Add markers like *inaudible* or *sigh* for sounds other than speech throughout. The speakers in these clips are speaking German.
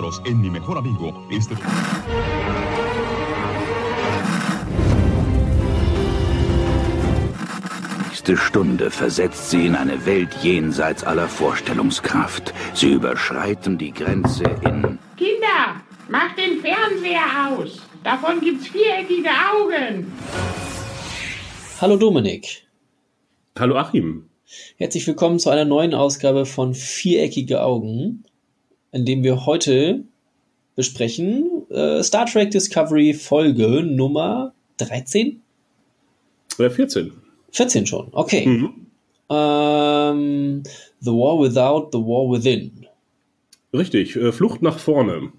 nosotros en Mi Mejor Amigo. Este... nächste Stunde versetzt sie in eine Welt jenseits aller Vorstellungskraft. Sie überschreiten die Grenze in... Kinder, macht den Fernseher aus. Davon gibt's viereckige Augen. Hallo Dominik. Hallo Achim. Herzlich willkommen zu einer neuen Ausgabe von Viereckige Augen, in dem wir heute besprechen äh, Star Trek Discovery Folge Nummer 13? Oder 14. 14 schon, okay. Mhm. Ähm, the War Without, The War Within. Richtig, äh, Flucht nach vorne.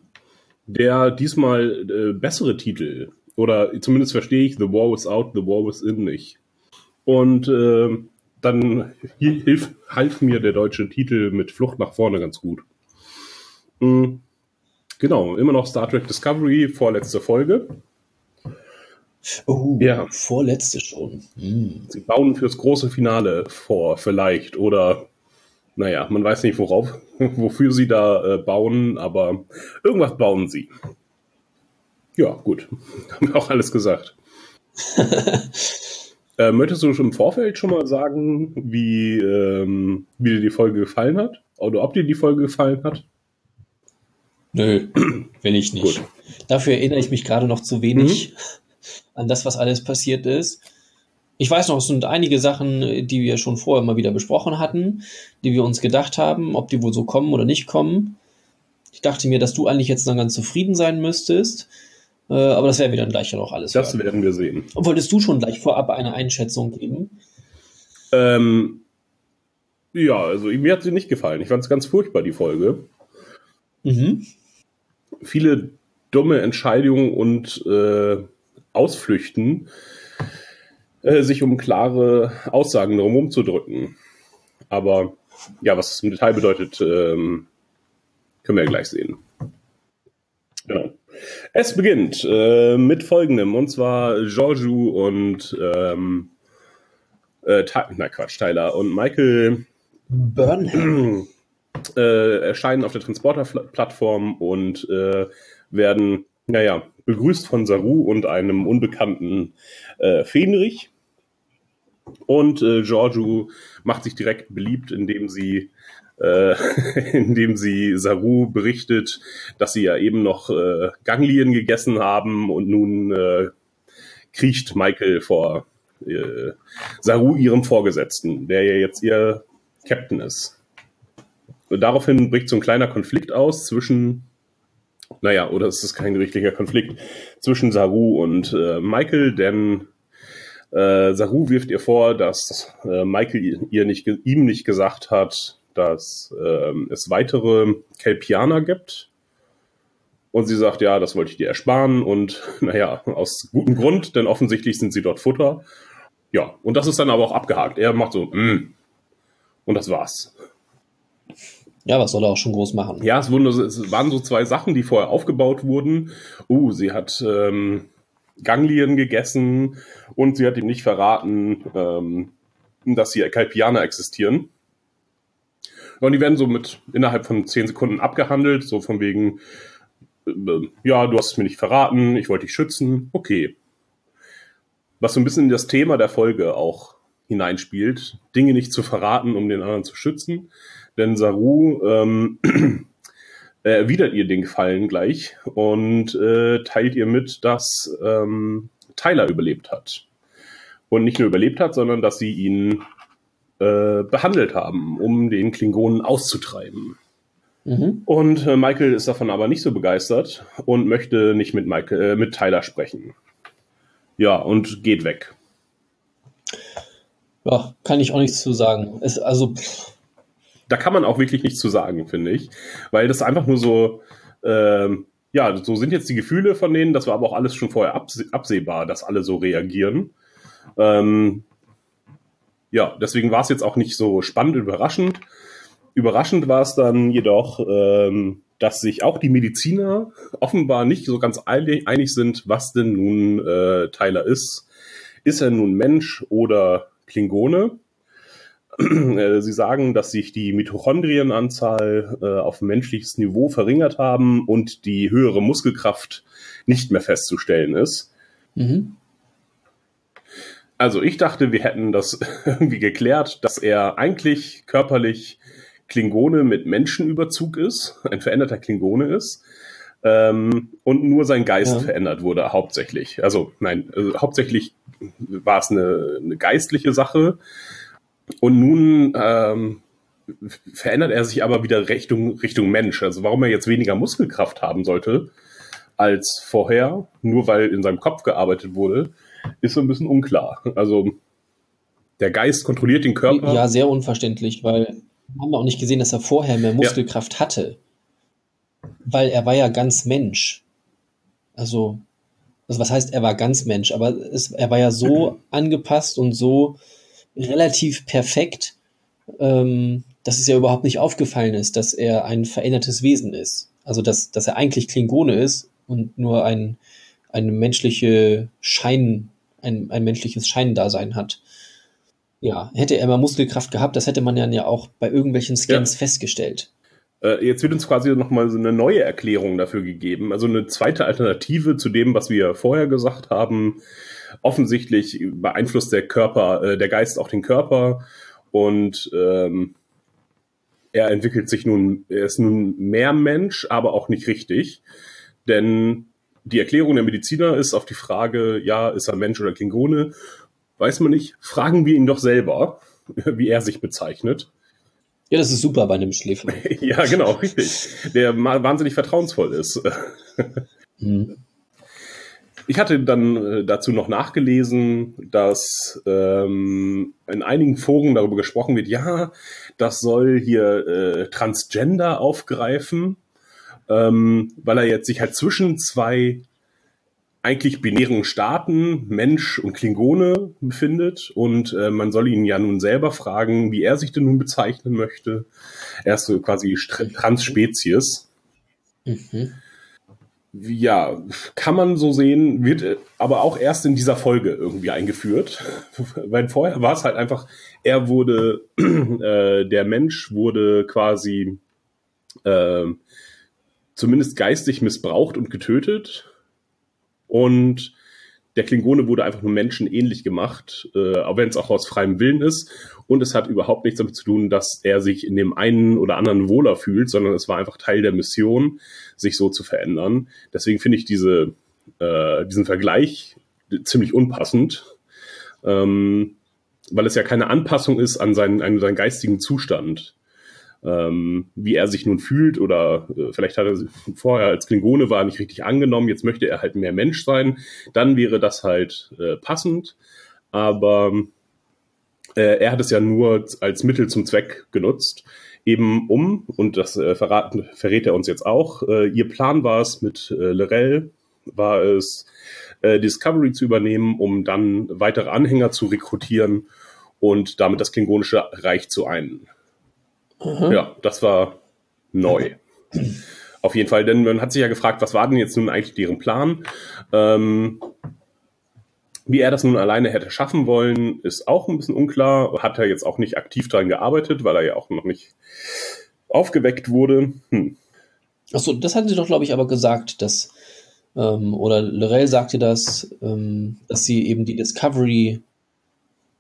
Der diesmal äh, bessere Titel, oder zumindest verstehe ich The War Without, The War Within nicht. Und äh, dann hilf, half mir der deutsche Titel mit Flucht nach vorne ganz gut. Mhm. Genau, immer noch Star Trek Discovery, vorletzte Folge. Oh, ja. vorletzte schon. Hm. Sie bauen fürs große Finale vor, vielleicht. Oder, naja, man weiß nicht, worauf, *laughs* wofür sie da äh, bauen, aber irgendwas bauen sie. Ja, gut. *laughs* Haben wir auch alles gesagt. *laughs* äh, möchtest du schon im Vorfeld schon mal sagen, wie, ähm, wie dir die Folge gefallen hat? Oder ob dir die Folge gefallen hat? Nö, will ich nicht. Gut. Dafür erinnere ich mich gerade noch zu wenig. Mhm *laughs* an das, was alles passiert ist. Ich weiß noch, es sind einige Sachen, die wir schon vorher mal wieder besprochen hatten, die wir uns gedacht haben, ob die wohl so kommen oder nicht kommen. Ich dachte mir, dass du eigentlich jetzt dann ganz zufrieden sein müsstest. Äh, aber das werden wir dann gleich ja noch alles. Das hören. werden wir sehen. Wolltest du schon gleich vorab eine Einschätzung geben? Ähm, ja, also mir hat sie nicht gefallen. Ich fand es ganz furchtbar, die Folge. Mhm. Viele dumme Entscheidungen und äh, Ausflüchten, äh, sich um klare Aussagen drumherum zu drücken. Aber ja, was das im Detail bedeutet, ähm, können wir ja gleich sehen. Genau. Es beginnt äh, mit folgendem, und zwar Giorgio und ähm, äh, na Quatsch, Tyler und Michael Burnham *clears throat* äh, erscheinen auf der Transporterplattform und äh, werden, naja, begrüßt von Saru und einem unbekannten äh, Fenrich. Und äh, Giorgio macht sich direkt beliebt, indem sie, äh, *laughs* indem sie Saru berichtet, dass sie ja eben noch äh, Ganglien gegessen haben und nun äh, kriecht Michael vor äh, Saru, ihrem Vorgesetzten, der ja jetzt ihr Captain ist. Daraufhin bricht so ein kleiner Konflikt aus zwischen naja, oder es ist kein gerichtlicher Konflikt zwischen Saru und äh, Michael, denn äh, Saru wirft ihr vor, dass äh, Michael ihr nicht, ihm nicht gesagt hat, dass äh, es weitere Kelpianer gibt. Und sie sagt, ja, das wollte ich dir ersparen. Und *laughs* naja, aus gutem Grund, denn offensichtlich sind sie dort Futter. Ja, und das ist dann aber auch abgehakt. Er macht so, mm. und das war's. Ja, was soll er auch schon groß machen? Ja, es, wurden, es waren so zwei Sachen, die vorher aufgebaut wurden. Uh, sie hat ähm, Ganglien gegessen und sie hat ihm nicht verraten, ähm, dass hier Kalpianer existieren. Und die werden so mit innerhalb von zehn Sekunden abgehandelt, so von wegen, äh, ja, du hast es mir nicht verraten, ich wollte dich schützen, okay. Was so ein bisschen in das Thema der Folge auch hineinspielt, Dinge nicht zu verraten, um den anderen zu schützen denn Saru ähm, *clears throat* erwidert ihr den Gefallen gleich und äh, teilt ihr mit, dass ähm, Tyler überlebt hat. Und nicht nur überlebt hat, sondern dass sie ihn äh, behandelt haben, um den Klingonen auszutreiben. Mhm. Und äh, Michael ist davon aber nicht so begeistert und möchte nicht mit, Michael, äh, mit Tyler sprechen. Ja, und geht weg. Ja, kann ich auch nichts zu sagen. Es, also, pff, da kann man auch wirklich nichts zu sagen, finde ich. Weil das einfach nur so, ähm, ja, so sind jetzt die Gefühle von denen, das war aber auch alles schon vorher abseh absehbar, dass alle so reagieren. Ähm, ja, deswegen war es jetzt auch nicht so spannend überraschend. Überraschend war es dann jedoch, ähm, dass sich auch die Mediziner offenbar nicht so ganz einig sind, was denn nun äh, Tyler ist. Ist er nun Mensch oder Klingone? Äh, sie sagen, dass sich die Mitochondrienanzahl äh, auf menschliches Niveau verringert haben und die höhere Muskelkraft nicht mehr festzustellen ist. Mhm. Also ich dachte, wir hätten das *laughs* irgendwie geklärt, dass er eigentlich körperlich Klingone mit Menschenüberzug ist, ein veränderter Klingone ist. Ähm, und nur sein Geist ja. verändert wurde, hauptsächlich. Also nein, also, hauptsächlich war es eine, eine geistliche Sache. Und nun ähm, verändert er sich aber wieder Richtung, Richtung Mensch. Also warum er jetzt weniger Muskelkraft haben sollte als vorher, nur weil in seinem Kopf gearbeitet wurde, ist so ein bisschen unklar. Also der Geist kontrolliert den Körper. Ja, sehr unverständlich, weil wir haben auch nicht gesehen, dass er vorher mehr Muskelkraft ja. hatte. Weil er war ja ganz Mensch. Also, also was heißt, er war ganz Mensch, aber es, er war ja so *clears throat* angepasst und so relativ perfekt, ähm, dass es ja überhaupt nicht aufgefallen ist, dass er ein verändertes Wesen ist. Also, dass, dass er eigentlich Klingone ist und nur ein, eine menschliche Schein, ein, ein menschliches Scheindasein hat. Ja, hätte er mal Muskelkraft gehabt, das hätte man ja auch bei irgendwelchen Scans ja. festgestellt. Äh, jetzt wird uns quasi nochmal so eine neue Erklärung dafür gegeben, also eine zweite Alternative zu dem, was wir vorher gesagt haben. Offensichtlich beeinflusst der Körper, äh, der Geist auch den Körper und ähm, er entwickelt sich nun, er ist nun mehr Mensch, aber auch nicht richtig. Denn die Erklärung der Mediziner ist auf die Frage, ja, ist er Mensch oder Klingone, weiß man nicht. Fragen wir ihn doch selber, *laughs* wie er sich bezeichnet. Ja, das ist super bei einem Schläfer. *laughs* ja, genau, richtig. Der wahnsinnig vertrauensvoll ist. *laughs* hm. Ich hatte dann äh, dazu noch nachgelesen, dass ähm, in einigen Foren darüber gesprochen wird, ja, das soll hier äh, Transgender aufgreifen, ähm, weil er jetzt sich halt zwischen zwei eigentlich binären Staaten, Mensch und Klingone, befindet. Und äh, man soll ihn ja nun selber fragen, wie er sich denn nun bezeichnen möchte. Er ist so quasi Transspezies. Mhm. Ja, kann man so sehen, wird äh, aber auch erst in dieser Folge irgendwie eingeführt. *laughs* Weil vorher war es halt einfach, er wurde, *clears throat* äh, der Mensch wurde quasi äh, zumindest geistig missbraucht und getötet und der Klingone wurde einfach nur menschenähnlich gemacht, äh, auch wenn es auch aus freiem Willen ist. Und es hat überhaupt nichts damit zu tun, dass er sich in dem einen oder anderen wohler fühlt, sondern es war einfach Teil der Mission, sich so zu verändern. Deswegen finde ich diese, äh, diesen Vergleich ziemlich unpassend, ähm, weil es ja keine Anpassung ist an seinen, an seinen geistigen Zustand ähm, wie er sich nun fühlt oder äh, vielleicht hat er vorher als Klingone war nicht richtig angenommen, jetzt möchte er halt mehr Mensch sein, dann wäre das halt äh, passend. Aber äh, er hat es ja nur als Mittel zum Zweck genutzt, eben um, und das äh, verraten, verrät er uns jetzt auch, äh, ihr Plan war es mit äh, Lorel, war es, äh, Discovery zu übernehmen, um dann weitere Anhänger zu rekrutieren und damit das Klingonische Reich zu einen. Mhm. Ja, das war neu. Auf jeden Fall, denn man hat sich ja gefragt, was war denn jetzt nun eigentlich deren Plan? Ähm, wie er das nun alleine hätte schaffen wollen, ist auch ein bisschen unklar. Hat er jetzt auch nicht aktiv daran gearbeitet, weil er ja auch noch nicht aufgeweckt wurde. Hm. Achso, das hatten sie doch, glaube ich, aber gesagt, dass, ähm, oder Lorel sagte das, ähm, dass sie eben die Discovery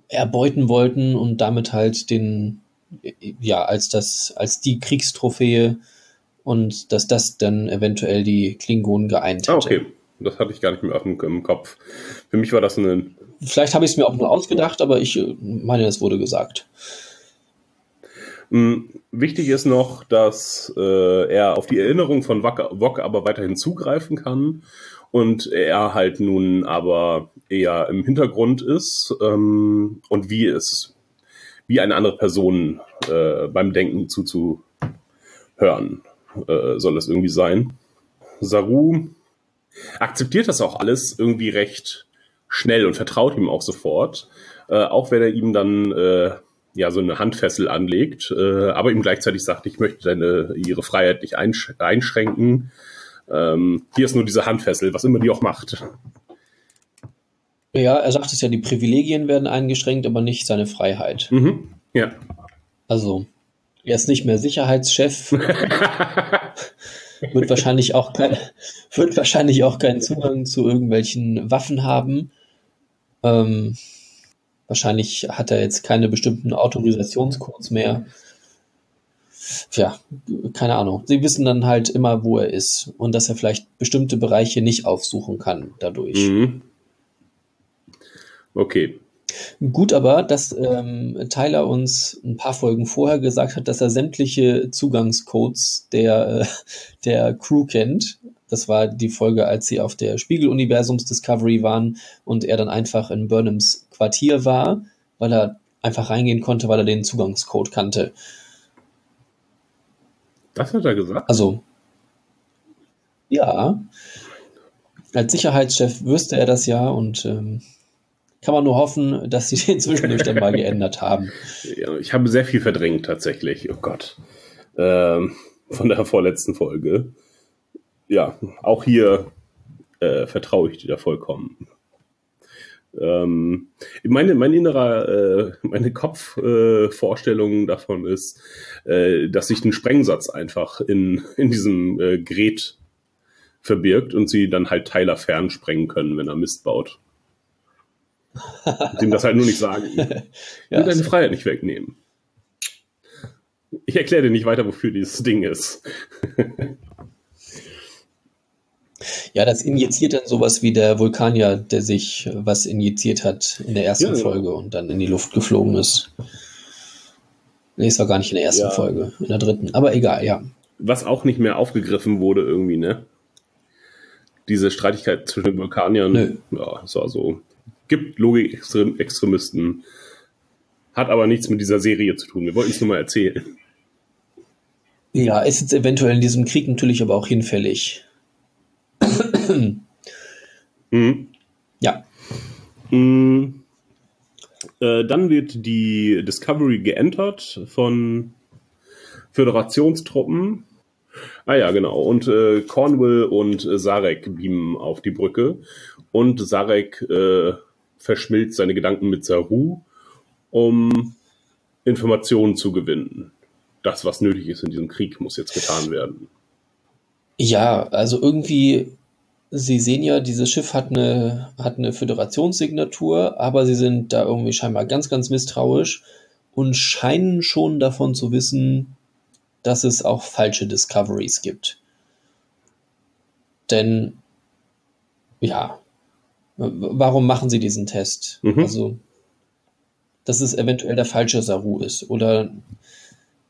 erbeuten wollten und damit halt den ja, als das, als die Kriegstrophäe und dass das dann eventuell die Klingonen geeint hätte. Ah, okay. Das hatte ich gar nicht mehr auf dem, im Kopf. Für mich war das ein. Vielleicht habe ich es mir auch nur ausgedacht, aber ich äh, meine, es wurde gesagt. Hm, wichtig ist noch, dass äh, er auf die Erinnerung von Wok aber weiterhin zugreifen kann und er halt nun aber eher im Hintergrund ist ähm, und wie es wie eine andere Person äh, beim Denken zuzuhören, äh, soll es irgendwie sein. Saru akzeptiert das auch alles irgendwie recht schnell und vertraut ihm auch sofort, äh, auch wenn er ihm dann äh, ja so eine Handfessel anlegt, äh, aber ihm gleichzeitig sagt, ich möchte deine ihre Freiheit nicht einsch einschränken. Ähm, hier ist nur diese Handfessel, was immer die auch macht. Ja, er sagt es ja, die Privilegien werden eingeschränkt, aber nicht seine Freiheit. Mhm. Ja. Also, er ist nicht mehr Sicherheitschef. *laughs* wird wahrscheinlich auch kein, wird wahrscheinlich auch keinen Zugang zu irgendwelchen Waffen haben. Ähm, wahrscheinlich hat er jetzt keine bestimmten Autorisationscodes mehr. Tja, keine Ahnung. Sie wissen dann halt immer, wo er ist und dass er vielleicht bestimmte Bereiche nicht aufsuchen kann dadurch. Mhm. Okay. Gut aber, dass ähm, Tyler uns ein paar Folgen vorher gesagt hat, dass er sämtliche Zugangscodes der, äh, der Crew kennt. Das war die Folge, als sie auf der Spiegeluniversums Discovery waren und er dann einfach in Burnhams Quartier war, weil er einfach reingehen konnte, weil er den Zugangscode kannte. Das hat er gesagt? Also, ja. Als Sicherheitschef wüsste er das ja und ähm, kann man nur hoffen, dass sie *laughs* den zwischendurch dann mal geändert haben. Ja, ich habe sehr viel verdrängt tatsächlich. Oh Gott. Ähm, von der vorletzten Folge. Ja, auch hier äh, vertraue ich dir da vollkommen. Ähm, meine, mein innerer, äh, meine Kopfvorstellung äh, davon ist, äh, dass sich ein Sprengsatz einfach in, in diesem äh, Gerät verbirgt und sie dann halt Tyler fernsprengen können, wenn er Mist baut. Dem das halt nur nicht sagen. *laughs* Ich will deine Freiheit nicht wegnehmen. Ich erkläre dir nicht weiter, wofür dieses Ding ist. *laughs* ja, das injiziert dann sowas wie der Vulkanier, der sich was injiziert hat in der ersten ja, Folge ja. und dann in die Luft geflogen ist. Nee, es war gar nicht in der ersten ja. Folge, in der dritten. Aber egal, ja. Was auch nicht mehr aufgegriffen wurde irgendwie, ne? Diese Streitigkeit zwischen den Vulkaniern. Nö. Ja, es war so gibt Logikextremisten, hat aber nichts mit dieser Serie zu tun. Wir wollten es nur mal erzählen. Ja, ist jetzt eventuell in diesem Krieg natürlich aber auch hinfällig. mhm. Ja. Mhm. Äh, dann wird die Discovery geentert von Föderationstruppen. Ah ja, genau. Und äh, Cornwall und äh, Sarek beamen auf die Brücke. Und Sarek äh, verschmilzt seine Gedanken mit Saru, um Informationen zu gewinnen. Das, was nötig ist in diesem Krieg, muss jetzt getan werden. Ja, also irgendwie, Sie sehen ja, dieses Schiff hat eine, hat eine Föderationssignatur, aber Sie sind da irgendwie scheinbar ganz, ganz misstrauisch und scheinen schon davon zu wissen, dass es auch falsche Discoveries gibt. Denn, ja, warum machen sie diesen Test? Mhm. Also, dass es eventuell der falsche Saru ist. Oder,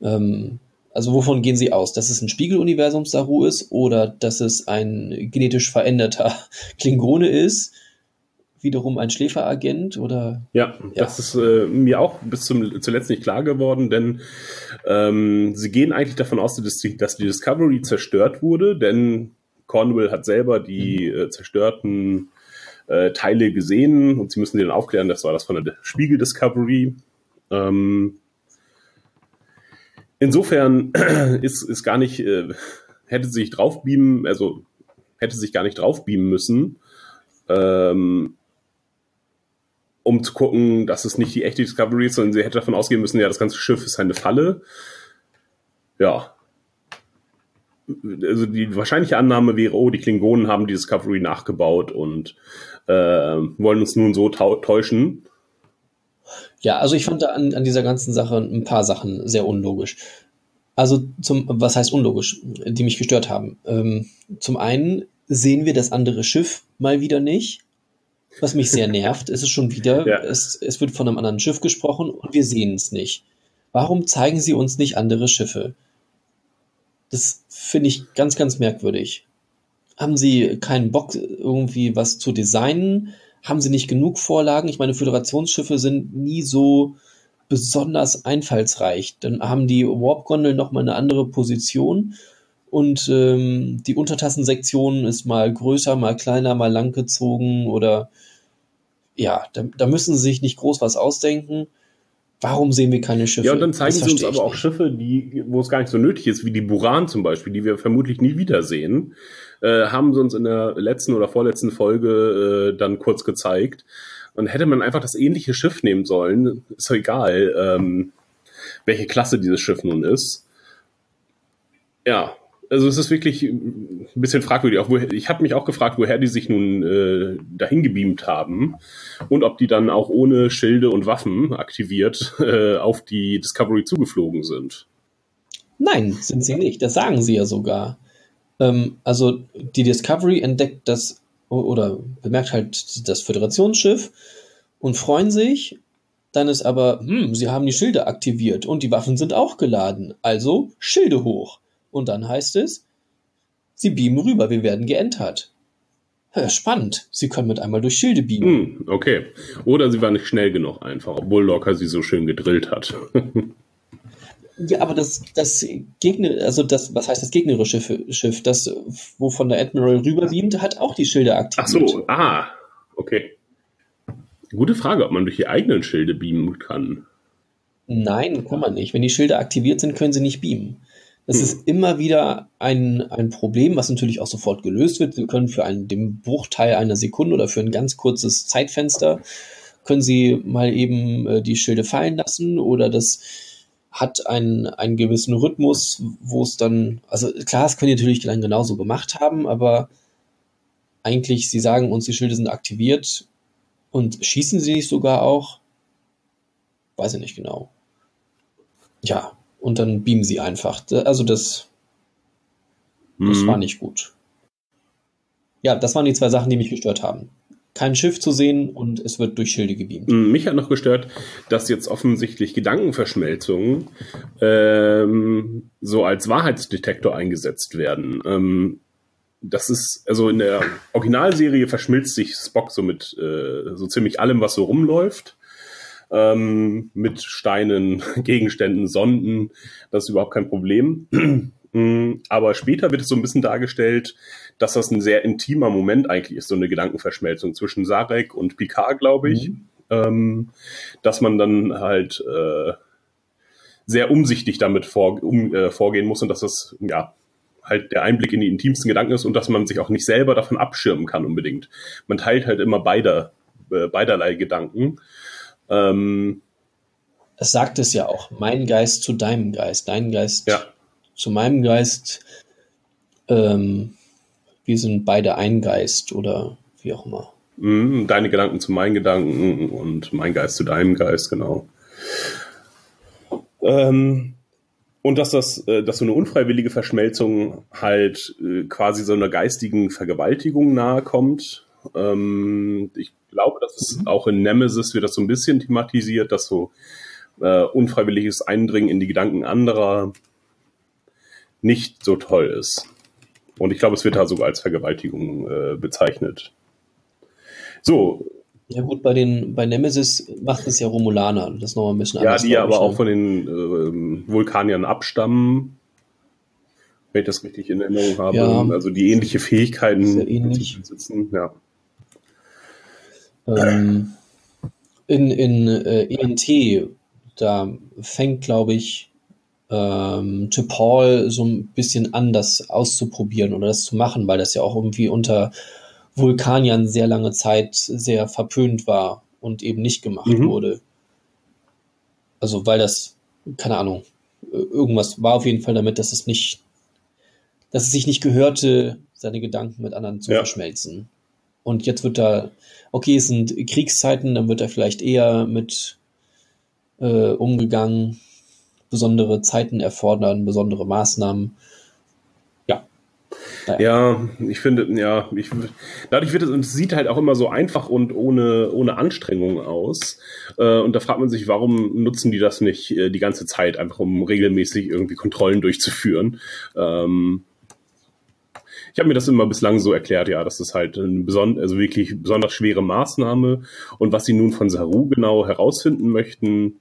ähm, also wovon gehen sie aus? Dass es ein Spiegeluniversums-Saru ist oder dass es ein genetisch veränderter *laughs* Klingone ist? Wiederum ein Schläferagent oder? Ja, ja. das ist äh, mir auch bis zum, zuletzt nicht klar geworden, denn ähm, sie gehen eigentlich davon aus, dass die, dass die Discovery zerstört wurde, denn Cornwall hat selber die mhm. äh, zerstörten äh, Teile gesehen und sie müssen den aufklären, das war das von der Spiegel Discovery. Ähm, insofern *clears throat* ist, ist gar nicht, äh, hätte sich draufbeamen, also hätte sich gar nicht draufbeamen müssen, ähm, um zu gucken, dass es nicht die echte Discovery ist, sondern sie hätte davon ausgehen müssen, ja, das ganze Schiff ist eine Falle. Ja. Also die wahrscheinliche Annahme wäre, oh, die Klingonen haben die Discovery nachgebaut und äh, wollen uns nun so täuschen. Ja, also ich fand da an, an dieser ganzen Sache ein paar Sachen sehr unlogisch. Also zum, was heißt unlogisch, die mich gestört haben. Ähm, zum einen sehen wir das andere Schiff mal wieder nicht, was mich sehr *laughs* nervt. es ist schon wieder, ja. es, es wird von einem anderen Schiff gesprochen und wir sehen es nicht. Warum zeigen sie uns nicht andere Schiffe? Das finde ich ganz, ganz merkwürdig. Haben Sie keinen Bock, irgendwie was zu designen? Haben Sie nicht genug Vorlagen? Ich meine, Föderationsschiffe sind nie so besonders einfallsreich. Dann haben die Warp-Gondeln nochmal eine andere Position und ähm, die Untertassensektion ist mal größer, mal kleiner, mal langgezogen oder ja, da, da müssen sie sich nicht groß was ausdenken. Warum sehen wir keine Schiffe? Ja, und dann zeigen sie uns aber auch Schiffe, die, wo es gar nicht so nötig ist, wie die Buran zum Beispiel, die wir vermutlich nie wiedersehen äh, haben sie uns in der letzten oder vorletzten Folge äh, dann kurz gezeigt. Und hätte man einfach das ähnliche Schiff nehmen sollen, ist doch egal. Ähm, welche Klasse dieses Schiff nun ist. Ja, also es ist wirklich ein bisschen fragwürdig. Auch woher, ich habe mich auch gefragt, woher die sich nun äh, dahin gebeamt haben und ob die dann auch ohne Schilde und Waffen aktiviert äh, auf die Discovery zugeflogen sind. Nein, sind sie nicht. Das sagen sie ja sogar. Ähm, also die Discovery entdeckt das oder bemerkt halt das Föderationsschiff und freuen sich. Dann ist aber, hm, sie haben die Schilde aktiviert und die Waffen sind auch geladen. Also Schilde hoch. Und dann heißt es, sie beamen rüber, wir werden geentert. Spannend. Sie können mit einmal durch Schilde beamen. Hm, okay. Oder sie war nicht schnell genug einfach, obwohl Locker sie so schön gedrillt hat. *laughs* ja, aber das, das Gegner, also das, was heißt das gegnerische Schiff, das, wovon der Admiral rüberbeamt, hat auch die Schilde aktiviert. Ach so, ah, okay. Gute Frage, ob man durch die eigenen Schilde beamen kann. Nein, kann man nicht. Wenn die Schilde aktiviert sind, können sie nicht beamen. Das hm. ist immer wieder ein, ein Problem, was natürlich auch sofort gelöst wird. Sie können für einen, den Bruchteil einer Sekunde oder für ein ganz kurzes Zeitfenster können Sie mal eben äh, die Schilde fallen lassen oder das hat einen, einen gewissen Rhythmus, wo es dann, also klar, das können die natürlich dann genauso gemacht haben, aber eigentlich, sie sagen uns, die Schilde sind aktiviert und schießen sie nicht sogar auch? Weiß ich nicht genau. Ja, und dann beamen sie einfach. Also das, das mhm. war nicht gut. Ja, das waren die zwei Sachen, die mich gestört haben. Kein Schiff zu sehen und es wird durch Schilde gebeamt. Mhm, mich hat noch gestört, dass jetzt offensichtlich Gedankenverschmelzungen ähm, so als Wahrheitsdetektor eingesetzt werden. Ähm, das ist, also in der Originalserie verschmilzt sich Spock so mit äh, so ziemlich allem, was so rumläuft ähm, mit Steinen, *laughs* Gegenständen, Sonden. Das ist überhaupt kein Problem. *clears throat* Mm, aber später wird es so ein bisschen dargestellt, dass das ein sehr intimer Moment eigentlich ist, so eine Gedankenverschmelzung zwischen Sarek und Picard, glaube ich. Mhm. Ähm, dass man dann halt äh, sehr umsichtig damit vor, um, äh, vorgehen muss und dass das, ja, halt der Einblick in die intimsten Gedanken ist und dass man sich auch nicht selber davon abschirmen kann unbedingt. Man teilt halt immer beider, äh, beiderlei Gedanken ähm, es sagt es ja auch, mein Geist zu deinem Geist, dein Geist ja. zu meinem Geist. Ähm, wir sind beide ein Geist oder wie auch immer. Mhm, deine Gedanken zu meinen Gedanken und mein Geist zu deinem Geist, genau. Ähm, und dass das, äh, dass so eine unfreiwillige Verschmelzung halt äh, quasi so einer geistigen Vergewaltigung nahe kommt. Ähm, ich glaube, dass es auch in Nemesis wird das so ein bisschen thematisiert, dass so äh, unfreiwilliges Eindringen in die Gedanken anderer nicht so toll ist. Und ich glaube, es wird da sogar als Vergewaltigung äh, bezeichnet. So. Ja gut, bei den bei Nemesis macht es ja Romulaner, das ist noch ein bisschen anders. Ja, die aber auch ne? von den äh, Vulkaniern abstammen, wenn ich das richtig in Erinnerung habe. Ja, also die ähnliche Fähigkeiten sehr ähnlich. besitzen. Ja. Ähm, in in äh, ENT, da fängt, glaube ich, ähm, To Paul so ein bisschen an, das auszuprobieren oder das zu machen, weil das ja auch irgendwie unter Vulkaniern sehr lange Zeit sehr verpönt war und eben nicht gemacht mhm. wurde. Also weil das, keine Ahnung, irgendwas war auf jeden Fall damit, dass es nicht, dass es sich nicht gehörte, seine Gedanken mit anderen zu ja. verschmelzen. Und jetzt wird da, okay, es sind Kriegszeiten, dann wird da vielleicht eher mit äh, umgegangen, besondere Zeiten erfordern, besondere Maßnahmen. Ja. Ja, ich finde, ja, ich, dadurch wird es, und es sieht halt auch immer so einfach und ohne, ohne Anstrengung aus. Äh, und da fragt man sich, warum nutzen die das nicht äh, die ganze Zeit, einfach um regelmäßig irgendwie Kontrollen durchzuführen. Ähm, ich habe mir das immer bislang so erklärt, ja, das ist halt eine beson also wirklich besonders schwere Maßnahme. Und was sie nun von Saru genau herausfinden möchten,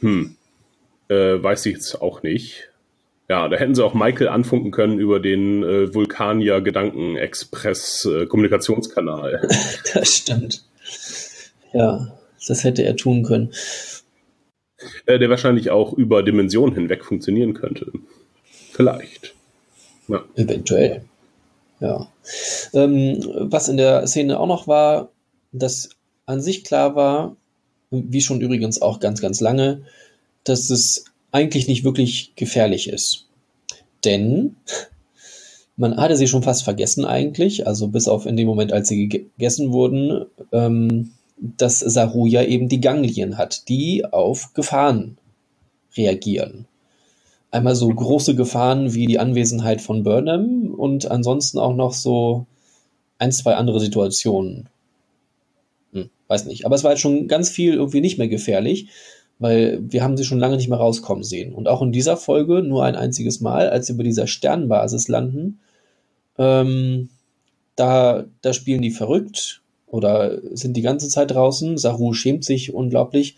hm, äh, weiß ich jetzt auch nicht. Ja, da hätten sie auch Michael anfunken können über den äh, Vulkanier Gedankenexpress äh, Kommunikationskanal. *laughs* das stimmt. Ja, das hätte er tun können. Äh, der wahrscheinlich auch über Dimensionen hinweg funktionieren könnte. Vielleicht. Ja. Eventuell. Ja. Ähm, was in der Szene auch noch war, dass an sich klar war, wie schon übrigens auch ganz, ganz lange, dass es eigentlich nicht wirklich gefährlich ist. Denn man hatte sie schon fast vergessen eigentlich, also bis auf in dem Moment, als sie gegessen wurden, ähm, dass Saru ja eben die Ganglien hat, die auf Gefahren reagieren. Einmal so große Gefahren wie die Anwesenheit von Burnham und ansonsten auch noch so ein, zwei andere Situationen. Hm, weiß nicht. Aber es war jetzt schon ganz viel irgendwie nicht mehr gefährlich, weil wir haben sie schon lange nicht mehr rauskommen sehen. Und auch in dieser Folge nur ein einziges Mal, als sie über dieser Sternbasis landen, ähm, da, da spielen die verrückt oder sind die ganze Zeit draußen. Saru schämt sich unglaublich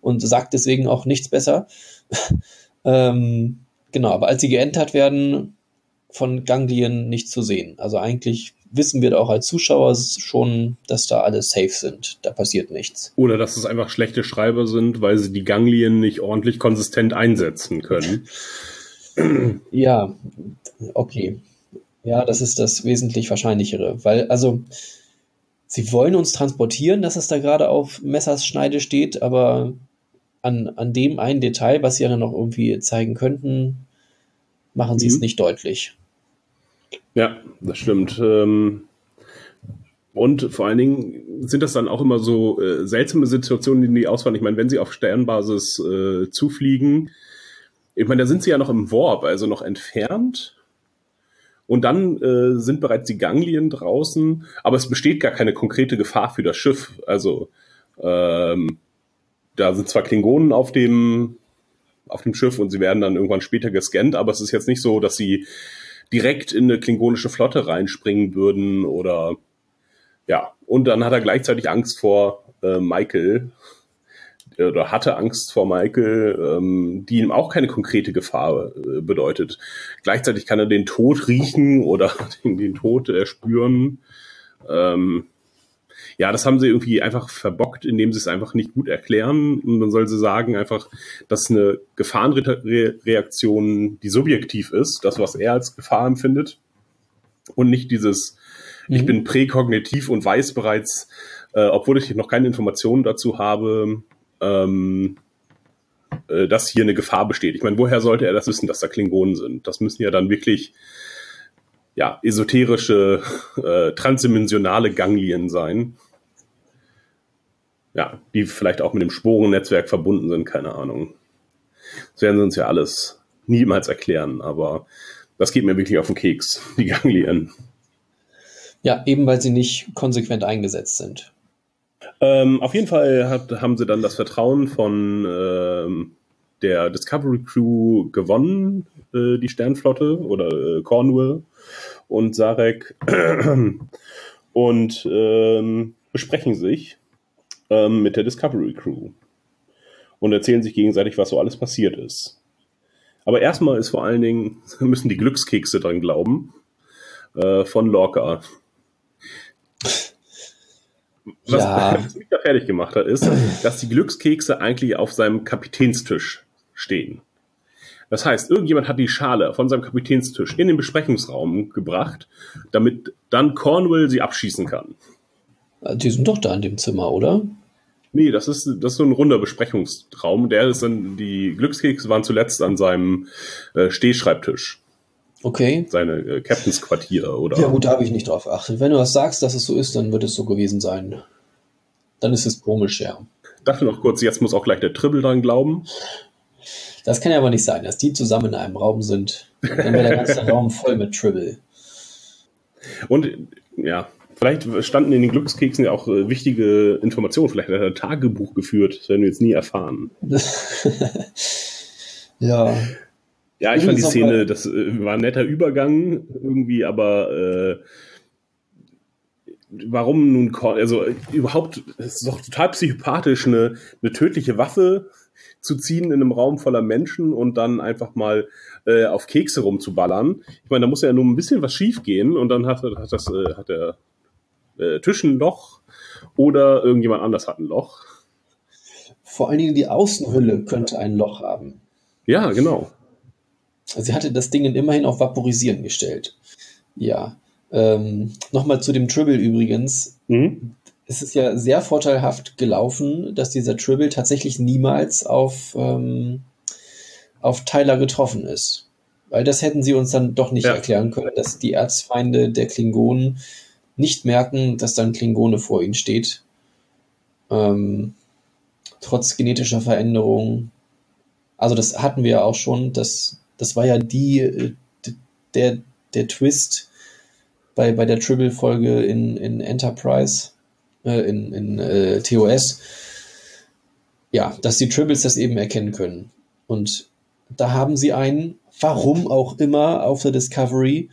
und sagt deswegen auch nichts besser. Ähm, genau, aber als sie geentert werden, von Ganglien nicht zu sehen. Also eigentlich wissen wir auch als Zuschauer schon, dass da alle safe sind. Da passiert nichts. Oder dass es einfach schlechte Schreiber sind, weil sie die Ganglien nicht ordentlich konsistent einsetzen können. *clears throat* ja, okay. Ja, das ist das wesentlich wahrscheinlichere, weil also sie wollen uns transportieren, dass es da gerade auf Messers Schneide steht, aber an, an dem einen Detail, was sie ja noch irgendwie zeigen könnten, machen sie mhm. es nicht deutlich. Ja, das stimmt. Ähm, und vor allen Dingen sind das dann auch immer so äh, seltsame Situationen, die die ausfallen. Ich meine, wenn sie auf Sternbasis äh, zufliegen, ich meine, da sind sie ja noch im Warp, also noch entfernt. Und dann äh, sind bereits die Ganglien draußen, aber es besteht gar keine konkrete Gefahr für das Schiff. Also ähm, da sind zwar Klingonen auf dem auf dem Schiff und sie werden dann irgendwann später gescannt, aber es ist jetzt nicht so, dass sie direkt in eine klingonische Flotte reinspringen würden oder ja. Und dann hat er gleichzeitig Angst vor äh, Michael oder hatte Angst vor Michael, ähm, die ihm auch keine konkrete Gefahr äh, bedeutet. Gleichzeitig kann er den Tod riechen oder *laughs* den, den Tod erspüren. Ähm, ja, das haben sie irgendwie einfach verbockt, indem sie es einfach nicht gut erklären. Und dann soll sie sagen einfach, dass eine Gefahrenreaktion, die subjektiv ist, das, was er als Gefahr empfindet. Und nicht dieses, mhm. ich bin präkognitiv und weiß bereits, äh, obwohl ich noch keine Informationen dazu habe, ähm, äh, dass hier eine Gefahr besteht. Ich meine, woher sollte er das wissen, dass da Klingonen sind? Das müssen ja dann wirklich ja, esoterische, äh, transdimensionale Ganglien sein ja, die vielleicht auch mit dem Sporennetzwerk verbunden sind, keine Ahnung. Das werden sie uns ja alles niemals erklären, aber das geht mir wirklich auf den Keks, die Ganglien. Ja, eben weil sie nicht konsequent eingesetzt sind. Ähm, auf jeden Fall hat, haben sie dann das Vertrauen von ähm, der Discovery Crew gewonnen, äh, die Sternflotte oder äh, Cornwall und Sarek *clears throat* und ähm, besprechen sich ähm, mit der Discovery Crew und erzählen sich gegenseitig, was so alles passiert ist. Aber erstmal ist vor allen Dingen, *laughs* müssen die Glückskekse dran glauben, äh, von Lorca. Was, ja. *laughs* was mich da fertig gemacht hat, ist, dass die Glückskekse eigentlich auf seinem Kapitänstisch stehen. Das heißt, irgendjemand hat die Schale von seinem Kapitänstisch in den Besprechungsraum gebracht, damit dann Cornwall sie abschießen kann. Die sind doch da in dem Zimmer, oder? Nee, das ist, das ist so ein runder Besprechungsraum. Der ist dann, die Glückskekse waren zuletzt an seinem äh, Stehschreibtisch. Okay. Seine äh, Captains Quartier, oder? Ja, gut, da habe ich nicht drauf geachtet. Wenn du was sagst, dass es so ist, dann wird es so gewesen sein. Dann ist es komisch, ja. Dachte noch kurz, jetzt muss auch gleich der Tribble dran glauben. Das kann ja aber nicht sein, dass die zusammen in einem Raum sind. Dann wäre der ganze *laughs* Raum voll mit Tribble. Und ja, Vielleicht standen in den Glückskeksen ja auch äh, wichtige Informationen. Vielleicht hat er ein Tagebuch geführt. Das werden wir jetzt nie erfahren. *laughs* ja. Ja, ich fand die Szene, das äh, war ein netter Übergang irgendwie, aber äh, warum nun, also überhaupt, es ist doch total psychopathisch, eine, eine tödliche Waffe zu ziehen in einem Raum voller Menschen und dann einfach mal äh, auf Kekse rumzuballern. Ich meine, da muss ja nur ein bisschen was schief gehen und dann hat, hat das, äh, hat der äh, Tisch ein Loch oder irgendjemand anders hat ein Loch. Vor allen Dingen die Außenhülle könnte ein Loch haben. Ja, genau. Sie hatte das Ding immerhin auf Vaporisieren gestellt. Ja. Ähm, Nochmal zu dem Tribble übrigens. Mhm. es ist ja sehr vorteilhaft gelaufen, dass dieser Tribble tatsächlich niemals auf, ähm, auf Tyler getroffen ist. Weil das hätten sie uns dann doch nicht ja. erklären können, dass die Erzfeinde der Klingonen nicht merken, dass dann Klingone vor ihnen steht. Ähm, trotz genetischer Veränderungen. Also das hatten wir ja auch schon. Das, das war ja die, äh, der, der Twist bei, bei der Tribble-Folge in, in Enterprise, äh, in, in äh, TOS. Ja, dass die Tribbles das eben erkennen können. Und da haben sie einen, warum auch immer, auf der Discovery.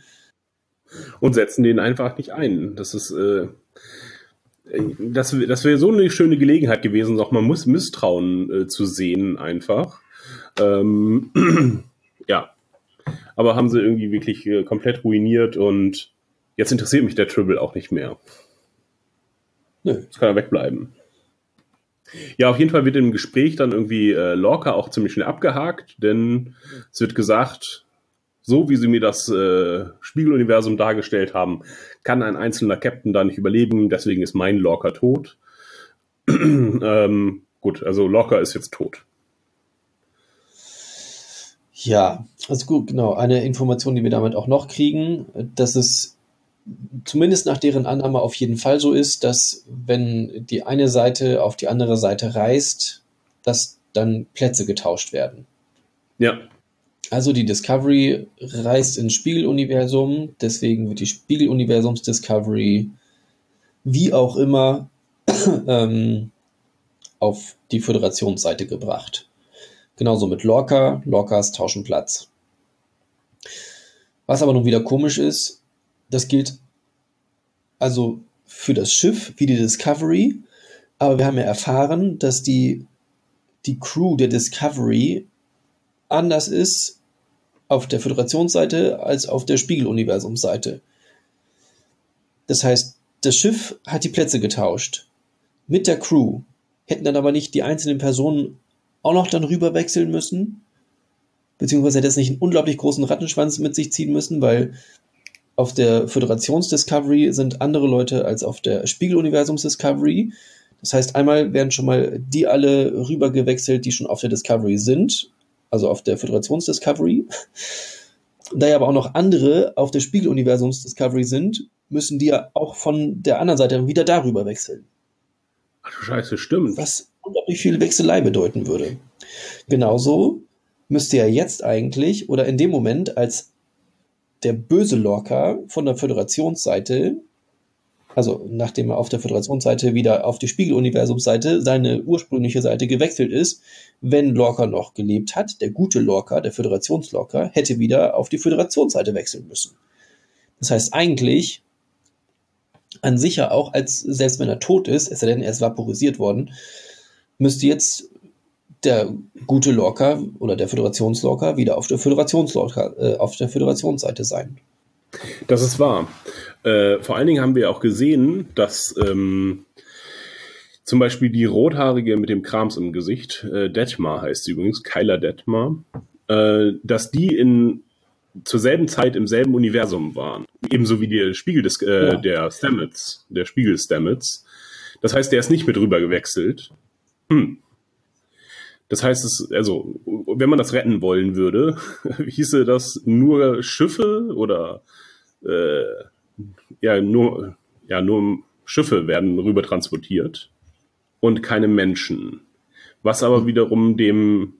Und setzen den einfach nicht ein. Das ist, äh, das, das wäre so eine schöne Gelegenheit gewesen, auch mal muss Misstrauen äh, zu sehen, einfach. Ähm, *clears throat* ja. Aber haben sie irgendwie wirklich äh, komplett ruiniert und jetzt interessiert mich der Tribble auch nicht mehr. Nö. Jetzt kann er wegbleiben. Ja, auf jeden Fall wird im Gespräch dann irgendwie äh, Lorca auch ziemlich schnell abgehakt, denn es wird gesagt, so wie sie mir das äh, Spiegeluniversum dargestellt haben, kann ein einzelner Captain da nicht überleben, deswegen ist mein Lorca tot. *clears throat* ähm, gut, also Lorca ist jetzt tot. Ja, also gut, genau. Eine Information, die wir damit auch noch kriegen, dass es zumindest nach deren Annahme auf jeden Fall so ist, dass wenn die eine Seite auf die andere Seite reist, dass dann Plätze getauscht werden. Ja. Also die Discovery reist ins Spiegeluniversum, deswegen wird die Spiegeluniversums-Discovery wie auch immer *clears throat* ähm, auf die Föderationsseite gebracht. Genauso mit Lorca. Lorcas tauschen Platz. Was aber nun wieder komisch ist, das gilt also für das Schiff wie die Discovery, aber wir haben ja erfahren, dass die, die Crew der Discovery anders ist auf der Föderationsseite als auf der Spiegeluniversumsseite. Das heißt, das Schiff hat die Plätze getauscht mit der Crew, hätten dann aber nicht die einzelnen Personen auch noch dann rüber wechseln müssen, beziehungsweise hätte es nicht einen unglaublich großen Rattenschwanz mit sich ziehen müssen, weil auf der Föderations-Discovery sind andere Leute als auf der Spiegeluniversums-Discovery. Das heißt, einmal werden schon mal die alle rüber gewechselt, die schon auf der Discovery sind also auf der Föderations-Discovery. Da ja aber auch noch andere auf der Spiegeluniversums-Discovery sind, müssen die ja auch von der anderen Seite wieder darüber wechseln. Ach du Scheiße, stimmt. Was unglaublich viel Wechselei bedeuten würde. Genauso müsste ja jetzt eigentlich oder in dem Moment, als der böse Lorca von der Föderationsseite also nachdem er auf der Föderationsseite wieder auf die Spiegeluniversumsseite seine ursprüngliche Seite gewechselt ist, wenn Lorca noch gelebt hat, der gute Lorca, der Föderationslorca, hätte wieder auf die Föderationsseite wechseln müssen. Das heißt eigentlich, an sich ja auch, als selbst wenn er tot ist, es sei denn, er ist vaporisiert worden, müsste jetzt der gute Lorca oder der Föderationslorca wieder auf der Föderationslorca, äh, auf der Föderationsseite sein. Das ist wahr. Äh, vor allen Dingen haben wir auch gesehen, dass ähm, zum Beispiel die Rothaarige mit dem Krams im Gesicht, äh, Detmar heißt sie übrigens, Kyla Detmar, äh, dass die in zur selben Zeit im selben Universum waren. Ebenso wie der Spiegel des, äh, ja. der Stamets, der Spiegel Stamets. Das heißt, der ist nicht mit rüber gewechselt. Hm. Das heißt, es, also, wenn man das retten wollen würde, *laughs* hieße das nur Schiffe oder äh, ja, nur, ja, nur Schiffe werden rüber transportiert und keine Menschen. Was aber wiederum dem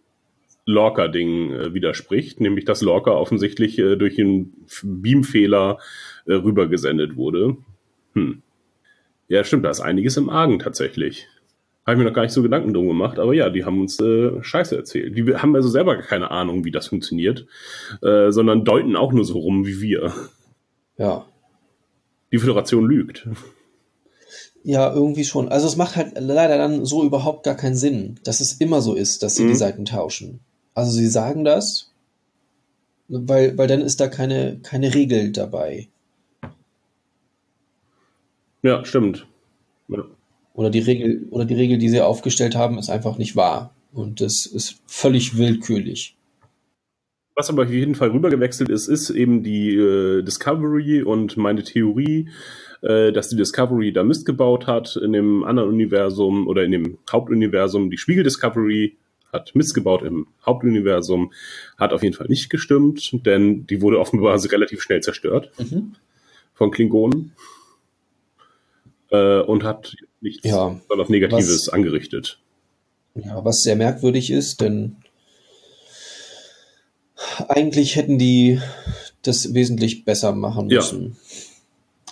Lorca-Ding äh, widerspricht, nämlich dass Lorca offensichtlich äh, durch einen Beamfehler äh, rübergesendet wurde. Hm. Ja, stimmt, da ist einiges im Argen tatsächlich. Habe ich mir noch gar nicht so Gedanken drum gemacht, aber ja, die haben uns äh, Scheiße erzählt. Die haben also selber keine Ahnung, wie das funktioniert, äh, sondern deuten auch nur so rum wie wir. Ja. Die Föderation lügt. Ja, irgendwie schon. Also es macht halt leider dann so überhaupt gar keinen Sinn, dass es immer so ist, dass sie mhm. die Seiten tauschen. Also sie sagen das, weil, weil dann ist da keine, keine Regel dabei. Ja, stimmt. Ja. Oder die Regel, oder die Regel, die sie aufgestellt haben, ist einfach nicht wahr. Und das ist völlig willkürlich. Was aber auf jeden Fall rübergewechselt ist, ist eben die äh, Discovery und meine Theorie, äh, dass die Discovery da Mist gebaut hat in dem anderen Universum oder in dem Hauptuniversum. Die Spiegel Discovery hat Mist gebaut im Hauptuniversum, hat auf jeden Fall nicht gestimmt, denn die wurde offenbar *laughs* relativ schnell zerstört mhm. von Klingonen äh, und hat nichts ja, auf Negatives was, angerichtet. Ja, was sehr merkwürdig ist, denn eigentlich hätten die das wesentlich besser machen müssen. Ja.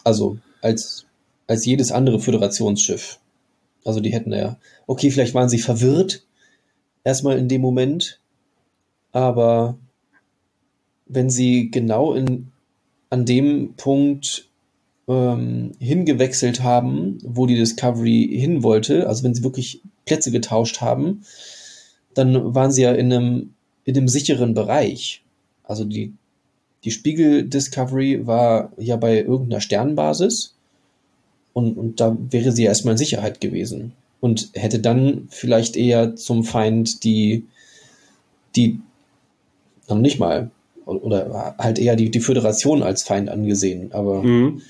Also als, als jedes andere Föderationsschiff. Also die hätten ja, okay, vielleicht waren sie verwirrt, erstmal in dem Moment, aber wenn sie genau in, an dem Punkt ähm, hingewechselt haben, wo die Discovery hin wollte, also wenn sie wirklich Plätze getauscht haben, dann waren sie ja in einem, in einem sicheren Bereich. Also die, die Spiegel Discovery war ja bei irgendeiner Sternbasis und, und da wäre sie erstmal in Sicherheit gewesen und hätte dann vielleicht eher zum Feind die, die, noch nicht mal, oder halt eher die, die Föderation als Feind angesehen, aber. Mhm.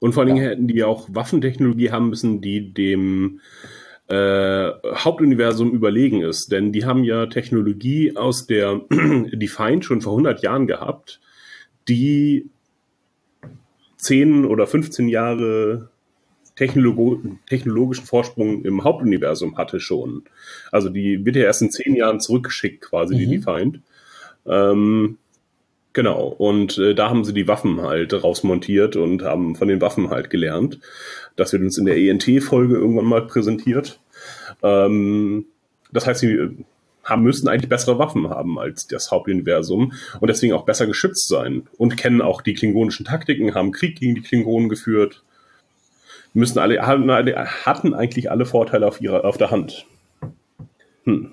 Und vor allen Dingen ja. hätten die auch Waffentechnologie haben müssen, die dem äh, Hauptuniversum überlegen ist. Denn die haben ja Technologie aus der *clears throat* Defiant schon vor 100 Jahren gehabt, die 10 oder 15 Jahre Technologo technologischen Vorsprung im Hauptuniversum hatte schon. Also die wird ja erst in 10 Jahren zurückgeschickt, quasi, mhm. die Defiant. Ähm, Genau, und äh, da haben sie die Waffen halt rausmontiert und haben von den Waffen halt gelernt. Das wird uns in der ENT-Folge irgendwann mal präsentiert. Ähm, das heißt, sie äh, haben, müssen eigentlich bessere Waffen haben als das Hauptuniversum und deswegen auch besser geschützt sein und kennen auch die klingonischen Taktiken, haben Krieg gegen die Klingonen geführt, müssen alle, hatten eigentlich alle Vorteile auf, ihrer, auf der Hand. Hm.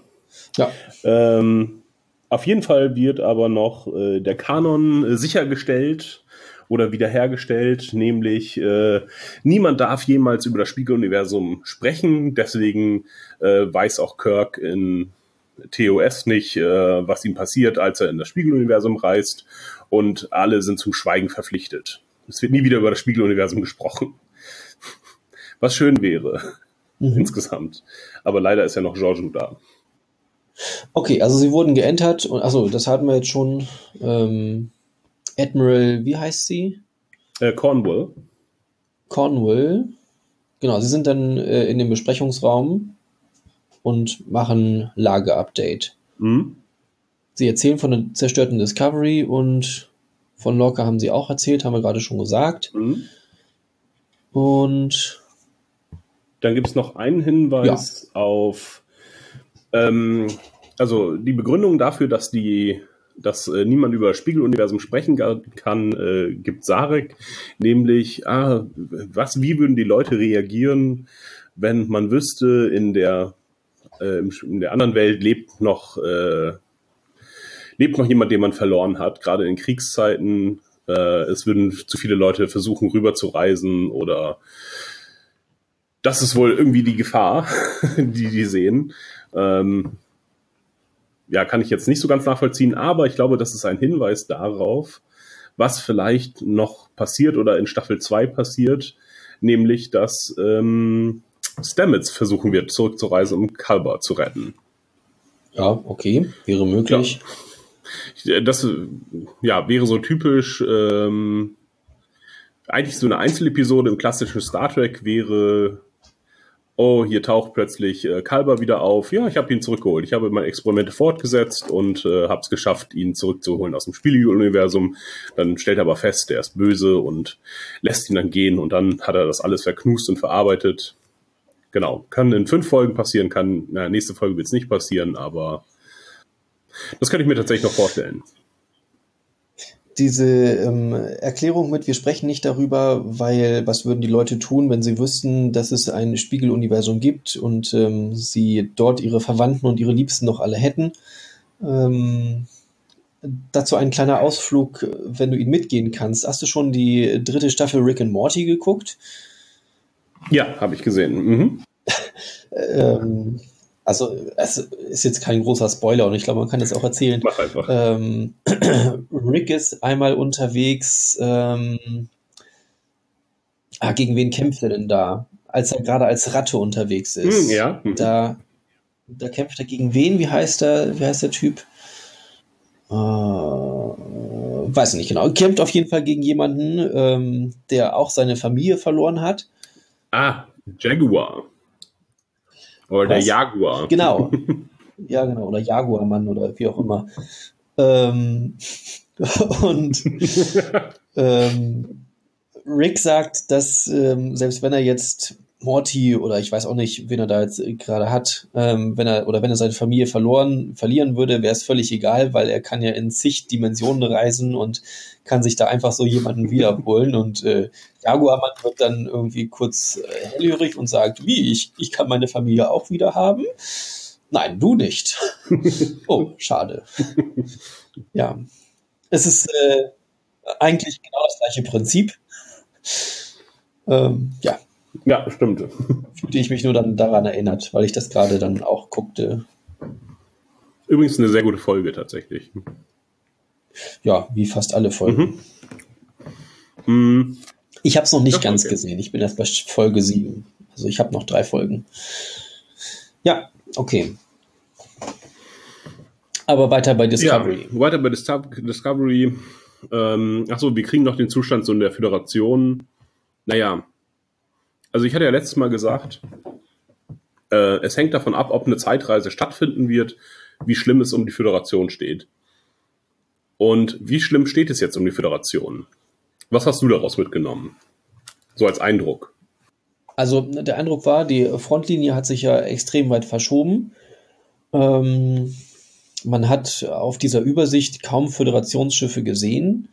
Ja. Ähm, auf jeden Fall wird aber noch äh, der Kanon äh, sichergestellt oder wiederhergestellt, nämlich äh, niemand darf jemals über das Spiegeluniversum sprechen, deswegen äh, weiß auch Kirk in TOS nicht, äh, was ihm passiert, als er in das Spiegeluniversum reist und alle sind zum Schweigen verpflichtet. Es wird nie wieder über das Spiegeluniversum gesprochen. *laughs* Was schön wäre, mhm. insgesamt. Aber leider ist ja noch Giorgio da. Okay, also sie wurden geentert und achso, das hatten wir jetzt schon. Ähm, Admiral, wie heißt sie? Äh, Cornwall. Cornwall. Genau, sie sind dann äh, in dem Besprechungsraum und machen Lageupdate. Mhm. Sie erzählen von der zerstörten Discovery und von Lorca haben sie auch erzählt, haben wir gerade schon gesagt. Mhm. Und dann gibt es noch einen Hinweis ja. auf ähm, also die Begründung dafür, dass die dass äh, niemand über Spiegeluniversum sprechen kann, äh, gibt Sarek, nämlich, ah, was, wie würden die Leute reagieren, wenn man wüsste, in der, äh, in der anderen Welt lebt noch, äh, lebt noch jemand, den man verloren hat, gerade in Kriegszeiten. Äh, es würden zu viele Leute versuchen, rüber zu reisen oder das ist wohl irgendwie die Gefahr, *laughs* die die sehen. Ähm, ja, kann ich jetzt nicht so ganz nachvollziehen, aber ich glaube, das ist ein Hinweis darauf, was vielleicht noch passiert oder in Staffel 2 passiert, nämlich dass ähm, Stamets versuchen wird, zurückzureisen, um Kalber zu retten. Ja, okay, wäre möglich. Ja. Das ja, wäre so typisch. Ähm, eigentlich so eine Einzelepisode im klassischen Star Trek wäre oh, hier taucht plötzlich äh, Kalber wieder auf. Ja, ich habe ihn zurückgeholt. Ich habe meine Experimente fortgesetzt und äh, habe es geschafft, ihn zurückzuholen aus dem Spieluniversum. Dann stellt er aber fest, er ist böse und lässt ihn dann gehen und dann hat er das alles verknust und verarbeitet. Genau, kann in fünf Folgen passieren, kann, na, nächste Folge wird es nicht passieren, aber das könnte ich mir tatsächlich noch vorstellen diese ähm, Erklärung mit, wir sprechen nicht darüber, weil was würden die Leute tun, wenn sie wüssten, dass es ein Spiegeluniversum gibt und ähm, sie dort ihre Verwandten und ihre Liebsten noch alle hätten. Ähm, dazu ein kleiner Ausflug, wenn du ihn mitgehen kannst. Hast du schon die dritte Staffel Rick and Morty geguckt? Ja, habe ich gesehen. Mhm. *laughs* ähm, also es ist jetzt kein großer Spoiler und ich glaube, man kann das auch erzählen. Mach einfach. Ähm, *clears throat* Rick ist einmal unterwegs ähm, Ah, gegen wen kämpft er denn da? Als er gerade als Ratte unterwegs ist. Hm, ja. Hm. Da, da kämpft er gegen wen? Wie heißt der, wie heißt der Typ? Äh, weiß nicht genau. Kämpft auf jeden Fall gegen jemanden, ähm, der auch seine Familie verloren hat. Ah, Jaguar. Oder der Jaguar. Genau. *laughs* Ja, genau. Oder Jaguarmann oder wie auch immer. Ähm, *laughs* und *laughs* ähm, Rick sagt, dass ähm, selbst wenn er jetzt Morty oder ich weiß auch nicht, wen er da jetzt gerade hat, ähm, wenn er oder wenn er seine Familie verloren verlieren würde, wäre es völlig egal, weil er kann ja in zig Dimensionen reisen und kann sich da einfach so jemanden wiederholen *laughs* und äh, Jaguarmann wird dann irgendwie kurz äh, hellhörig und sagt, wie ich ich kann meine Familie auch wieder haben. Nein, du nicht. *laughs* oh, schade. ja, es ist äh, eigentlich genau das gleiche Prinzip. Ähm, ja. Ja, stimmt. Fühlte ich mich nur dann daran erinnert, weil ich das gerade dann auch guckte. Übrigens eine sehr gute Folge tatsächlich. Ja, wie fast alle Folgen. Mhm. Mm. Ich habe es noch nicht ganz okay. gesehen. Ich bin erst bei Folge 7. Also ich habe noch drei Folgen. Ja, okay. Aber weiter bei Discovery. Ja, weiter bei Discovery. Ähm, achso, wir kriegen noch den Zustand so in der Föderation. Naja, also ich hatte ja letztes Mal gesagt, äh, es hängt davon ab, ob eine Zeitreise stattfinden wird, wie schlimm es um die Föderation steht. Und wie schlimm steht es jetzt um die Föderation? Was hast du daraus mitgenommen? So als Eindruck. Also der Eindruck war, die Frontlinie hat sich ja extrem weit verschoben. Ähm, man hat auf dieser Übersicht kaum Föderationsschiffe gesehen.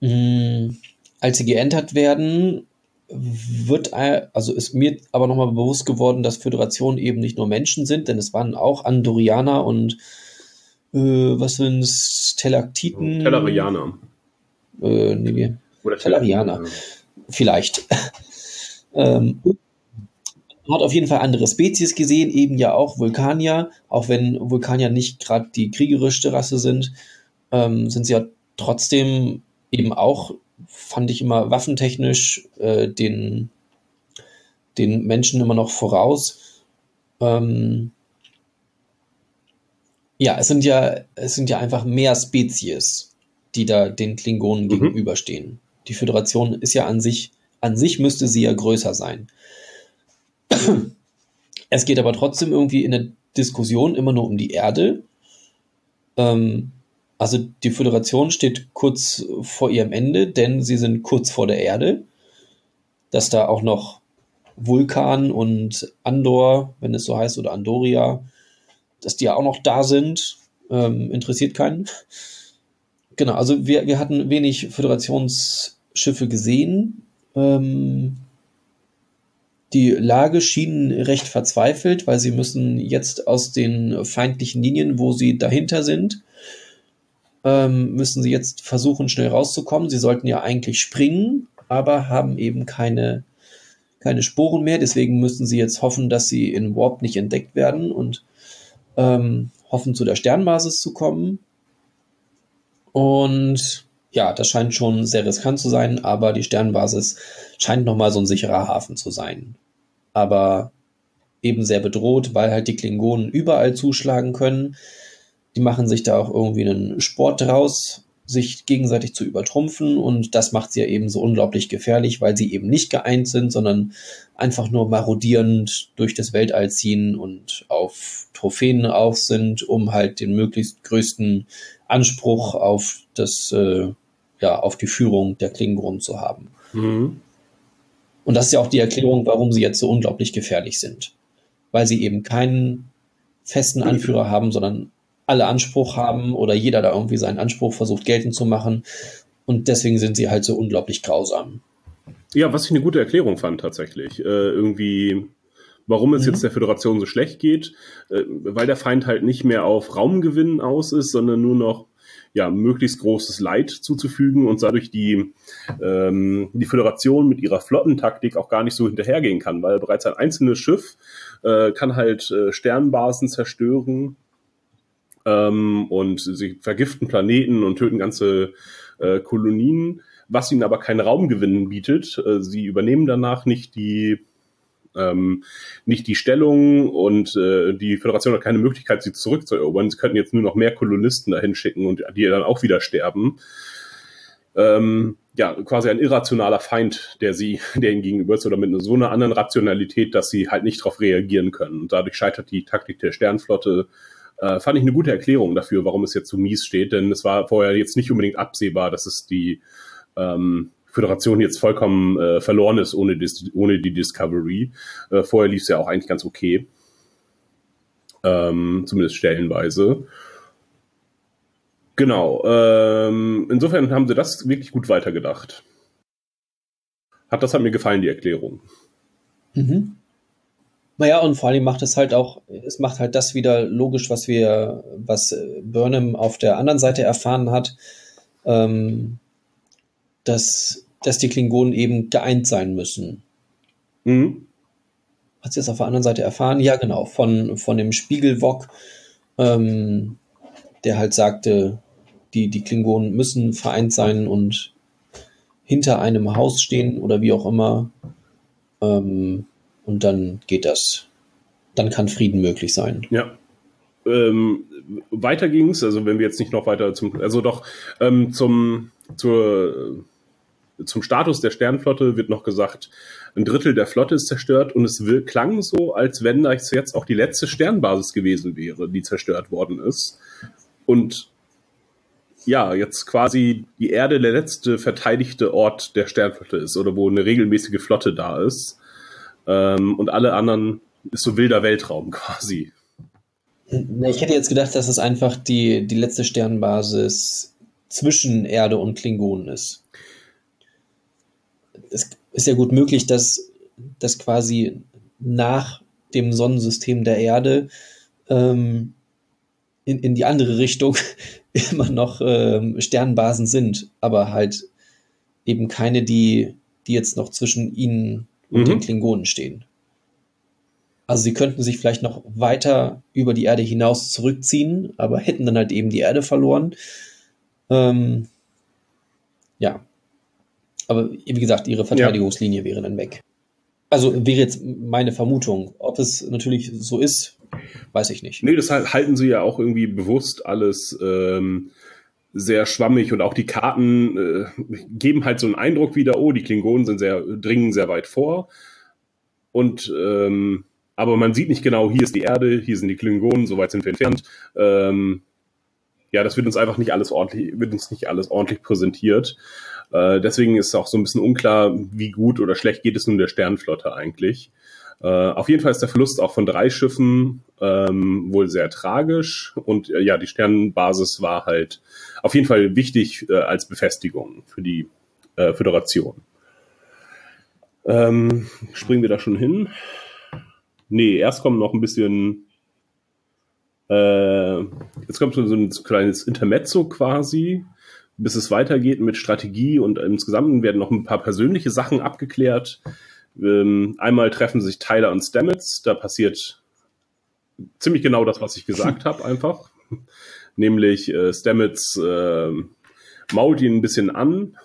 Mhm. Als sie geentert werden, wird, also ist mir aber nochmal bewusst geworden, dass Föderationen eben nicht nur Menschen sind, denn es waren auch Andorianer und äh, was sind es, Telaktiten? Tellarianer. Äh, nee, Oder Tellarianer. Vielleicht. *laughs* ähm, hat auf jeden Fall andere Spezies gesehen, eben ja auch Vulkanier, auch wenn Vulkanier nicht gerade die kriegerischste Rasse sind, ähm, sind sie ja trotzdem eben auch, fand ich immer waffentechnisch, äh, den, den Menschen immer noch voraus. Ähm, ja, es sind ja, es sind ja einfach mehr Spezies, die da den Klingonen mhm. gegenüberstehen. Die Föderation ist ja an sich, an sich müsste sie ja größer sein. Es geht aber trotzdem irgendwie in der Diskussion immer nur um die Erde. Ähm, also die Föderation steht kurz vor ihrem Ende, denn sie sind kurz vor der Erde. Dass da auch noch Vulkan und Andor, wenn es so heißt, oder Andoria, dass die ja auch noch da sind, ähm, interessiert keinen. Genau, also wir, wir hatten wenig Föderationsschiffe gesehen. Ähm, die Lage schien recht verzweifelt, weil sie müssen jetzt aus den feindlichen Linien, wo sie dahinter sind, ähm, müssen sie jetzt versuchen, schnell rauszukommen. Sie sollten ja eigentlich springen, aber haben eben keine, keine Sporen mehr. Deswegen müssen sie jetzt hoffen, dass sie in Warp nicht entdeckt werden und ähm, hoffen, zu der Sternbasis zu kommen. Und ja, das scheint schon sehr riskant zu sein, aber die Sternbasis scheint nochmal so ein sicherer Hafen zu sein. Aber eben sehr bedroht, weil halt die Klingonen überall zuschlagen können. Die machen sich da auch irgendwie einen Sport draus, sich gegenseitig zu übertrumpfen und das macht sie ja eben so unglaublich gefährlich, weil sie eben nicht geeint sind, sondern einfach nur marodierend durch das Weltall ziehen und auf Trophäen auf sind, um halt den möglichst größten Anspruch auf das äh, ja, auf die Führung der Klingonen zu haben. Mhm. Und das ist ja auch die Erklärung, warum sie jetzt so unglaublich gefährlich sind. Weil sie eben keinen festen Anführer haben, sondern alle Anspruch haben oder jeder da irgendwie seinen Anspruch versucht geltend zu machen. Und deswegen sind sie halt so unglaublich grausam. Ja, was ich eine gute Erklärung fand tatsächlich. Äh, irgendwie, warum es mhm. jetzt der Föderation so schlecht geht, äh, weil der Feind halt nicht mehr auf Raumgewinn aus ist, sondern nur noch ja, möglichst großes Leid zuzufügen und dadurch die, ähm, die Föderation mit ihrer Flottentaktik auch gar nicht so hinterhergehen kann, weil bereits ein einzelnes Schiff äh, kann halt äh, Sternbasen zerstören. Äh, ähm, und sie vergiften Planeten und töten ganze äh, Kolonien, was ihnen aber keinen Raumgewinn bietet. Äh, sie übernehmen danach nicht die ähm, nicht die Stellung und äh, die Föderation hat keine Möglichkeit, sie zurückzuerobern. Sie könnten jetzt nur noch mehr Kolonisten dahin schicken und die dann auch wieder sterben. Ähm, ja, quasi ein irrationaler Feind, der sie, *laughs* der ihnen gegenüber ist, oder mit so einer anderen Rationalität, dass sie halt nicht darauf reagieren können. Und dadurch scheitert die Taktik der Sternflotte äh, fand ich eine gute Erklärung dafür, warum es jetzt so mies steht, denn es war vorher jetzt nicht unbedingt absehbar, dass es die ähm, Föderation jetzt vollkommen äh, verloren ist ohne, dis ohne die Discovery. Äh, vorher lief es ja auch eigentlich ganz okay. Ähm, zumindest stellenweise. Genau. Ähm, insofern haben sie das wirklich gut weitergedacht. Hat das hat mir gefallen, die Erklärung. Mhm. Naja, und vor allem macht es halt auch, es macht halt das wieder logisch, was wir, was Burnham auf der anderen Seite erfahren hat, ähm, dass, dass die Klingonen eben geeint sein müssen. Mhm. Hat sie das auf der anderen Seite erfahren? Ja, genau, von, von dem Spiegelwok, ähm, der halt sagte, die, die Klingonen müssen vereint sein und hinter einem Haus stehen oder wie auch immer. Ähm, und dann geht das. Dann kann Frieden möglich sein. Ja. Ähm, weiter ging's, also wenn wir jetzt nicht noch weiter zum, also doch ähm, zum zur, zum Status der Sternflotte wird noch gesagt, ein Drittel der Flotte ist zerstört und es will, klang so, als wenn das jetzt auch die letzte Sternbasis gewesen wäre, die zerstört worden ist. Und ja, jetzt quasi die Erde der letzte verteidigte Ort der Sternflotte ist oder wo eine regelmäßige Flotte da ist. Ähm, und alle anderen ist so wilder Weltraum *laughs* quasi. Ich hätte jetzt gedacht, dass es einfach die, die letzte Sternbasis zwischen Erde und Klingonen ist. Es ist ja gut möglich, dass das quasi nach dem Sonnensystem der Erde ähm, in, in die andere Richtung *laughs* immer noch ähm, Sternbasen sind, aber halt eben keine, die, die jetzt noch zwischen ihnen und mhm. den Klingonen stehen. Also sie könnten sich vielleicht noch weiter über die Erde hinaus zurückziehen, aber hätten dann halt eben die Erde verloren. Ähm, ja. Aber wie gesagt, ihre Verteidigungslinie ja. wäre dann weg. Also wäre jetzt meine Vermutung. Ob es natürlich so ist, weiß ich nicht. Nee, das halten sie ja auch irgendwie bewusst alles ähm, sehr schwammig und auch die Karten äh, geben halt so einen Eindruck wieder, oh, die Klingonen sind sehr, dringen sehr weit vor. Und ähm, aber man sieht nicht genau, hier ist die Erde, hier sind die Klingonen, so weit sind wir entfernt. Ähm, ja, das wird uns einfach nicht alles ordentlich, wird uns nicht alles ordentlich präsentiert. Äh, deswegen ist auch so ein bisschen unklar, wie gut oder schlecht geht es nun der Sternflotte eigentlich. Äh, auf jeden Fall ist der Verlust auch von drei Schiffen ähm, wohl sehr tragisch und äh, ja, die Sternenbasis war halt auf jeden Fall wichtig äh, als Befestigung für die äh, Föderation. Ähm, springen wir da schon hin? Nee, erst kommt noch ein bisschen. Äh, jetzt kommt so ein kleines Intermezzo quasi, bis es weitergeht mit Strategie und insgesamt werden noch ein paar persönliche Sachen abgeklärt. Ähm, einmal treffen sich Tyler und Stamets, da passiert ziemlich genau das, was ich gesagt *laughs* habe, einfach. Nämlich äh, Stamets äh, mault ihn ein bisschen an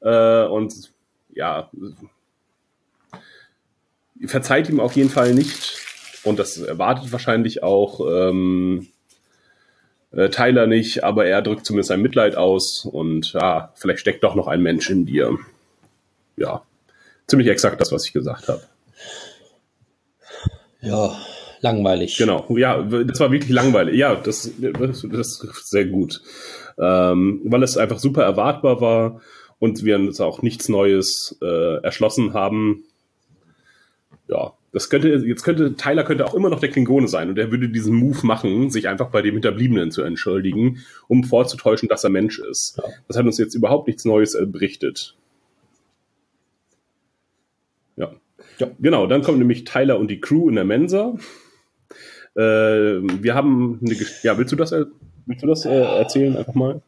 äh, und ja, verzeiht ihm auf jeden Fall nicht. Und das erwartet wahrscheinlich auch ähm, äh, Tyler nicht, aber er drückt zumindest sein Mitleid aus und ja, vielleicht steckt doch noch ein Mensch in dir. Ja, ziemlich exakt das, was ich gesagt habe. Ja, langweilig. Genau, ja, das war wirklich langweilig. Ja, das, das, das ist sehr gut. Ähm, weil es einfach super erwartbar war und wir uns auch nichts Neues äh, erschlossen haben ja, das könnte, jetzt könnte, Tyler könnte auch immer noch der Klingone sein und er würde diesen Move machen, sich einfach bei dem Hinterbliebenen zu entschuldigen, um vorzutäuschen, dass er Mensch ist. Ja. Das hat uns jetzt überhaupt nichts Neues äh, berichtet. Ja. ja. Genau, dann kommen nämlich Tyler und die Crew in der Mensa. Äh, wir haben eine, Gesch ja, willst du das, willst du das äh, erzählen einfach mal?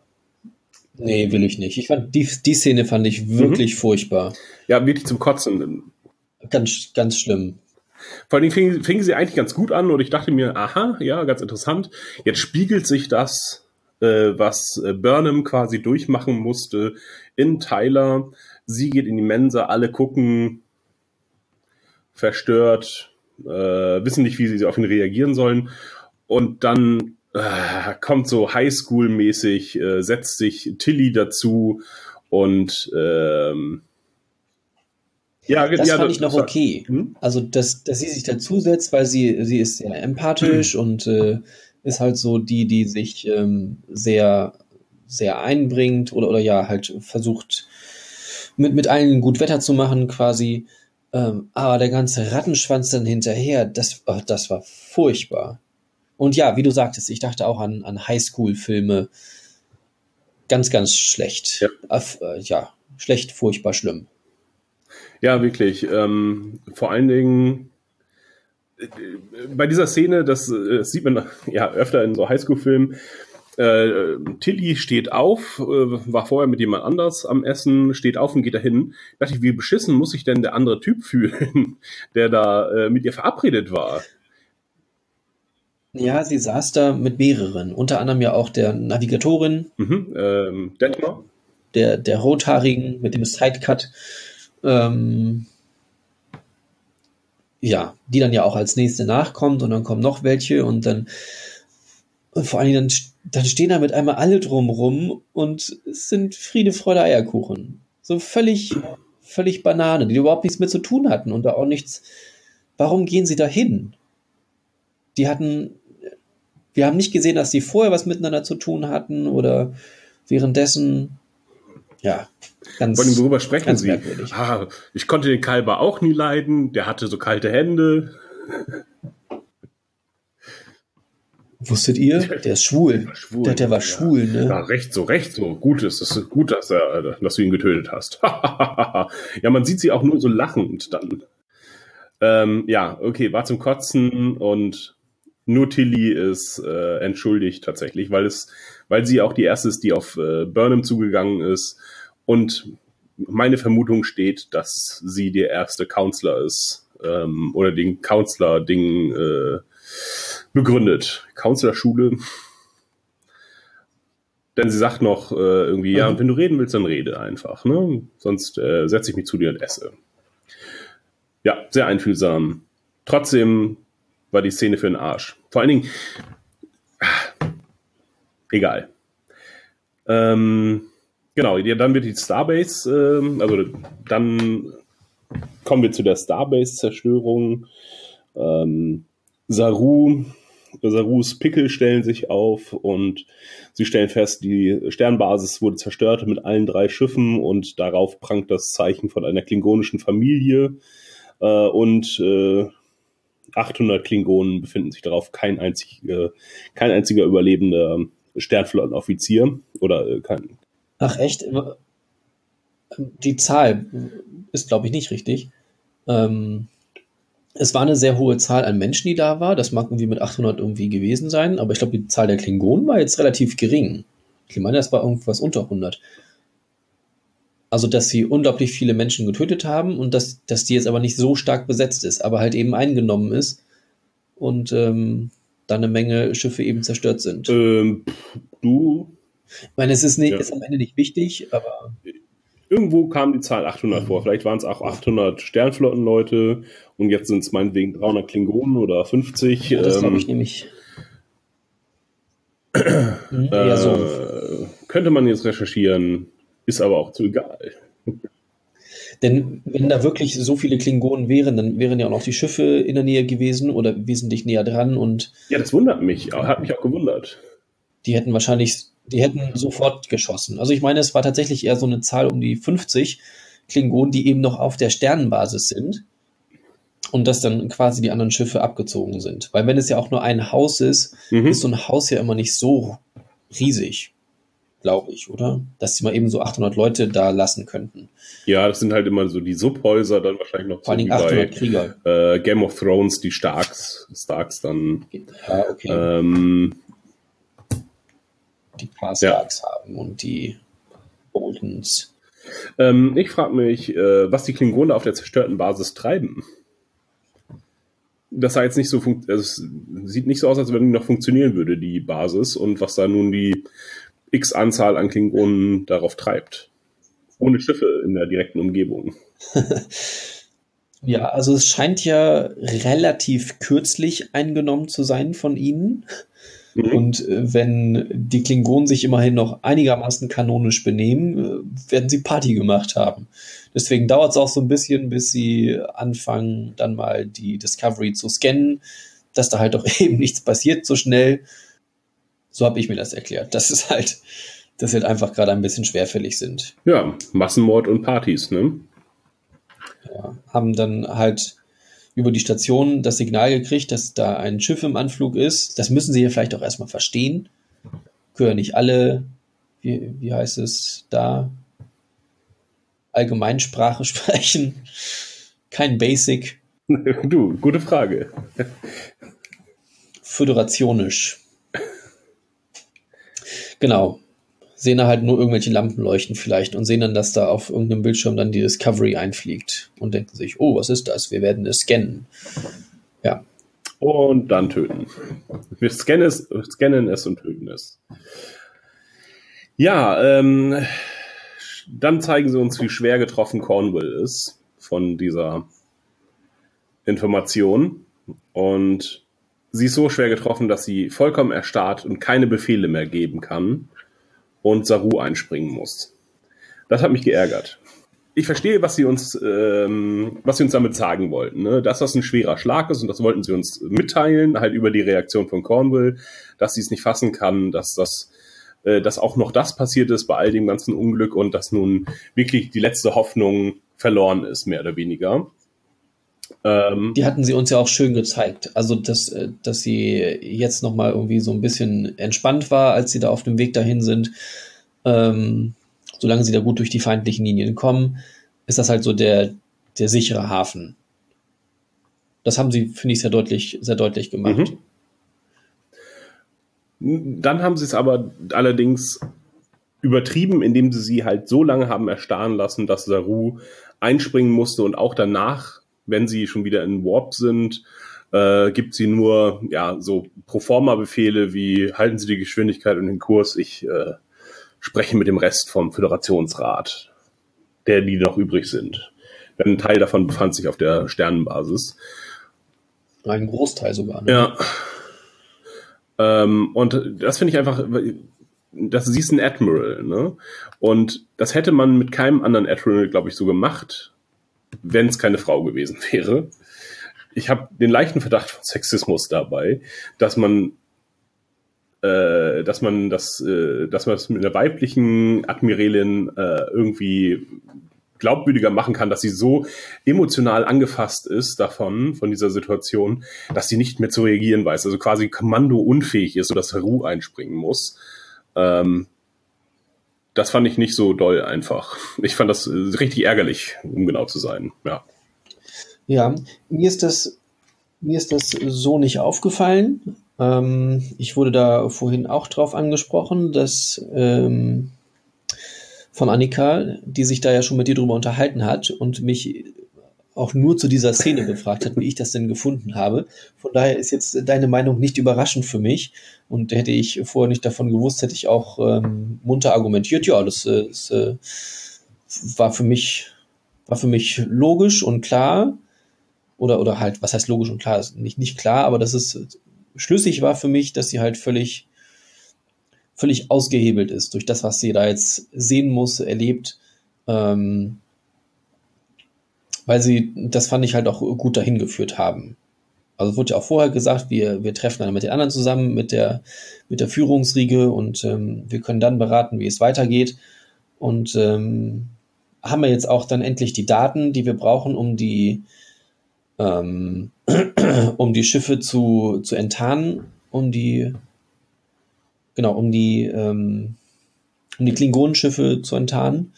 Nee, will ich nicht. Ich fand, die, die Szene fand ich wirklich mhm. furchtbar. Ja, wirklich zum Kotzen Ganz, ganz schlimm. vor allem fing, fing sie eigentlich ganz gut an und ich dachte mir, aha, ja, ganz interessant. Jetzt spiegelt sich das, äh, was äh, Burnham quasi durchmachen musste, in Tyler. Sie geht in die Mensa, alle gucken verstört, äh, wissen nicht, wie sie auf ihn reagieren sollen. Und dann äh, kommt so Highschool-mäßig, äh, setzt sich Tilly dazu und ähm, ja, das ja, fand ich noch okay. Hm? Also, dass, dass sie sich dazusetzt, weil sie, sie ist sehr empathisch hm. und äh, ist halt so die, die sich ähm, sehr, sehr einbringt oder, oder ja, halt versucht, mit, mit allen gut Wetter zu machen, quasi. Ähm, aber der ganze Rattenschwanz dann hinterher, das, oh, das war furchtbar. Und ja, wie du sagtest, ich dachte auch an, an Highschool-Filme. Ganz, ganz schlecht. Ja. Äh, ja, schlecht, furchtbar schlimm. Ja, wirklich. Ähm, vor allen Dingen äh, bei dieser Szene, das, das äh, sieht man *laughs* ja öfter in so Highschool-Filmen, äh, Tilly steht auf, äh, war vorher mit jemand anders am Essen, steht auf und geht dahin. Da dachte ich, wie beschissen muss sich denn der andere Typ fühlen, *laughs* der da äh, mit ihr verabredet war? Ja, sie saß da mit mehreren, unter anderem ja auch der Navigatorin. Mhm, ähm, Detmar. Der, der Rothaarigen mit dem Sidecut. Ähm, ja, die dann ja auch als nächste nachkommt und dann kommen noch welche und dann und vor allen Dingen dann, dann stehen da mit einmal alle drumrum und es sind Friede, Freude, Eierkuchen. So völlig, völlig Banane, die überhaupt nichts mit zu tun hatten und da auch nichts. Warum gehen sie da hin? Die hatten, wir haben nicht gesehen, dass sie vorher was miteinander zu tun hatten oder währenddessen, ja, Ganz, Von worüber sprechen Sie? Ah, ich konnte den Kalber auch nie leiden, der hatte so kalte Hände. Wusstet ihr? Der ist schwul. Der, schwul, der, der war ja. schwul, ne? Ja, recht so, recht so. Gut ist es gut, dass, er, dass du ihn getötet hast. *laughs* ja, man sieht sie auch nur so lachend dann. Ähm, ja, okay, war zum Kotzen und nur Tilly ist äh, entschuldigt tatsächlich, weil es, weil sie auch die erste ist, die auf äh, Burnham zugegangen ist und meine Vermutung steht, dass sie der erste Counselor ist ähm, oder den Counselor-Ding äh, begründet. Counselor-Schule. Denn sie sagt noch äh, irgendwie, mhm. ja, und wenn du reden willst, dann rede einfach. Ne? Sonst äh, setze ich mich zu dir und esse. Ja, sehr einfühlsam. Trotzdem war die Szene für den Arsch. Vor allen Dingen, ah, egal. Ähm, Genau, ja, dann wird die Starbase, äh, also dann kommen wir zu der Starbase-Zerstörung. Ähm, Saru, Sarus Pickel stellen sich auf und sie stellen fest, die Sternbasis wurde zerstört mit allen drei Schiffen und darauf prangt das Zeichen von einer klingonischen Familie äh, und äh, 800 Klingonen befinden sich darauf, kein, einzig, äh, kein einziger überlebender Sternflottenoffizier oder äh, kein, Ach echt? Die Zahl ist, glaube ich, nicht richtig. Ähm, es war eine sehr hohe Zahl an Menschen, die da war. Das mag irgendwie mit 800 irgendwie gewesen sein, aber ich glaube, die Zahl der Klingonen war jetzt relativ gering. Ich meine, das war irgendwas unter 100. Also, dass sie unglaublich viele Menschen getötet haben und dass, dass die jetzt aber nicht so stark besetzt ist, aber halt eben eingenommen ist und ähm, dann eine Menge Schiffe eben zerstört sind. Ähm, du ich meine, es ist, nicht, ja. ist am Ende nicht wichtig, aber. Irgendwo kam die Zahl 800 mhm. vor. Vielleicht waren es auch 800 Sternflottenleute und jetzt sind es meinetwegen 300 Klingonen oder 50. Ja, das ähm, glaube ich nämlich. *clears throat* Mhm, äh, so. Könnte man jetzt recherchieren, ist aber auch zu egal. *laughs* Denn wenn da wirklich so viele Klingonen wären, dann wären ja auch noch die Schiffe in der Nähe gewesen oder wesentlich näher dran und. Ja, das wundert mich, hat mich auch gewundert. Die hätten wahrscheinlich die hätten sofort geschossen. Also ich meine, es war tatsächlich eher so eine Zahl um die 50 Klingonen, die eben noch auf der Sternenbasis sind und dass dann quasi die anderen Schiffe abgezogen sind. Weil wenn es ja auch nur ein Haus ist, mhm. ist so ein Haus ja immer nicht so riesig, glaube ich, oder? Dass sie mal eben so 800 Leute da lassen könnten. Ja, das sind halt immer so die Subhäuser, dann wahrscheinlich noch Vor allem 800 bei, Krieger. Äh, Game of Thrones, die Starks, Starks dann. Ja, okay. Ähm, die Parstarks ja. haben und die Boltons. Ähm, ich frage mich, äh, was die Klingonen auf der zerstörten Basis treiben. das sah jetzt nicht so, also es sieht nicht so aus, als wenn die noch funktionieren würde, die Basis und was da nun die X Anzahl an Klingonen darauf treibt. Ohne Schiffe in der direkten Umgebung. *laughs* ja, also es scheint ja relativ kürzlich eingenommen zu sein von ihnen. Mhm. Und äh, wenn die Klingonen sich immerhin noch einigermaßen kanonisch benehmen, äh, werden sie Party gemacht haben. Deswegen dauert es auch so ein bisschen, bis sie anfangen, dann mal die Discovery zu scannen, dass da halt doch *laughs* eben nichts passiert so schnell. So habe ich mir das erklärt. Das ist halt, dass sie halt einfach gerade ein bisschen schwerfällig sind. Ja, Massenmord und Partys, ne? Ja, haben dann halt über die Station das Signal gekriegt, dass da ein Schiff im Anflug ist. Das müssen sie ja vielleicht auch erstmal verstehen. Können ja nicht alle, wie, wie heißt es da, Allgemeinsprache *laughs* sprechen. Kein Basic. *laughs* Du, gute Frage. Föderationisch. Genau. Sehen da halt nur irgendwelche Lampen leuchten vielleicht und sehen dann, dass da auf irgendeinem Bildschirm dann die Discovery einfliegt und denken sich, oh, was ist das? Wir werden es scannen. Ja. Und dann töten. Wir scannen es, scannen es und töten es. Ja, ähm, dann zeigen sie uns, wie schwer getroffen Cornwall ist von dieser Information. Und sie ist so schwer getroffen, dass sie vollkommen erstarrt und keine Befehle mehr geben kann und Saru einspringen muss. Das hat mich geärgert. Ich verstehe, was sie uns, ähm, was sie uns damit sagen wollten, ne? dass das ein schwerer Schlag ist und das wollten sie uns mitteilen, halt über die Reaktion von Cornwall, dass sie es nicht fassen kann, dass das äh, dass auch noch das passiert ist bei all dem ganzen Unglück und dass nun wirklich die letzte Hoffnung verloren ist, mehr oder weniger. Ähm, die hatten sie uns ja auch schön gezeigt. Also, dass, äh, dass sie jetzt nochmal irgendwie so ein bisschen entspannt war, als sie da auf dem Weg dahin sind. Ähm, solange sie da gut durch die feindlichen Linien kommen, ist das halt so der, der sichere Hafen. Das haben sie, finde ich, sehr deutlich, sehr deutlich gemacht. Mhm. Dann haben sie es aber allerdings übertrieben, indem sie sie halt so lange haben erstarren lassen, dass Saru einspringen musste und auch danach, wenn sie schon wieder in Warp sind, äh, gibt sie nur ja so Proforma-Befehle wie halten Sie die Geschwindigkeit und den Kurs. Ich äh, spreche mit dem Rest vom Föderationsrat, der die noch übrig sind. Denn ein Teil davon befand sich auf der Sternenbasis. Ein Großteil sogar. Ne? Ja. Ähm, und das finde ich einfach, das sie ist ein Admiral, ne? Und das hätte man mit keinem anderen Admiral, glaube ich, so gemacht, wenn es keine Frau gewesen *laughs* wäre. Ich habe den leichten Verdacht von Sexismus dabei, dass man äh, dass man das, äh, dass man das mit einer weiblichen Admiralin äh, irgendwie glaubwürdiger machen kann, dass sie so emotional angefasst ist davon, von dieser Situation, dass sie nicht mehr zu reagieren weiß, also quasi kommandounfähig ist, sodass Haru einspringen muss. Ähm, das fand ich nicht so doll einfach. Ich fand das richtig ärgerlich, um genau zu sein, ja. Ja, mir ist das, mir ist das so nicht aufgefallen. Ähm, ich wurde da vorhin auch drauf angesprochen, dass ähm, von Annika, die sich da ja schon mit dir drüber unterhalten hat und mich auch nur zu dieser Szene *laughs* gefragt hat, wie ich das denn gefunden habe. Von daher ist jetzt deine Meinung nicht überraschend für mich. Und hätte ich vorher nicht davon gewusst, hätte ich auch ähm, munter argumentiert. Ja, das, äh, das äh, war für mich war für mich logisch und klar. Oder, oder halt, was heißt logisch und klar? Nicht, nicht klar, aber dass es schlüssig war für mich, dass sie halt völlig völlig ausgehebelt ist durch das, was sie da jetzt sehen muss, erlebt. Ähm, weil sie, das fand ich halt auch gut dahin geführt haben. Also wurde ja auch vorher gesagt, wir, wir treffen dann mit den anderen zusammen, mit der, mit der Führungsriege und ähm, wir können dann beraten, wie es weitergeht. Und ähm, haben wir jetzt auch dann endlich die Daten, die wir brauchen, um die, ähm, *clears throat* um die Schiffe zu, zu enttarnen, um die genau, um die, ähm, um die Klingonenschiffe zu enttarnen.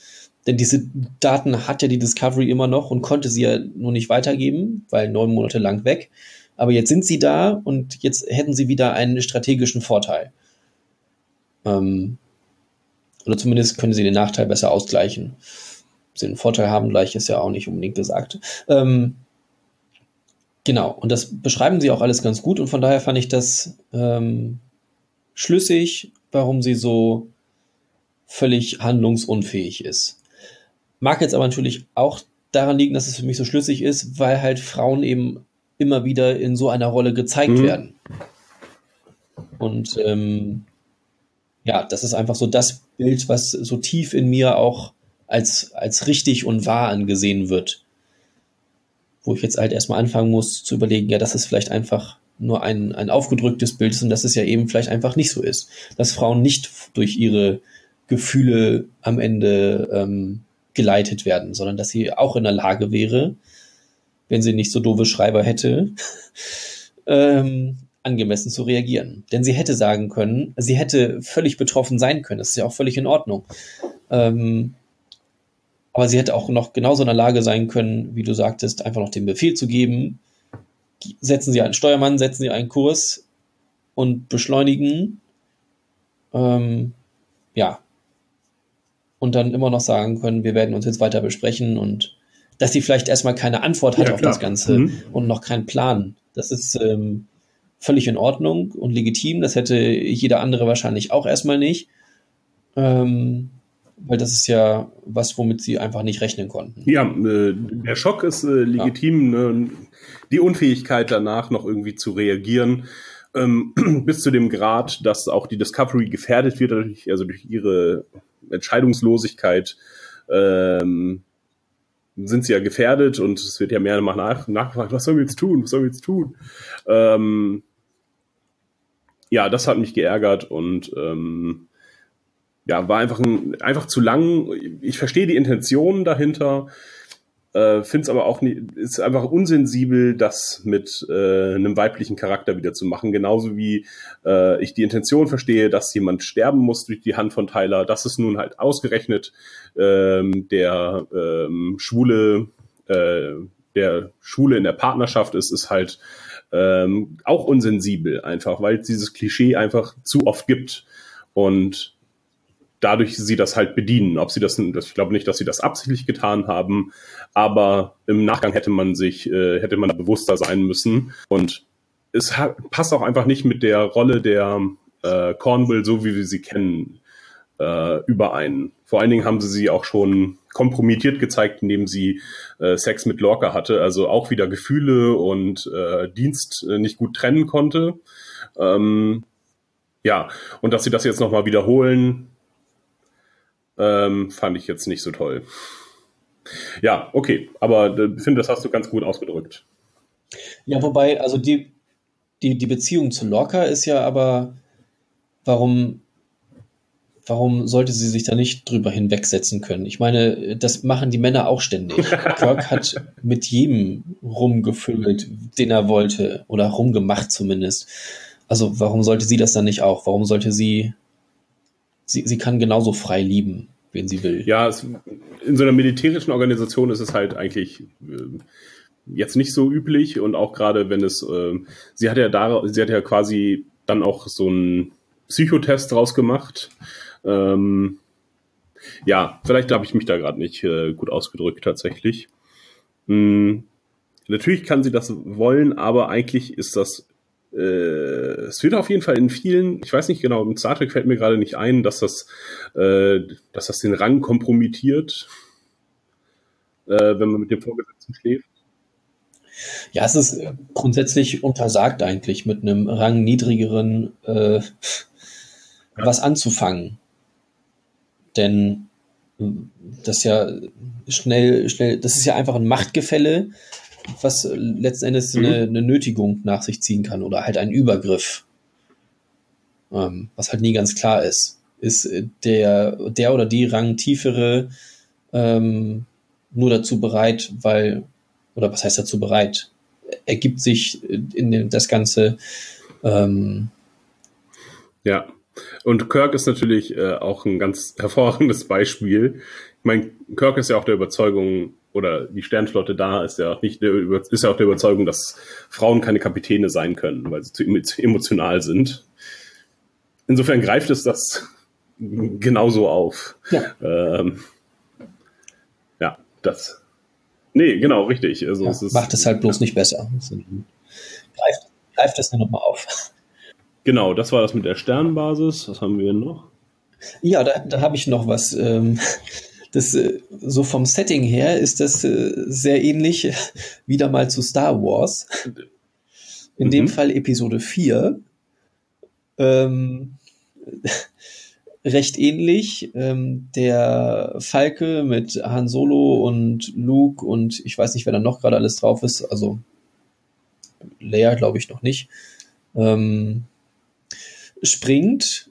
Denn diese Daten hat ja die Discovery immer noch und konnte sie ja nur nicht weitergeben, weil neun Monate lang weg. Aber jetzt sind sie da und jetzt hätten sie wieder einen strategischen Vorteil. Ähm, oder zumindest können sie den Nachteil besser ausgleichen. Sie einen Vorteil haben gleich ist ja auch nicht unbedingt gesagt. Ähm, Genau, und das beschreiben sie auch alles ganz gut und von daher fand ich das ähm, schlüssig, warum sie so völlig handlungsunfähig ist. Mag jetzt aber natürlich auch daran liegen, dass es für mich so schlüssig ist, weil halt Frauen eben immer wieder in so einer Rolle gezeigt mhm. werden. Und ähm, ja, das ist einfach so das Bild, was so tief in mir auch als, als richtig und wahr angesehen wird wo ich jetzt halt erstmal anfangen muss zu überlegen, ja, dass es vielleicht einfach nur ein, ein aufgedrücktes Bild ist und dass es ja eben vielleicht einfach nicht so ist. Dass Frauen nicht durch ihre Gefühle am Ende ähm, geleitet werden, sondern dass sie auch in der Lage wäre, wenn sie nicht so doofe Schreiber hätte, *laughs* ähm, angemessen zu reagieren. Denn sie hätte sagen können, sie hätte völlig betroffen sein können. Das ist ja auch völlig in Ordnung. Ähm, aber sie hätte auch noch genauso in der Lage sein können, wie du sagtest, einfach noch den Befehl zu geben. Setzen Sie einen Steuermann, setzen Sie einen Kurs und beschleunigen. Ähm, ja. Und dann immer noch sagen können, wir werden uns jetzt weiter besprechen und dass sie vielleicht erstmal keine Antwort hat ja, auf klar. das Ganze mhm. und noch keinen Plan. Das ist ähm, völlig in Ordnung und legitim. Das hätte jeder andere wahrscheinlich auch erstmal nicht. Ähm, weil das ist ja was, womit sie einfach nicht rechnen konnten. Ja, äh, der Schock ist äh, legitim. Ja. Ne? Die Unfähigkeit danach noch irgendwie zu reagieren, ähm, *clears throat* bis zu dem Grad, dass auch die Discovery gefährdet wird, also durch ihre Entscheidungslosigkeit. Ähm, sind sie ja gefährdet und es wird ja mehr nach, nachgefragt, was sollen wir jetzt tun, was sollen wir jetzt tun? Ähm, ja, das hat mich geärgert und ähm, ja, war einfach, ein, einfach zu lang. Ich verstehe die Intention dahinter, äh, finde es aber auch nicht, ist einfach unsensibel, das mit äh, einem weiblichen Charakter wieder zu machen. Genauso wie äh, ich die Intention verstehe, dass jemand sterben muss durch die Hand von Tyler. Das ist nun halt ausgerechnet ähm, der ähm, schwule, äh, der Schwule in der Partnerschaft ist, ist halt ähm, auch unsensibel einfach, weil es dieses Klischee einfach zu oft gibt. Und dadurch sie das halt bedienen. Ob sie das, ich glaube nicht, dass sie das absichtlich getan haben, aber im Nachgang hätte man sich, äh, hätte man da bewusster sein müssen. Und es passt auch einfach nicht mit der Rolle der äh, Cornwall, so wie wir sie kennen, äh, überein. Vor allen Dingen haben sie sie auch schon kompromittiert gezeigt, indem sie äh, Sex mit Lorca hatte, also auch wieder Gefühle und äh, Dienst äh, nicht gut trennen konnte. Ähm, ja, und dass sie das jetzt nochmal wiederholen, ähm, fand ich jetzt nicht so toll. Ja, okay, aber äh, ich finde, das hast du ganz gut ausgedrückt. Ja, wobei, also die, die, die Beziehung zu Lorca ist ja aber, warum, warum sollte sie sich da nicht drüber hinwegsetzen können? Ich meine, das machen die Männer auch ständig. *laughs* Kirk hat mit jedem rumgevögelt, den er wollte, oder rumgemacht zumindest. Also warum sollte sie das dann nicht auch? Warum sollte sie sie, sie kann genauso frei lieben, wen sie will. Ja, es, in so einer militärischen Organisation ist es halt eigentlich äh, jetzt nicht so üblich und auch gerade wenn es, äh, sie hat ja da, sie hat ja quasi dann auch so einen Psychotest draus gemacht. Ähm, ja, vielleicht habe ich mich da gerade nicht äh, gut ausgedrückt tatsächlich. Hm, natürlich kann sie das wollen, aber eigentlich ist das es wird auf jeden Fall in vielen, ich weiß nicht genau, im Star Trek fällt mir gerade nicht ein, dass das, äh, dass das den Rang kompromittiert, äh, wenn man mit dem Vorgesetzten schläft. Ja, es ist grundsätzlich untersagt eigentlich mit einem Rang niedrigeren äh, was anzufangen. Denn das ja schnell, schnell, das ist ja einfach ein Machtgefälle, was letzten Endes mhm. eine, eine, Nötigung nach sich ziehen kann oder halt ein Übergriff. Ähm, was halt nie ganz klar ist. Ist der, der oder die Rangtiefere ähm, nur dazu bereit, weil, oder was heißt dazu bereit? Ergibt sich in das Ganze. Ähm, ja. Und Kirk ist natürlich äh, auch ein ganz *laughs* hervorragendes Beispiel. Ich meine, Kirk ist ja auch der Überzeugung, oder die Sternflotte da ist ja nicht der, ist ja auch der Überzeugung, dass Frauen keine Kapitäne sein können, weil sie zu, emotional sind. Insofern greift es das genauso auf. Ja, ähm, ja das Nee, genau, richtig. Also ja, es ist, macht es halt bloß nicht besser. Greift, greift das nur nochmal auf. Genau, das war das mit der Sternbasis. Was haben wir noch? Ja, da, da habe ich noch was. Ähm, das, äh, so vom Setting her ist das äh, sehr ähnlich *laughs* wieder mal zu Star Wars. In mhm. dem Fall Episode 4. Ähm, *laughs* recht ähnlich. Ähm, der Falke mit Han Solo und Luke und ich weiß nicht, wer da noch gerade alles drauf ist. Also Leia glaube ich noch nicht. Ähm, springt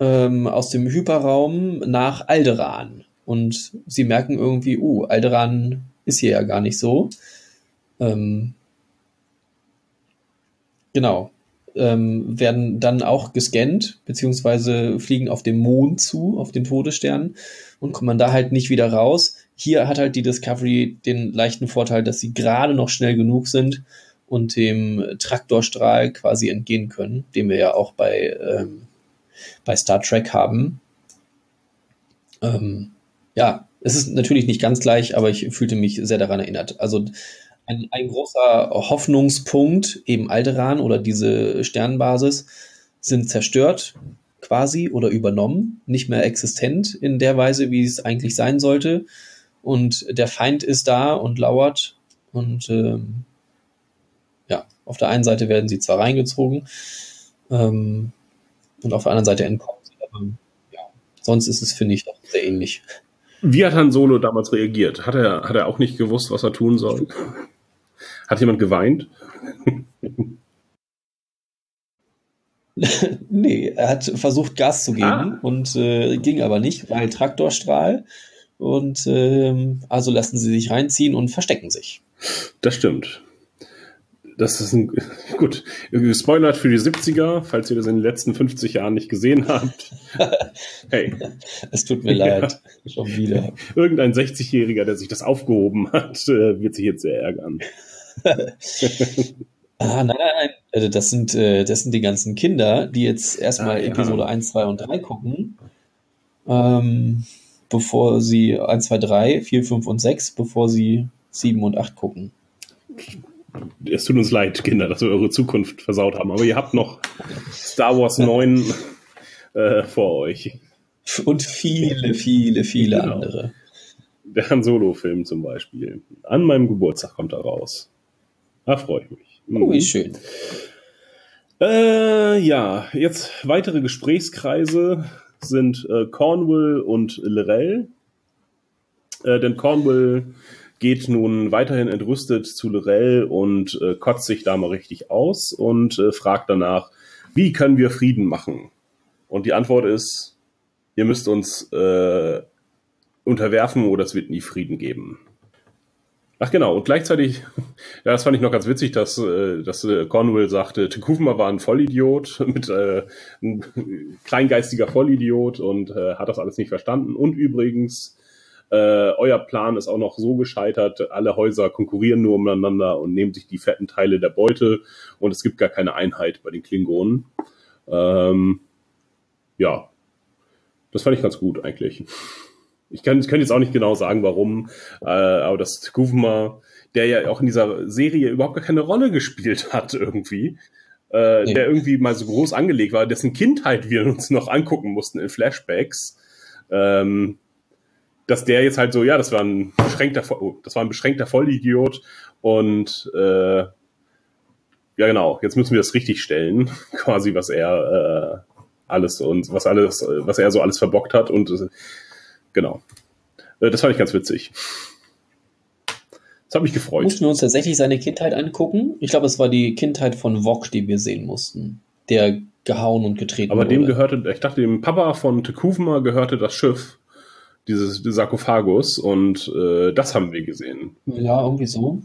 ähm, aus dem Hyperraum nach Alderan. Und sie merken irgendwie, uh, Alderan ist hier ja gar nicht so. Ähm, genau ähm, werden dann auch gescannt, beziehungsweise fliegen auf dem Mond zu, auf den Todesstern und kommen da halt nicht wieder raus. Hier hat halt die Discovery den leichten Vorteil, dass sie gerade noch schnell genug sind und dem Traktorstrahl quasi entgehen können, den wir ja auch bei, ähm, bei Star Trek haben. Ähm, ja, es ist natürlich nicht ganz gleich, aber ich fühlte mich sehr daran erinnert. Also ein, ein großer Hoffnungspunkt, eben Alderan oder diese Sternbasis, sind zerstört quasi oder übernommen, nicht mehr existent in der Weise, wie es eigentlich sein sollte. Und der Feind ist da und lauert. Und ähm, ja, auf der einen Seite werden sie zwar reingezogen ähm, und auf der anderen Seite entkommen sie. Aber ja, sonst ist es, finde ich, doch sehr ähnlich. Wie hat Han Solo damals reagiert? Hat er, hat er auch nicht gewusst, was er tun soll? Hat jemand geweint? *laughs* nee, er hat versucht, Gas zu geben ah. und äh, ging aber nicht, weil Traktorstrahl. Und ähm, also lassen sie sich reinziehen und verstecken sich. Das stimmt. Das ist ein, *laughs* gut, gespoilert für die 70er, falls ihr das in den letzten 50 Jahren nicht gesehen habt. *laughs* Hey. Es tut mir leid, schon wieder. Irgendein 60-Jähriger, der sich das aufgehoben hat, *laughs* äh, wird sich jetzt sehr ärgern. ah, nein, nein, nein. Also das sind, äh, das sind die ganzen Kinder, die jetzt erstmal ah, ja. Episode 1, 2 und 3 gucken. Ähm, bevor sie 1, 2, 3, 4, 5 und 6, bevor sie 7 und 8 gucken. Es tut uns leid, Kinder, dass wir eure Zukunft versaut haben, aber ihr habt noch Star Wars 9 äh, vor euch. Und viele, viele, viele genau. andere. Der Han Solo-Film zum Beispiel. An meinem Geburtstag kommt er raus. Da freue ich mich. Mhm. Oh, wie schön. Äh, ja, jetzt weitere Gesprächskreise sind äh, Cornwall und Lorel. Äh, denn Cornwall geht nun weiterhin entrüstet zu Lorel und äh, kotzt sich da mal richtig aus und äh, fragt danach, wie können wir Frieden machen? Und die Antwort ist, ihr müsst uns äh, unterwerfen oder es wird nie Frieden geben. Ach genau, und gleichzeitig, *laughs* ja, das fand ich noch ganz witzig, dass, äh, dass äh, Cornwall sagte, Tekufma war ein Vollidiot, *laughs* mit äh, ein kleingeistiger Vollidiot und äh, hat das alles nicht verstanden. Und übrigens, äh, euer Plan ist auch noch so gescheitert, alle Häuser konkurrieren nur umeinander und nehmen sich die fetten Teile der Beute und es gibt gar keine Einheit bei den Klingonen. Ähm, ja, das fand ich ganz gut eigentlich. Ich kann, ich kann jetzt auch nicht genau sagen, warum, äh, aber das Kuvma, der ja auch in dieser Serie überhaupt gar keine Rolle gespielt hat irgendwie, äh, nee. der irgendwie mal so groß angelegt war, dessen Kindheit wir uns noch angucken mussten in Flashbacks, ähm, dass der jetzt halt so, ja, das war ein beschränkter, oh, das war ein beschränkter Vollidiot und äh, ja genau, jetzt müssen wir das richtig stellen, *laughs* quasi was er äh, alles und was alles, was er so alles verbockt hat und äh, Genau. Äh, das fand ich ganz witzig. Das hat mich gefreut. Mussten wir uns tatsächlich seine Kindheit angucken? Ich glaube, es war die Kindheit von Wok, die wir sehen mussten. Der gehauen und getreten Aber wurde. dem gehörte, ich dachte, dem Papa von Tekuvma gehörte das Schiff, dieses Sarkophagus, und äh, das haben wir gesehen. Ja, irgendwie so.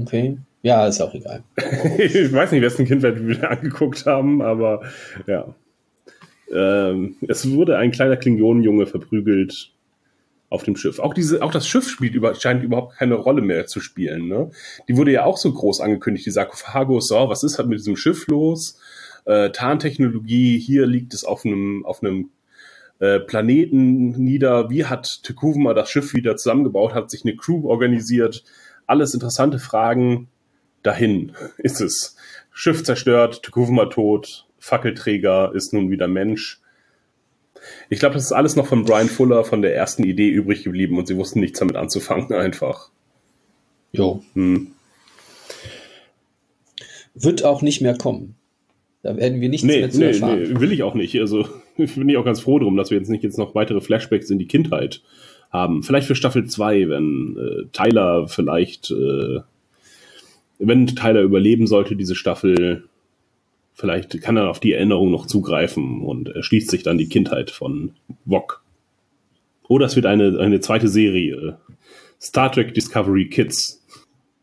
Okay. Ja, ist auch egal. *laughs* ich weiß nicht, wessen Kindheit wir angeguckt haben, aber ja. Ähm, es wurde ein kleiner Klingonenjunge verprügelt auf dem Schiff. Auch diese, auch das Schiff spielt über, scheint überhaupt keine Rolle mehr zu spielen. Ne? Die wurde ja auch so groß angekündigt, die Sarkophagos. So, was ist halt mit diesem Schiff los? Äh, Tarntechnologie, hier liegt es auf einem, auf einem äh, Planeten nieder. Wie hat Tekuvma das Schiff wieder zusammengebaut? Hat sich eine Crew organisiert? Alles interessante Fragen. Dahin ist es. Schiff zerstört, Tekuvma tot, Fackelträger ist nun wieder Mensch. Ich glaube, das ist alles noch von Brian Fuller von der ersten Idee übrig geblieben und sie wussten nichts damit anzufangen, *laughs* einfach. Jo. Hm. Wird auch nicht mehr kommen. Da werden wir nichts nee, mehr zu nee, erfahren. Nee, will ich auch nicht. Also *laughs* bin ich auch ganz froh drum, dass wir jetzt nicht jetzt noch weitere Flashbacks in die Kindheit haben. Vielleicht für Staffel 2, wenn äh, Tyler vielleicht, äh, wenn Tyler überleben sollte, diese Staffel, vielleicht kann er auf die Erinnerung noch zugreifen und erschließt sich dann die Kindheit von Wok. Oder es wird eine, eine zweite Serie. Star Trek Discovery Kids.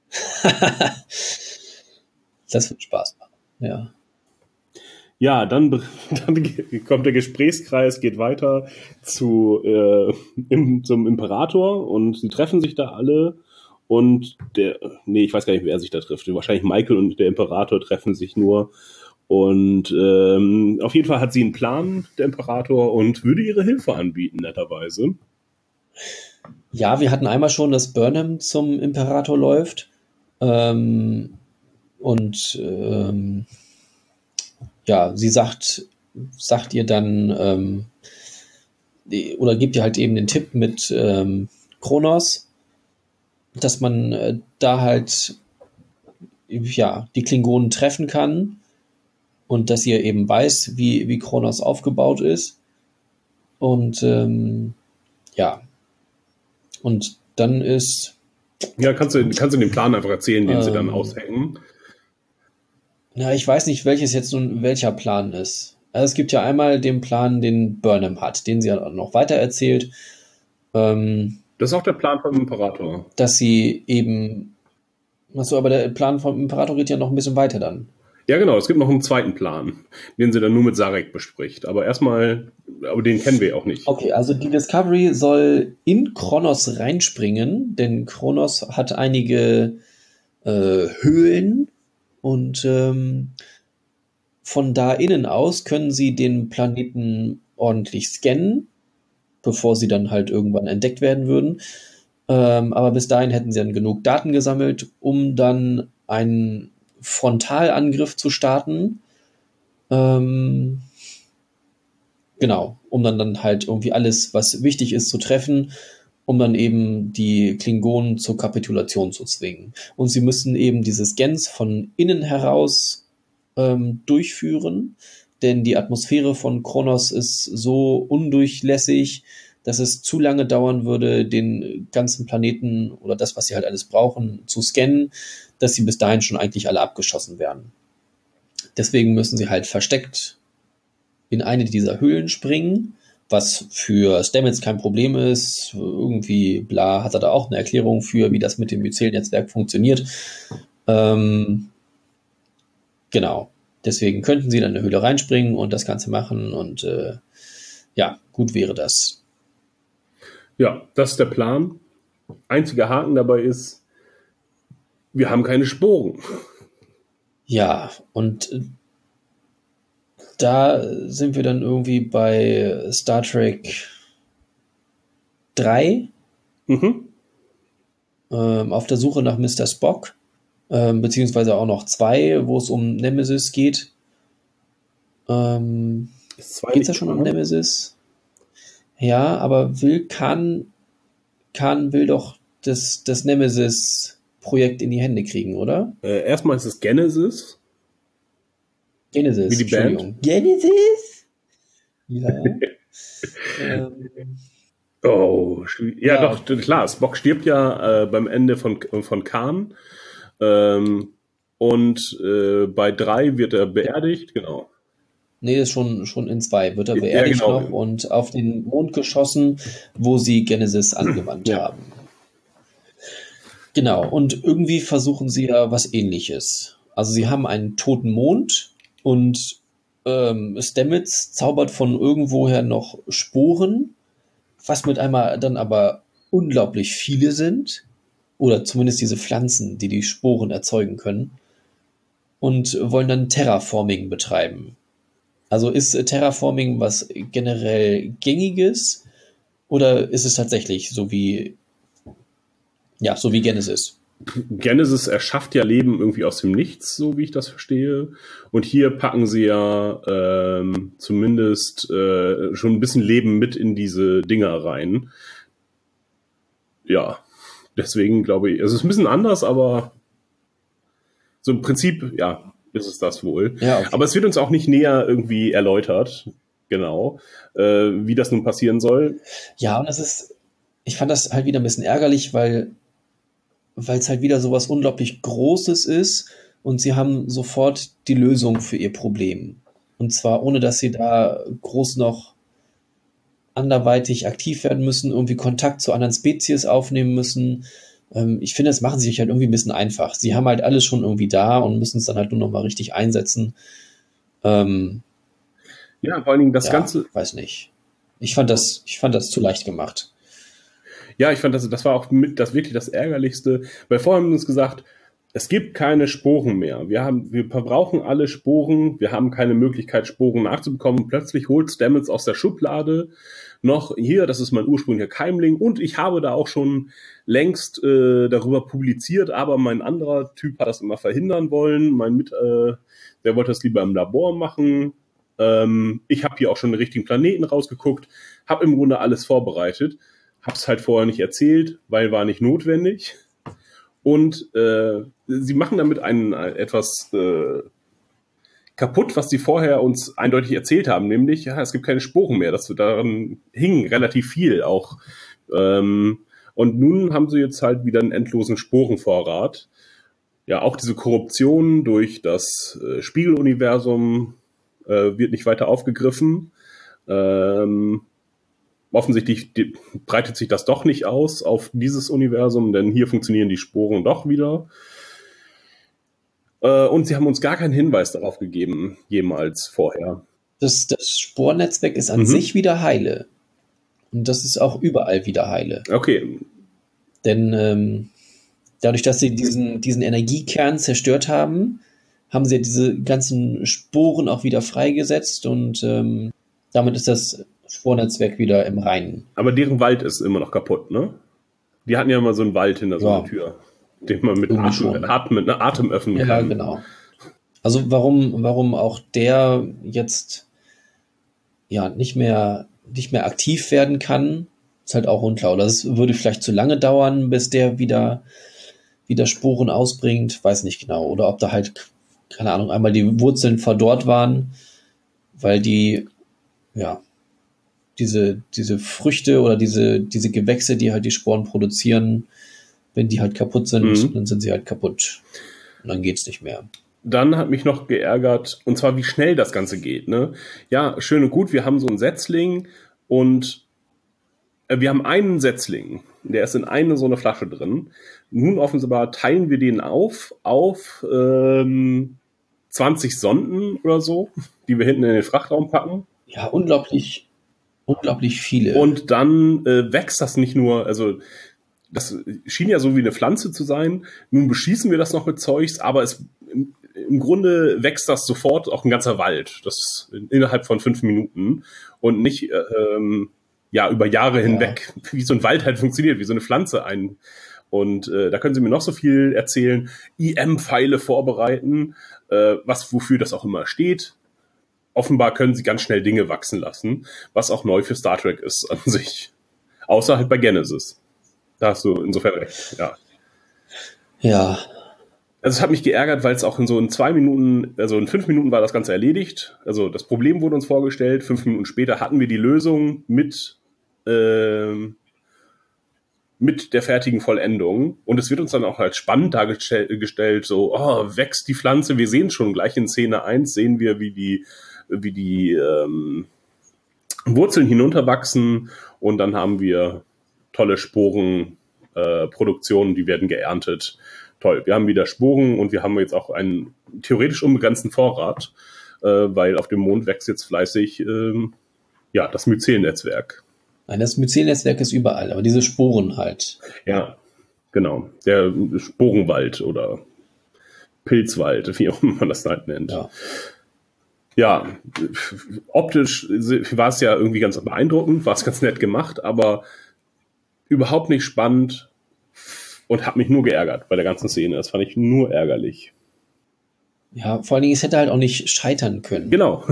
*laughs* das wird Spaß machen, ja. Ja, dann, *laughs* dann kommt der Gesprächskreis, geht weiter zu, äh, im, zum Imperator und sie treffen sich da alle und der, nee, ich weiß gar nicht, wer sich da trifft. Wahrscheinlich Michael und der Imperator treffen sich nur. Und ähm, auf jeden Fall hat sie einen Plan, der Imperator, und würde ihre Hilfe anbieten, netterweise. Ja, wir hatten einmal schon, dass Burnham zum Imperator läuft. Ähm, und ähm, ja, sie sagt, sagt ihr dann, ähm, oder gibt ihr halt eben den Tipp mit ähm, Kronos, dass man äh, da halt ja die Klingonen treffen kann und dass ihr eben weiß, wie, wie Kronos aufgebaut ist. Und ähm, ja, und dann ist. Ja, kannst du, kannst du den Plan einfach erzählen, den ähm, sie dann ähm, aushängen. Na, ich weiß nicht, welches jetzt nun welcher Plan ist. Also es gibt ja einmal den Plan, den Burnham hat, den sie ja noch weiter erzählt. Ähm, das ist auch der Plan vom Imperator. Dass sie eben. Achso, aber der Plan vom Imperator geht ja noch ein bisschen weiter dann. Ja, genau. Es gibt noch einen zweiten Plan, den sie dann nur mit Sarek bespricht. Aber erstmal, aber den kennen wir auch nicht. Okay, also die Discovery soll in Kronos reinspringen, denn Kronos hat einige äh, Höhlen und ähm, von da innen aus können sie den Planeten ordentlich scannen, bevor sie dann halt irgendwann entdeckt werden würden. Ähm, aber bis dahin hätten sie dann genug Daten gesammelt, um dann einen Frontalangriff zu starten. Ähm, genau, um dann, dann halt irgendwie alles, was wichtig ist, zu treffen, um dann eben die Klingonen zur Kapitulation zu zwingen. Und sie müssen eben diese Scans von innen heraus ähm, durchführen, denn die Atmosphäre von Kronos ist so undurchlässig, dass es zu lange dauern würde, den ganzen Planeten oder das, was sie halt alles brauchen, zu scannen dass sie bis dahin schon eigentlich alle abgeschossen werden. Deswegen müssen sie halt versteckt in eine dieser Höhlen springen, was für Stamets kein Problem ist. Irgendwie, bla, hat er da auch eine Erklärung für, wie das mit dem Myzel-Netzwerk funktioniert. Ähm, genau. Deswegen könnten sie dann in eine Höhle reinspringen und das Ganze machen und äh, ja, gut wäre das. Ja, das ist der Plan. Einziger Haken dabei ist, wir haben keine Sporen. Ja, und da sind wir dann irgendwie bei Star Trek 3 mhm. ähm, auf der Suche nach Mr. Spock, ähm, beziehungsweise auch noch 2, wo es um Nemesis geht. Ähm, geht es ja schon um Nemesis? Ja, aber will Khan, Khan will doch das, das Nemesis Projekt in die Hände kriegen, oder? Äh, erstmal ist es Genesis. Genesis. Wie die Band. Genesis? Ja. *laughs* ähm, oh, ja, ja, doch, klar. Spock stirbt ja äh, beim Ende von, von Khan. Ähm, und äh, bei drei wird er beerdigt, genau. Nee, ist schon, schon in zwei. Wird er beerdigt ja, genau. noch und auf den Mond geschossen, wo sie Genesis angewandt ja. haben. Genau, und irgendwie versuchen sie ja was ähnliches. Also sie haben einen toten Mond und ähm, Stamets zaubert von irgendwoher noch Sporen, was mit einmal dann aber unglaublich viele sind. Oder zumindest diese Pflanzen, die die Sporen erzeugen können. Und wollen dann Terraforming betreiben. Also ist Terraforming was generell gängiges oder ist es tatsächlich so wie, ja, so wie Genesis? Genesis erschafft ja Leben irgendwie aus dem Nichts, so wie ich das verstehe. Und hier packen sie ja ähm, zumindest äh, schon ein bisschen Leben mit in diese Dinger rein. Ja, deswegen glaube ich, also es ist ein bisschen anders, aber so im Prinzip, ja, ist es das wohl. Ja, okay. Aber es wird uns auch nicht näher irgendwie erläutert, genau, äh, wie das nun passieren soll. Ja, und es ist, ich fand das halt wieder ein bisschen ärgerlich, weil weil es halt wieder so was unglaublich Großes ist und sie haben sofort die Lösung für ihr Problem. Und zwar ohne, dass sie da groß noch anderweitig aktiv werden müssen, irgendwie Kontakt zu anderen Spezies aufnehmen müssen. Ähm, ich finde, das machen sie sich halt irgendwie ein bisschen einfach. Sie haben halt alles schon irgendwie da und müssen es dann halt nur noch mal richtig einsetzen. Ähm, ja, vor allen Dingen das ja, Ganze. Weiß nicht. Ich fand das, ich fand das zu leicht gemacht. Ja, ich fand das, das war auch mit das wirklich das Ärgerlichste, weil vorher haben wir uns gesagt, es gibt keine Sporen mehr. Wir haben, wir verbrauchen alle Sporen. Wir haben keine Möglichkeit, Sporen nachzubekommen. Plötzlich holt Stamets aus der Schublade noch hier, das ist mein ursprünglicher Keimling. Und ich habe da auch schon längst äh, darüber publiziert, aber mein anderer Typ hat das immer verhindern wollen. Mein Mit, äh, der wollte das lieber im Labor machen. Ähm, ich habe hier auch schon den richtigen Planeten rausgeguckt, habe im Grunde alles vorbereitet. Hab's halt vorher nicht erzählt, weil war nicht notwendig. Und äh, sie machen damit einen äh, etwas äh, kaputt, was sie vorher uns eindeutig erzählt haben, nämlich, ja, es gibt keine Sporen mehr. Das, daran hing relativ viel auch. Ähm, und nun haben sie jetzt halt wieder einen endlosen Sporenvorrat. Ja, auch diese Korruption durch das äh, Spiegeluniversum äh, wird nicht weiter aufgegriffen. Ähm, offensichtlich breitet sich das doch nicht aus auf dieses Universum, denn hier funktionieren die Sporen doch wieder. Äh, und sie haben uns gar keinen Hinweis darauf gegeben, jemals vorher. Das, das Spornetzwerk ist an mhm. sich wieder heile. Und das ist auch überall wieder heile. Okay. Denn ähm, dadurch, dass sie diesen, diesen Energiekern zerstört haben, haben sie diese ganzen Sporen auch wieder freigesetzt und ähm, damit ist das Spornetzwerk wieder im Reinen. Aber deren Wald ist immer noch kaputt, ne? Die hatten ja immer so einen Wald hinter so einer Tür, den man mit Atem, Atem, ne, Atem öffnen ja, kann. Ja, genau. Also warum, warum auch der jetzt ja nicht mehr, nicht mehr aktiv werden kann, ist halt auch unklar. Oder es würde vielleicht zu lange dauern, bis der wieder, wieder Sporen ausbringt, weiß nicht genau. Oder ob da halt, keine Ahnung, einmal die Wurzeln verdorrt waren, weil die, ja, diese, diese Früchte oder diese, diese Gewächse, die halt die Sporen produzieren, wenn die halt kaputt sind, mhm. dann sind sie halt kaputt. Und dann geht's nicht mehr. Dann hat mich noch geärgert, und zwar wie schnell das Ganze geht. Ne? Ja, schön und gut, wir haben so einen Setzling und äh, wir haben einen Setzling, der ist in eine so eine Flasche drin. Nun offenbar teilen wir den auf auf ähm, 20 Sonden oder so, die wir hinten in den Frachtraum packen. Ja, unglaublich unglaublich viele. Und dann äh, wächst das nicht nur, also das schien ja so wie eine Pflanze zu sein. Nun beschießen wir das noch mit Zeugs, aber es im, im Grunde wächst das sofort auch ein ganzer Wald. Das innerhalb von fünf Minuten und nicht äh, ähm, ja über Jahre hinweg, ja. wie so ein Wald halt funktioniert, wie so eine Pflanze ein. Und äh, da können Sie mir noch so viel erzählen, IM-Pfeile vorbereiten, äh, was wofür das auch immer steht offenbar können sie ganz schnell Dinge wachsen lassen, was auch neu für Star Trek ist an sich. Außer halt bei Genesis. Da hast du insofern recht, ja. Ja. Also es hat mich geärgert, weil es auch in so in zwei Minuten, also in fünf Minuten war das Ganze erledigt. Also das Problem wurde uns vorgestellt. Fünf Minuten später hatten wir die Lösung mit, ähm, mit der fertigen Vollendung. Und es wird uns dann auch als spannend dargestellt, so, oh, wächst die Pflanze. Wir sehen schon gleich in Szene eins sehen wir, wie die wie die ähm, Wurzeln hinunterwachsen und dann haben wir tolle Sporenproduktionen, äh, die werden geerntet. Toll, wir haben wieder Sporen und wir haben jetzt auch einen theoretisch unbegrenzten Vorrat, äh, weil auf dem Mond wächst jetzt fleißig ähm, ja, das Myzel-Netzwerk. Nein, das Myzel-Netzwerk ist überall, aber diese Sporen halt. Ja, genau. Der Sporenwald oder Pilzwald, wie auch immer man das halt nennt. Ja. Ja, optisch war es ja irgendwie ganz beeindruckend, war es ganz nett gemacht, aber überhaupt nicht spannend und hat mich nur geärgert bei der ganzen Szene. Das fand ich nur ärgerlich. Ja, vor allen Dingen, es hätte halt auch nicht scheitern können. Genau.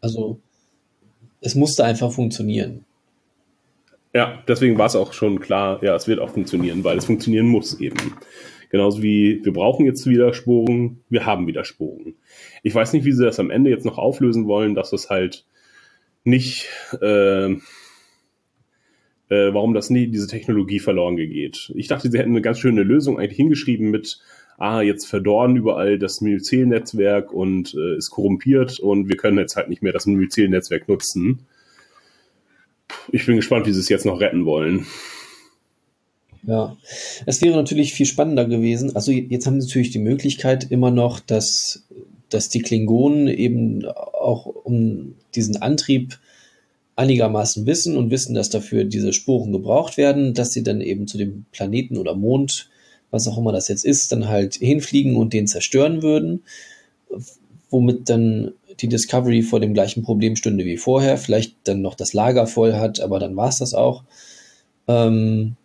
Also, es musste einfach funktionieren. Ja, deswegen war es auch schon klar, ja, es wird auch funktionieren, weil es funktionieren muss eben. Genauso wie wir brauchen jetzt wieder Sporen, wir haben wieder Sporen. Ich weiß nicht, wie sie das am Ende jetzt noch auflösen wollen, dass es halt nicht, äh, äh, warum das nie diese Technologie verloren geht. Ich dachte, sie hätten eine ganz schöne Lösung eigentlich hingeschrieben mit, ah, jetzt verdorren überall das Myzel-Netzwerk und äh, ist korrumpiert und wir können jetzt halt nicht mehr das Myzel-Netzwerk nutzen. Ich bin gespannt, wie sie es jetzt noch retten wollen. Ja, es wäre natürlich viel spannender gewesen. Also jetzt haben sie natürlich die Möglichkeit immer noch, dass, dass die Klingonen eben auch um diesen Antrieb einigermaßen wissen und wissen, dass dafür diese Spuren gebraucht werden, dass sie dann eben zu dem Planeten oder Mond, was auch immer das jetzt ist, dann halt hinfliegen und den zerstören würden, womit dann die Discovery vor dem gleichen Problem stünde wie vorher, vielleicht dann noch das Lager voll hat, aber dann war es das auch. Ähm,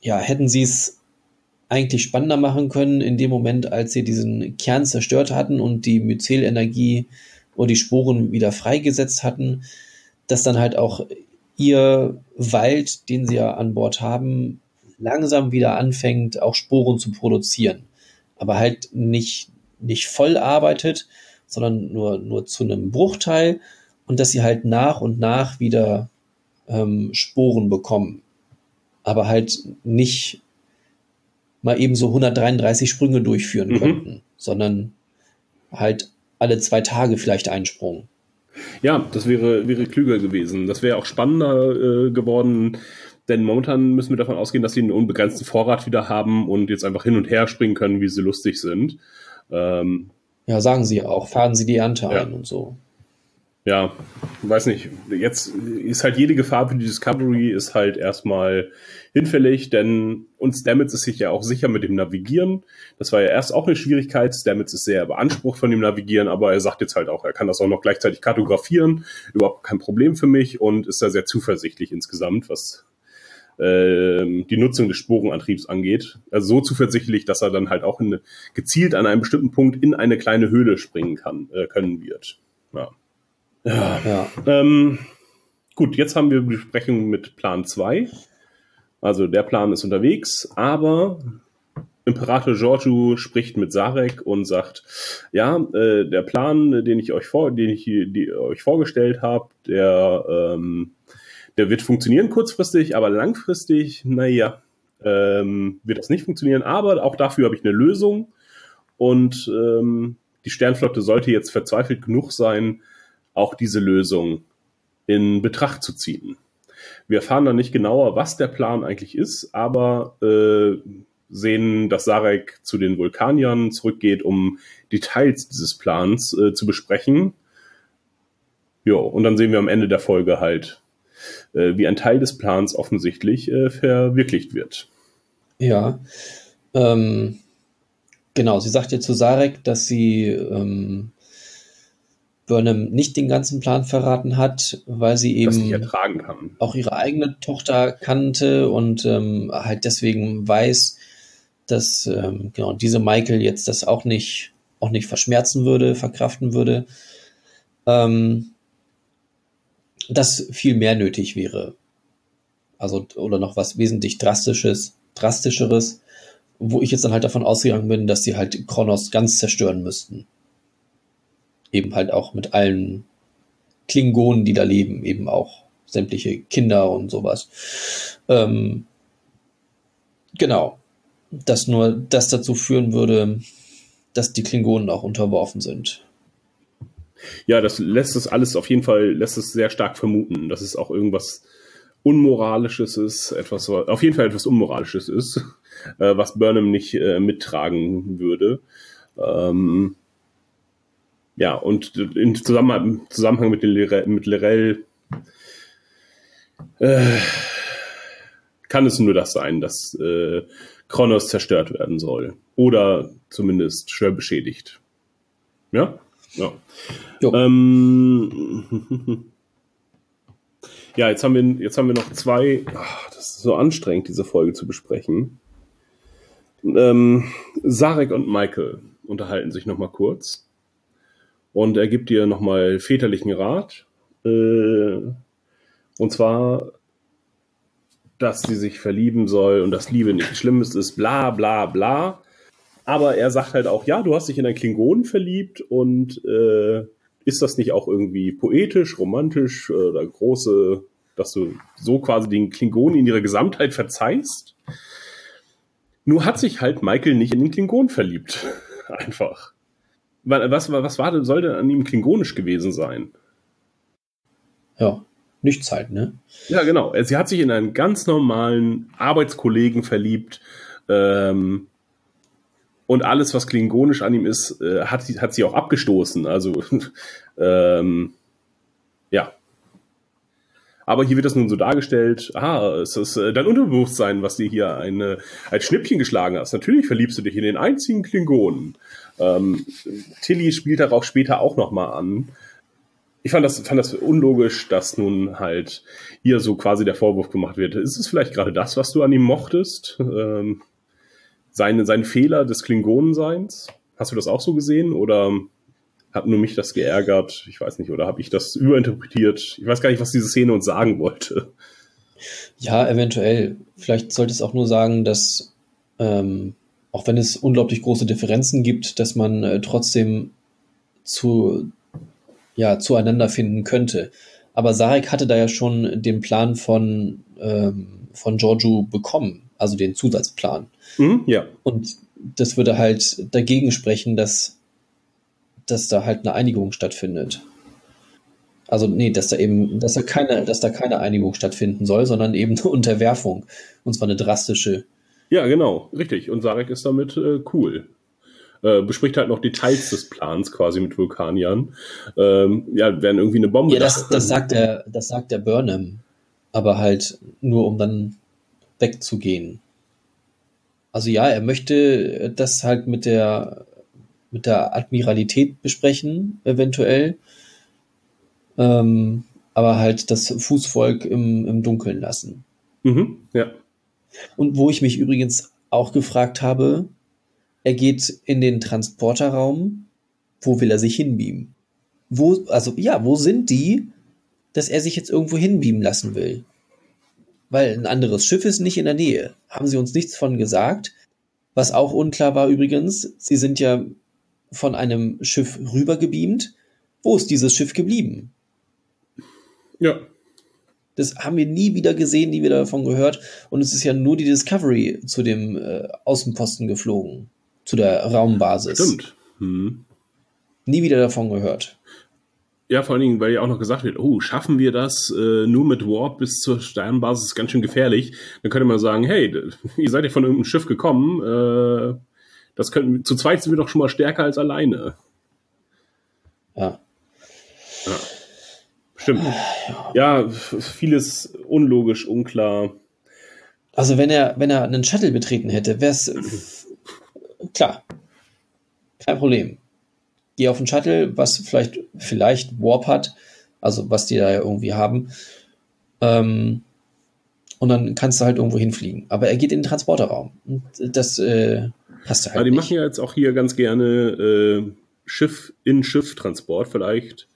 ja, hätten sie es eigentlich spannender machen können in dem Moment, als sie diesen Kern zerstört hatten und die Mycelenergie oder die Sporen wieder freigesetzt hatten, dass dann halt auch ihr Wald, den sie ja an Bord haben, langsam wieder anfängt, auch Sporen zu produzieren. Aber halt nicht, nicht voll arbeitet, sondern nur, nur zu einem Bruchteil und dass sie halt nach und nach wieder ähm, Sporen bekommen aber halt nicht mal eben so 133 Sprünge durchführen mhm. könnten, sondern halt alle zwei Tage vielleicht einen Sprung. Ja, das wäre, wäre klüger gewesen. Das wäre auch spannender äh, geworden, denn momentan müssen wir davon ausgehen, dass sie einen unbegrenzten Vorrat wieder haben und jetzt einfach hin und her springen können, wie sie lustig sind. Ähm, ja, sagen sie auch, fahren sie die Ernte ja. ein und so ja, weiß nicht, jetzt ist halt jede Gefahr für die Discovery ist halt erstmal hinfällig, denn uns Stamets ist sich ja auch sicher mit dem Navigieren. Das war ja erst auch eine Schwierigkeit. Stamets ist sehr beansprucht von dem Navigieren, aber er sagt jetzt halt auch, er kann das auch noch gleichzeitig kartografieren. Überhaupt kein Problem für mich und ist da sehr zuversichtlich insgesamt, was äh, die Nutzung des Sporenantriebs angeht. Also so zuversichtlich, dass er dann halt auch in, gezielt an einem bestimmten Punkt in eine kleine Höhle springen kann, äh, können wird. Ja. Ja. ja. Ähm, gut, jetzt haben wir Besprechung mit Plan 2. Also der Plan ist unterwegs, aber Imperator Giorgio spricht mit Sarek und sagt, ja, äh, der Plan, den ich euch vor, den ich die, euch vorgestellt habe, der, ähm, der wird funktionieren kurzfristig, aber langfristig, naja, ähm, wird das nicht funktionieren. Aber auch dafür habe ich eine Lösung und ähm, die Sternflotte sollte jetzt verzweifelt genug sein, auch diese Lösung in Betracht zu ziehen. Wir erfahren dann nicht genauer, was der Plan eigentlich ist, aber äh, sehen, dass Sarek zu den Vulkaniern zurückgeht, um Details dieses Plans äh, zu besprechen. Jo, und dann sehen wir am Ende der Folge halt, äh, wie ein Teil des Plans offensichtlich äh, verwirklicht wird. Ja, ähm, genau. Sie sagt ja zu Sarek, dass sie ähm, Burnham nicht den ganzen Plan verraten hat, weil sie eben auch ihre eigene Tochter kannte und ähm, halt deswegen weiß, dass ähm, genau diese Michael jetzt das auch nicht auch nicht verschmerzen würde, verkraften würde. Ähm, dass viel mehr nötig wäre. Also, oder noch was wesentlich drastisches, drastischeres, wo ich jetzt dann halt davon ausgegangen bin, dass sie halt Kronos ganz zerstören müssten eben halt auch mit allen Klingonen, die da leben, eben auch sämtliche Kinder und sowas. Ähm, genau. Dass nur das dazu führen würde, dass die Klingonen auch unterworfen sind. Ja, das lässt es alles auf jeden Fall, lässt es sehr stark vermuten, dass es auch irgendwas Unmoralisches ist, etwas, auf jeden Fall etwas Unmoralisches ist, äh, was Burnham nicht äh, mittragen würde. Ähm, ja, und in Zusammenhang, Zusammenhang mit, den, mit Lirel äh, kann es nur das sein, dass äh, Kronos zerstört werden soll. Oder zumindest schwer beschädigt. Ja? Ja. Ähm, *laughs* ja, jetzt haben wir, jetzt haben wir noch zwei. Ach, das ist so anstrengend, diese Folge zu besprechen. Ähm, Sarek und Michael unterhalten sich nochmal kurz. Und er gibt ihr nochmal väterlichen Rat. Äh, und zwar, dass sie sich verlieben soll und dass Liebe nichts Schlimmes ist, bla bla bla. Aber er sagt halt auch, ja, du hast dich in einen Klingonen verliebt und äh, ist das nicht auch irgendwie poetisch, romantisch oder große, dass du so quasi den Klingonen in ihrer Gesamtheit verzeihst? Nur hat sich halt Michael nicht in den Klingon verliebt. *laughs* Einfach. Was, was war soll denn an ihm klingonisch gewesen sein? Ja, nichts halt, ne? Ja, genau. Sie hat sich in einen ganz normalen Arbeitskollegen verliebt. Ähm, und alles, was klingonisch an ihm ist, äh, hat, hat sie auch abgestoßen. Also, *laughs* ähm, ja. Aber hier wird das nun so dargestellt, ah, es ist äh, dein Unterbewusstsein, was dir hier eine, ein Schnippchen geschlagen hast. Natürlich verliebst du dich in den einzigen Klingonen. Ähm, Tilly spielt darauf später auch nochmal an. Ich fand das, fand das unlogisch, dass nun halt ihr so quasi der Vorwurf gemacht wird. Ist es vielleicht gerade das, was du an ihm mochtest? Ähm, seine, sein Fehler des Klingonenseins? Hast du das auch so gesehen? Oder hat nur mich das geärgert? Ich weiß nicht, oder habe ich das überinterpretiert? Ich weiß gar nicht, was diese Szene uns sagen wollte. Ja, eventuell. Vielleicht sollte es auch nur sagen, dass ähm, auch wenn es unglaublich große Differenzen gibt, dass man äh, trotzdem zu, ja, zueinander finden könnte. Aber Sarek hatte da ja schon den Plan von, ähm, von Giorgio bekommen, also den Zusatzplan. Mhm, ja. Und das würde halt dagegen sprechen, dass, dass da halt eine Einigung stattfindet. Also nee, dass da eben, dass da keine, dass da keine Einigung stattfinden soll, sondern eben eine Unterwerfung. Und zwar eine drastische. Ja, genau, richtig. Und Sarek ist damit äh, cool. Äh, bespricht halt noch Details des Plans quasi mit Vulkaniern. Ähm, ja, werden irgendwie eine Bombe. Ja, das, das sagt der, das sagt der Burnham. Aber halt nur, um dann wegzugehen. Also ja, er möchte das halt mit der, mit der Admiralität besprechen, eventuell. Ähm, aber halt das Fußvolk im, im Dunkeln lassen. Mhm, ja. Und wo ich mich übrigens auch gefragt habe, er geht in den Transporterraum, wo will er sich hinbeamen? Wo, also ja, wo sind die, dass er sich jetzt irgendwo hinbeamen lassen will? Weil ein anderes Schiff ist nicht in der Nähe. Haben sie uns nichts von gesagt. Was auch unklar war übrigens, sie sind ja von einem Schiff rübergebeamt. Wo ist dieses Schiff geblieben? Ja. Das haben wir nie wieder gesehen, nie wieder davon gehört. Und es ist ja nur die Discovery zu dem äh, Außenposten geflogen, zu der Raumbasis. Stimmt. Hm. Nie wieder davon gehört. Ja, vor allen Dingen, weil ja auch noch gesagt wird, oh, schaffen wir das äh, nur mit Warp bis zur Sternbasis, ist ganz schön gefährlich. Dann könnte man sagen, hey, *laughs* ihr seid ja von irgendeinem Schiff gekommen, äh, das könnten, zu zweit sind wir doch schon mal stärker als alleine. Ja. Stimmt. Ja, vieles unlogisch, unklar. Also wenn er, wenn er einen Shuttle betreten hätte, wäre es klar. Kein Problem. Geh auf den Shuttle, was vielleicht, vielleicht Warp hat, also was die da ja irgendwie haben. Ähm, und dann kannst du halt irgendwo hinfliegen. Aber er geht in den Transporterraum. Und das äh, du halt. Aber die nicht. machen ja jetzt auch hier ganz gerne äh, Schiff in Schiff-Transport. Vielleicht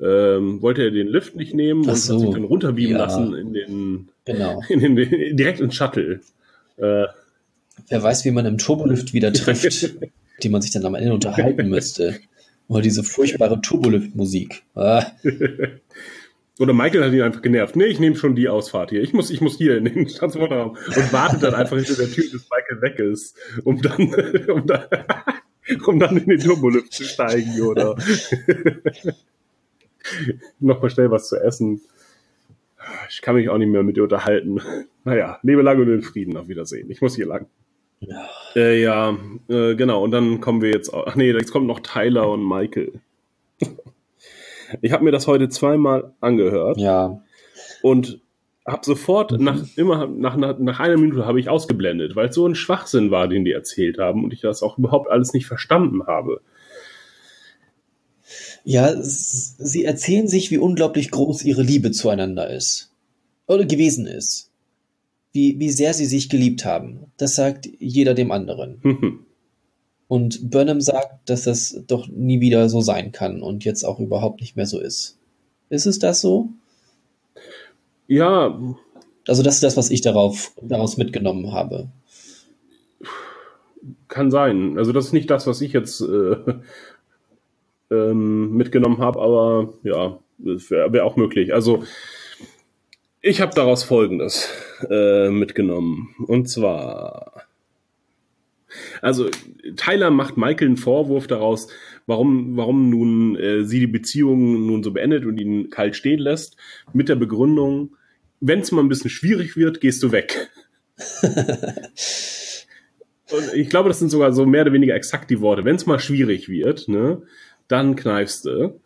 ähm, wollte er den Lift nicht nehmen Ach und so. hat sich dann runterbeamen Ja. lassen in den, Genau. *laughs* in den direkt ins Shuttle. Äh, Wer weiß, wie man im Turbolift wieder *laughs* trifft, die man sich dann am Ende unterhalten *laughs* müsste. Oder diese furchtbare Turbolift-Musik. Ah, Oder Michael hat ihn einfach genervt. Nee, ich nehme schon die Ausfahrt hier. Ich muss, ich muss hier in den Transporterraum und wartet dann einfach hinter der Tür, bis Michael weg ist, um dann, um dann, um dann in den Turbolift zu steigen oder *laughs* nochmal schnell was zu essen. Ich kann mich auch nicht mehr mit dir unterhalten. *laughs* Naja, lebe lange und in Frieden. Auf Wiedersehen. Ich muss hier lang. ja. Äh, ja, äh, genau. Und dann kommen wir jetzt. Ach nee, jetzt kommt noch Tyler und Michael. *laughs* Ich habe mir das heute zweimal angehört ja. und habe sofort Mhm. nach immer nach, nach, nach einer Minute habe ich ausgeblendet, weil es so ein Schwachsinn war, den die erzählt haben und ich das auch überhaupt alles nicht verstanden habe. Ja, sie erzählen sich, wie unglaublich groß ihre Liebe zueinander ist. Oder gewesen ist. Wie, wie sehr sie sich geliebt haben. Das sagt jeder dem anderen. Mhm. Und Burnham sagt, dass das doch nie wieder so sein kann und jetzt auch überhaupt nicht mehr so ist. Ist es das so? Ja. Also das ist das, was ich darauf, daraus mitgenommen habe. Kann sein. Also das ist nicht das, was ich jetzt äh, ähm, mitgenommen habe, aber ja, wäre wär auch möglich. Also ich habe daraus Folgendes äh, mitgenommen. Und zwar also Tyler macht Michael einen Vorwurf daraus, warum, warum nun äh, sie die Beziehung nun so beendet und ihn kalt stehen lässt, mit der Begründung, wenn es mal ein bisschen schwierig wird, gehst du weg. *laughs* und ich glaube, das sind sogar so mehr oder weniger exakt die Worte. Wenn es mal schwierig wird, ne, dann kneifst du.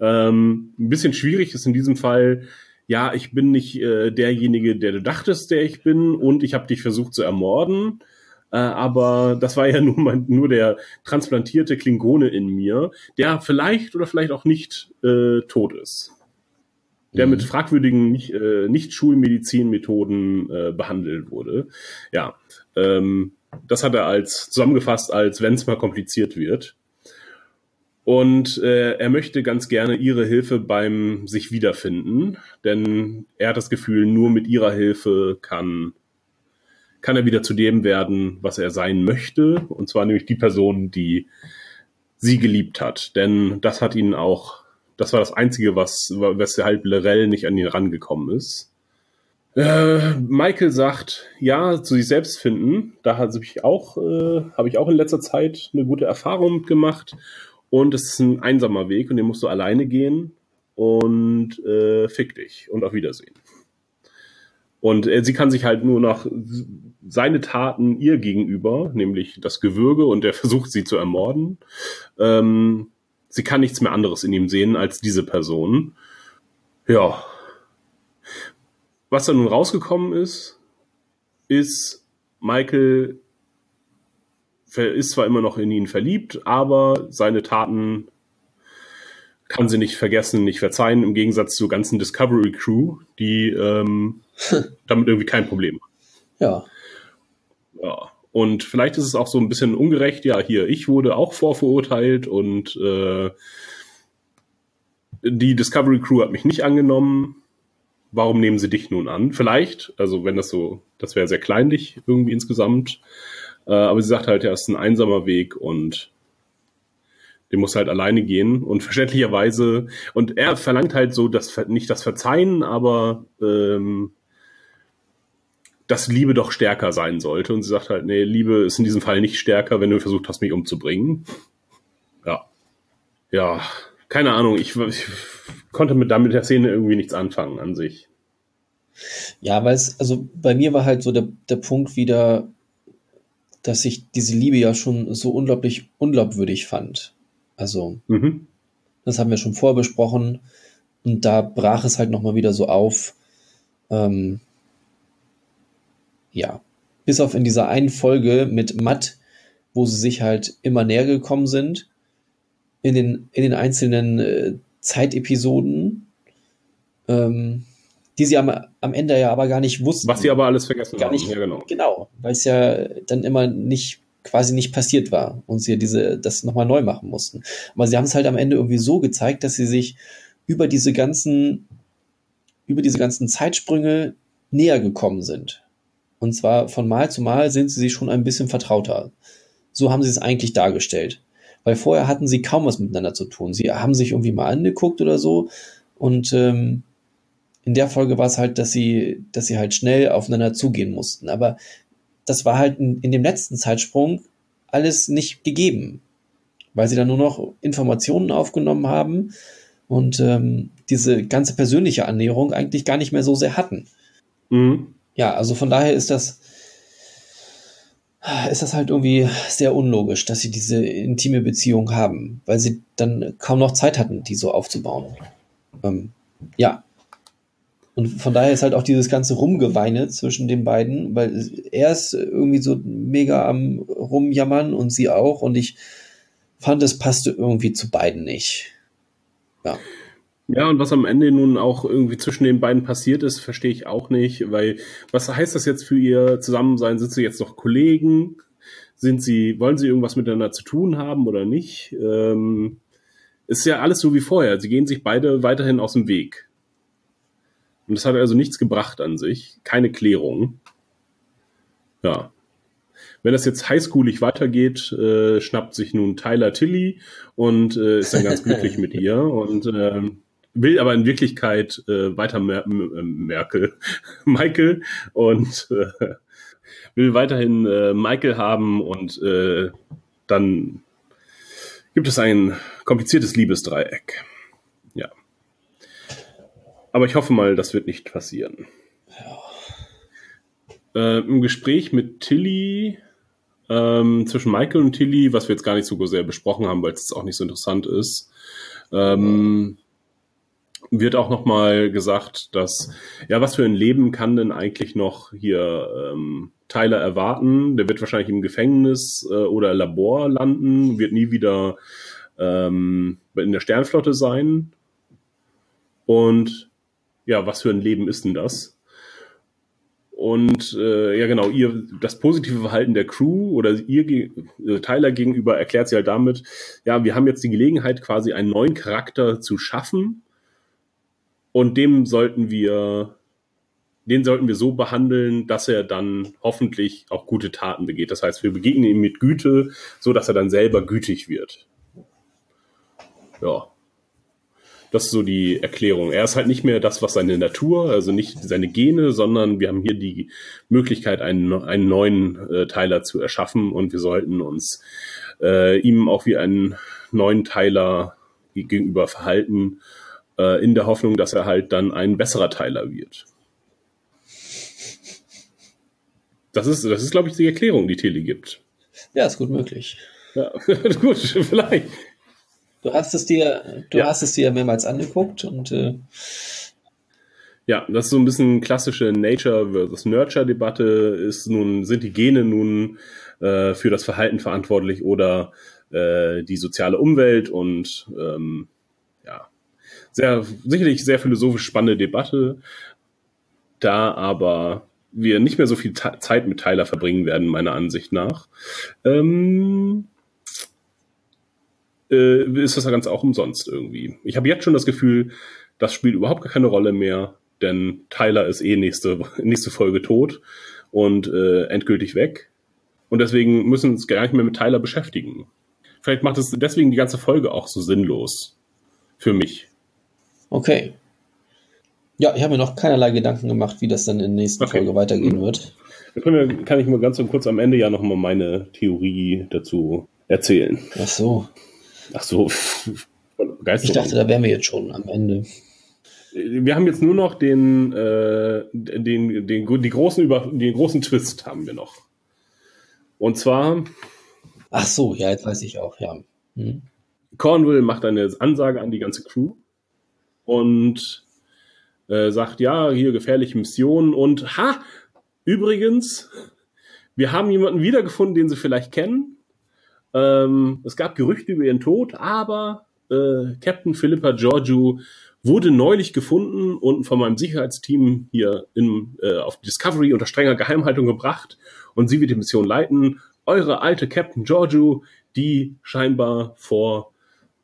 Ähm, ein bisschen schwierig ist in diesem Fall, ja, ich bin nicht äh, derjenige, der du dachtest, der ich bin, und ich habe dich versucht zu ermorden. Äh, aber das war ja *laughs* nur, mein, nur der transplantierte Klingone in mir, der vielleicht oder vielleicht auch nicht äh, tot ist. Der mhm. mit fragwürdigen nicht, äh, nicht Schulmedizinmethoden äh, behandelt wurde. Ja, ähm, das hat er als zusammengefasst, als wenn es mal kompliziert wird. Und äh, er möchte ganz gerne ihre Hilfe beim sich wiederfinden, denn er hat das Gefühl, nur mit ihrer Hilfe kann kann er wieder zu dem werden, was er sein möchte, und zwar nämlich die Person, die sie geliebt hat. Denn das hat ihn auch, das war das Einzige, was, weshalb Lerell nicht an ihn rangekommen ist. Äh, Michael sagt, ja, zu sich selbst finden. Da habe ich äh, habe ich auch in letzter Zeit eine gute Erfahrung gemacht. Und es ist ein einsamer Weg und den musst du alleine gehen. Und äh, fick dich und auf Wiedersehen. Und äh, sie kann sich halt nur noch seine Taten ihr gegenüber, nämlich das Gewürge, und er versucht sie zu ermorden. Ähm, sie kann nichts mehr anderes in ihm sehen als diese Person. Ja. Was da nun rausgekommen ist, ist, Michael ist zwar immer noch in ihn verliebt, aber seine Taten kann sie nicht vergessen, nicht verzeihen, im Gegensatz zur ganzen Discovery Crew, die ähm, *laughs* damit irgendwie kein Problem hat. Ja. Ja. Und vielleicht ist es auch so ein bisschen ungerecht. Ja, hier, ich wurde auch vorverurteilt und äh, die Discovery Crew hat mich nicht angenommen. Warum nehmen sie dich nun an? Vielleicht, also wenn das so, das wäre sehr kleinlich irgendwie insgesamt. Äh, aber sie sagt halt, es ist ein einsamer Weg und den muss halt alleine gehen und verständlicherweise und er verlangt halt so das nicht das Verzeihen, aber ähm, dass Liebe doch stärker sein sollte. Und sie sagt halt, nee, Liebe ist in diesem Fall nicht stärker, wenn du versucht hast, mich umzubringen. Ja. Ja, keine Ahnung. Ich, ich konnte mit damit der Szene irgendwie nichts anfangen an sich. Ja, weil es, also bei mir war halt so der, der Punkt wieder, dass ich diese Liebe ja schon so unglaublich unglaubwürdig fand. Also, mhm. das haben wir schon vorher besprochen. Und da brach es halt nochmal wieder so auf. Ähm, ja, bis auf in dieser einen Folge mit Matt, wo sie sich halt immer näher gekommen sind, in den, in den einzelnen äh, Zeitepisoden, ähm, die sie am, am Ende ja aber gar nicht wussten. Was sie aber alles vergessen gar haben. Nicht, ja, genau. Genau, weil es ja dann immer nicht quasi nicht passiert war und sie diese das nochmal neu machen mussten. Aber sie haben es halt am Ende irgendwie so gezeigt, dass sie sich über diese ganzen über diese ganzen Zeitsprünge näher gekommen sind. Und zwar von Mal zu Mal sind sie sich schon ein bisschen vertrauter. So haben sie es eigentlich dargestellt. Weil vorher hatten sie kaum was miteinander zu tun. Sie haben sich irgendwie mal angeguckt oder so. Und ähm, in der Folge war es halt, dass sie, dass sie halt schnell aufeinander zugehen mussten. Aber das war halt in, in dem letzten Zeitsprung alles nicht gegeben. Weil sie dann nur noch Informationen aufgenommen haben und ähm, diese ganze persönliche Annäherung eigentlich gar nicht mehr so sehr hatten. Mhm ja, also von daher ist das, ist das halt irgendwie sehr unlogisch, dass sie diese intime Beziehung haben, weil sie dann kaum noch Zeit hatten, die so aufzubauen. Ähm, ja. Und von daher ist halt auch dieses ganze Rumgeweine zwischen den beiden, weil er ist irgendwie so mega am Rumjammern und sie auch. Und ich fand, es passte irgendwie zu beiden nicht. Ja. Ja, und was am Ende nun auch irgendwie zwischen den beiden passiert ist, verstehe ich auch nicht, weil was heißt das jetzt für ihr Zusammensein? Sind sie jetzt noch Kollegen? Sind sie, wollen sie irgendwas miteinander zu tun haben oder nicht? Ähm, ist ja alles so wie vorher. Sie gehen sich beide weiterhin aus dem Weg. Und das hat also nichts gebracht an sich. Keine Klärung. Ja. Wenn das jetzt highschoolig weitergeht, äh, schnappt sich nun Tyler Tilly und äh, ist dann ganz glücklich mit *laughs* ihr und äh, will aber in Wirklichkeit äh, weiter Mer Merkel, *laughs* Michael und äh, will weiterhin äh, Michael haben und äh, dann gibt es ein kompliziertes Liebesdreieck. Aber ich hoffe mal, das wird nicht passieren. Ja. Äh, Im Gespräch mit Tilly ähm, zwischen Michael und Tilly, was wir jetzt gar nicht so sehr besprochen haben, weil es auch nicht so interessant ist, ähm, wird auch nochmal gesagt, dass, ja, was für ein Leben kann denn eigentlich noch hier ähm, Tyler erwarten? Der wird wahrscheinlich im Gefängnis äh, oder Labor landen, wird nie wieder ähm, in der Sternflotte sein. Und ja, was für ein Leben ist denn das? Und äh, ja, genau, ihr das positive Verhalten der Crew oder ihr äh, Tyler gegenüber erklärt sie halt damit, ja, wir haben jetzt die Gelegenheit, quasi einen neuen Charakter zu schaffen. Und dem sollten wir, den sollten wir so behandeln, dass er dann hoffentlich auch gute Taten begeht. Das heißt, wir begegnen ihm mit Güte, so dass er dann selber gütig wird. Ja. Das ist so die Erklärung. Er ist halt nicht mehr das, was seine Natur, also nicht seine Gene, sondern wir haben hier die Möglichkeit, einen, einen neuen äh, Teiler zu erschaffen und wir sollten uns äh, ihm auch wie einen neuen Teiler gegenüber verhalten, äh, in der Hoffnung, dass er halt dann ein besserer Teiler wird. Das ist, das ist, glaube ich, die Erklärung, die Tele gibt. Ja, ist gut möglich. Ja, *laughs* gut, vielleicht. Du hast es dir, du ja. hast es dir mehrmals angeguckt und äh ja, das ist so ein bisschen klassische Nature versus Nurture Debatte. Ist nun sind die Gene nun äh, für das Verhalten verantwortlich oder äh, die soziale Umwelt und ähm, ja sehr sicherlich sehr philosophisch spannende Debatte. Da aber wir nicht mehr so viel Zeit mit Tyler verbringen werden, meiner Ansicht nach. Ähm, äh, ist das Ganze auch umsonst irgendwie. Ich habe jetzt schon das Gefühl, das spielt überhaupt gar keine Rolle mehr, denn Tyler ist eh nächste, *laughs* nächste Folge tot und äh, endgültig weg. Und deswegen müssen wir uns gar nicht mehr mit Tyler beschäftigen. Vielleicht macht es deswegen die ganze Folge auch so sinnlos. Für mich. Okay. Ja, ich habe mir noch keinerlei Gedanken gemacht, wie das dann in der nächsten okay. Folge weitergehen wird. Dann kann ich mal ganz kurz am Ende ja nochmal meine Theorie dazu erzählen. Ach so. Ach so. *laughs* Ich dachte, da wären wir jetzt schon am Ende. Wir haben jetzt nur noch den, äh, den, den, die großen Über, den großen Twist haben wir noch. Und zwar. Ach so, ja, jetzt weiß ich auch, ja. Hm. Cornwall macht eine Ansage an die ganze Crew und äh, sagt, ja, hier gefährliche Mission und ha, übrigens, wir haben jemanden wiedergefunden, den Sie vielleicht kennen. Ähm, es gab Gerüchte über ihren Tod, aber äh, Captain Philippa Georgiou wurde neulich gefunden und von meinem Sicherheitsteam hier in, äh, auf Discovery unter strenger Geheimhaltung gebracht und sie wird die Mission leiten. Eure alte Captain Georgiou, die scheinbar vor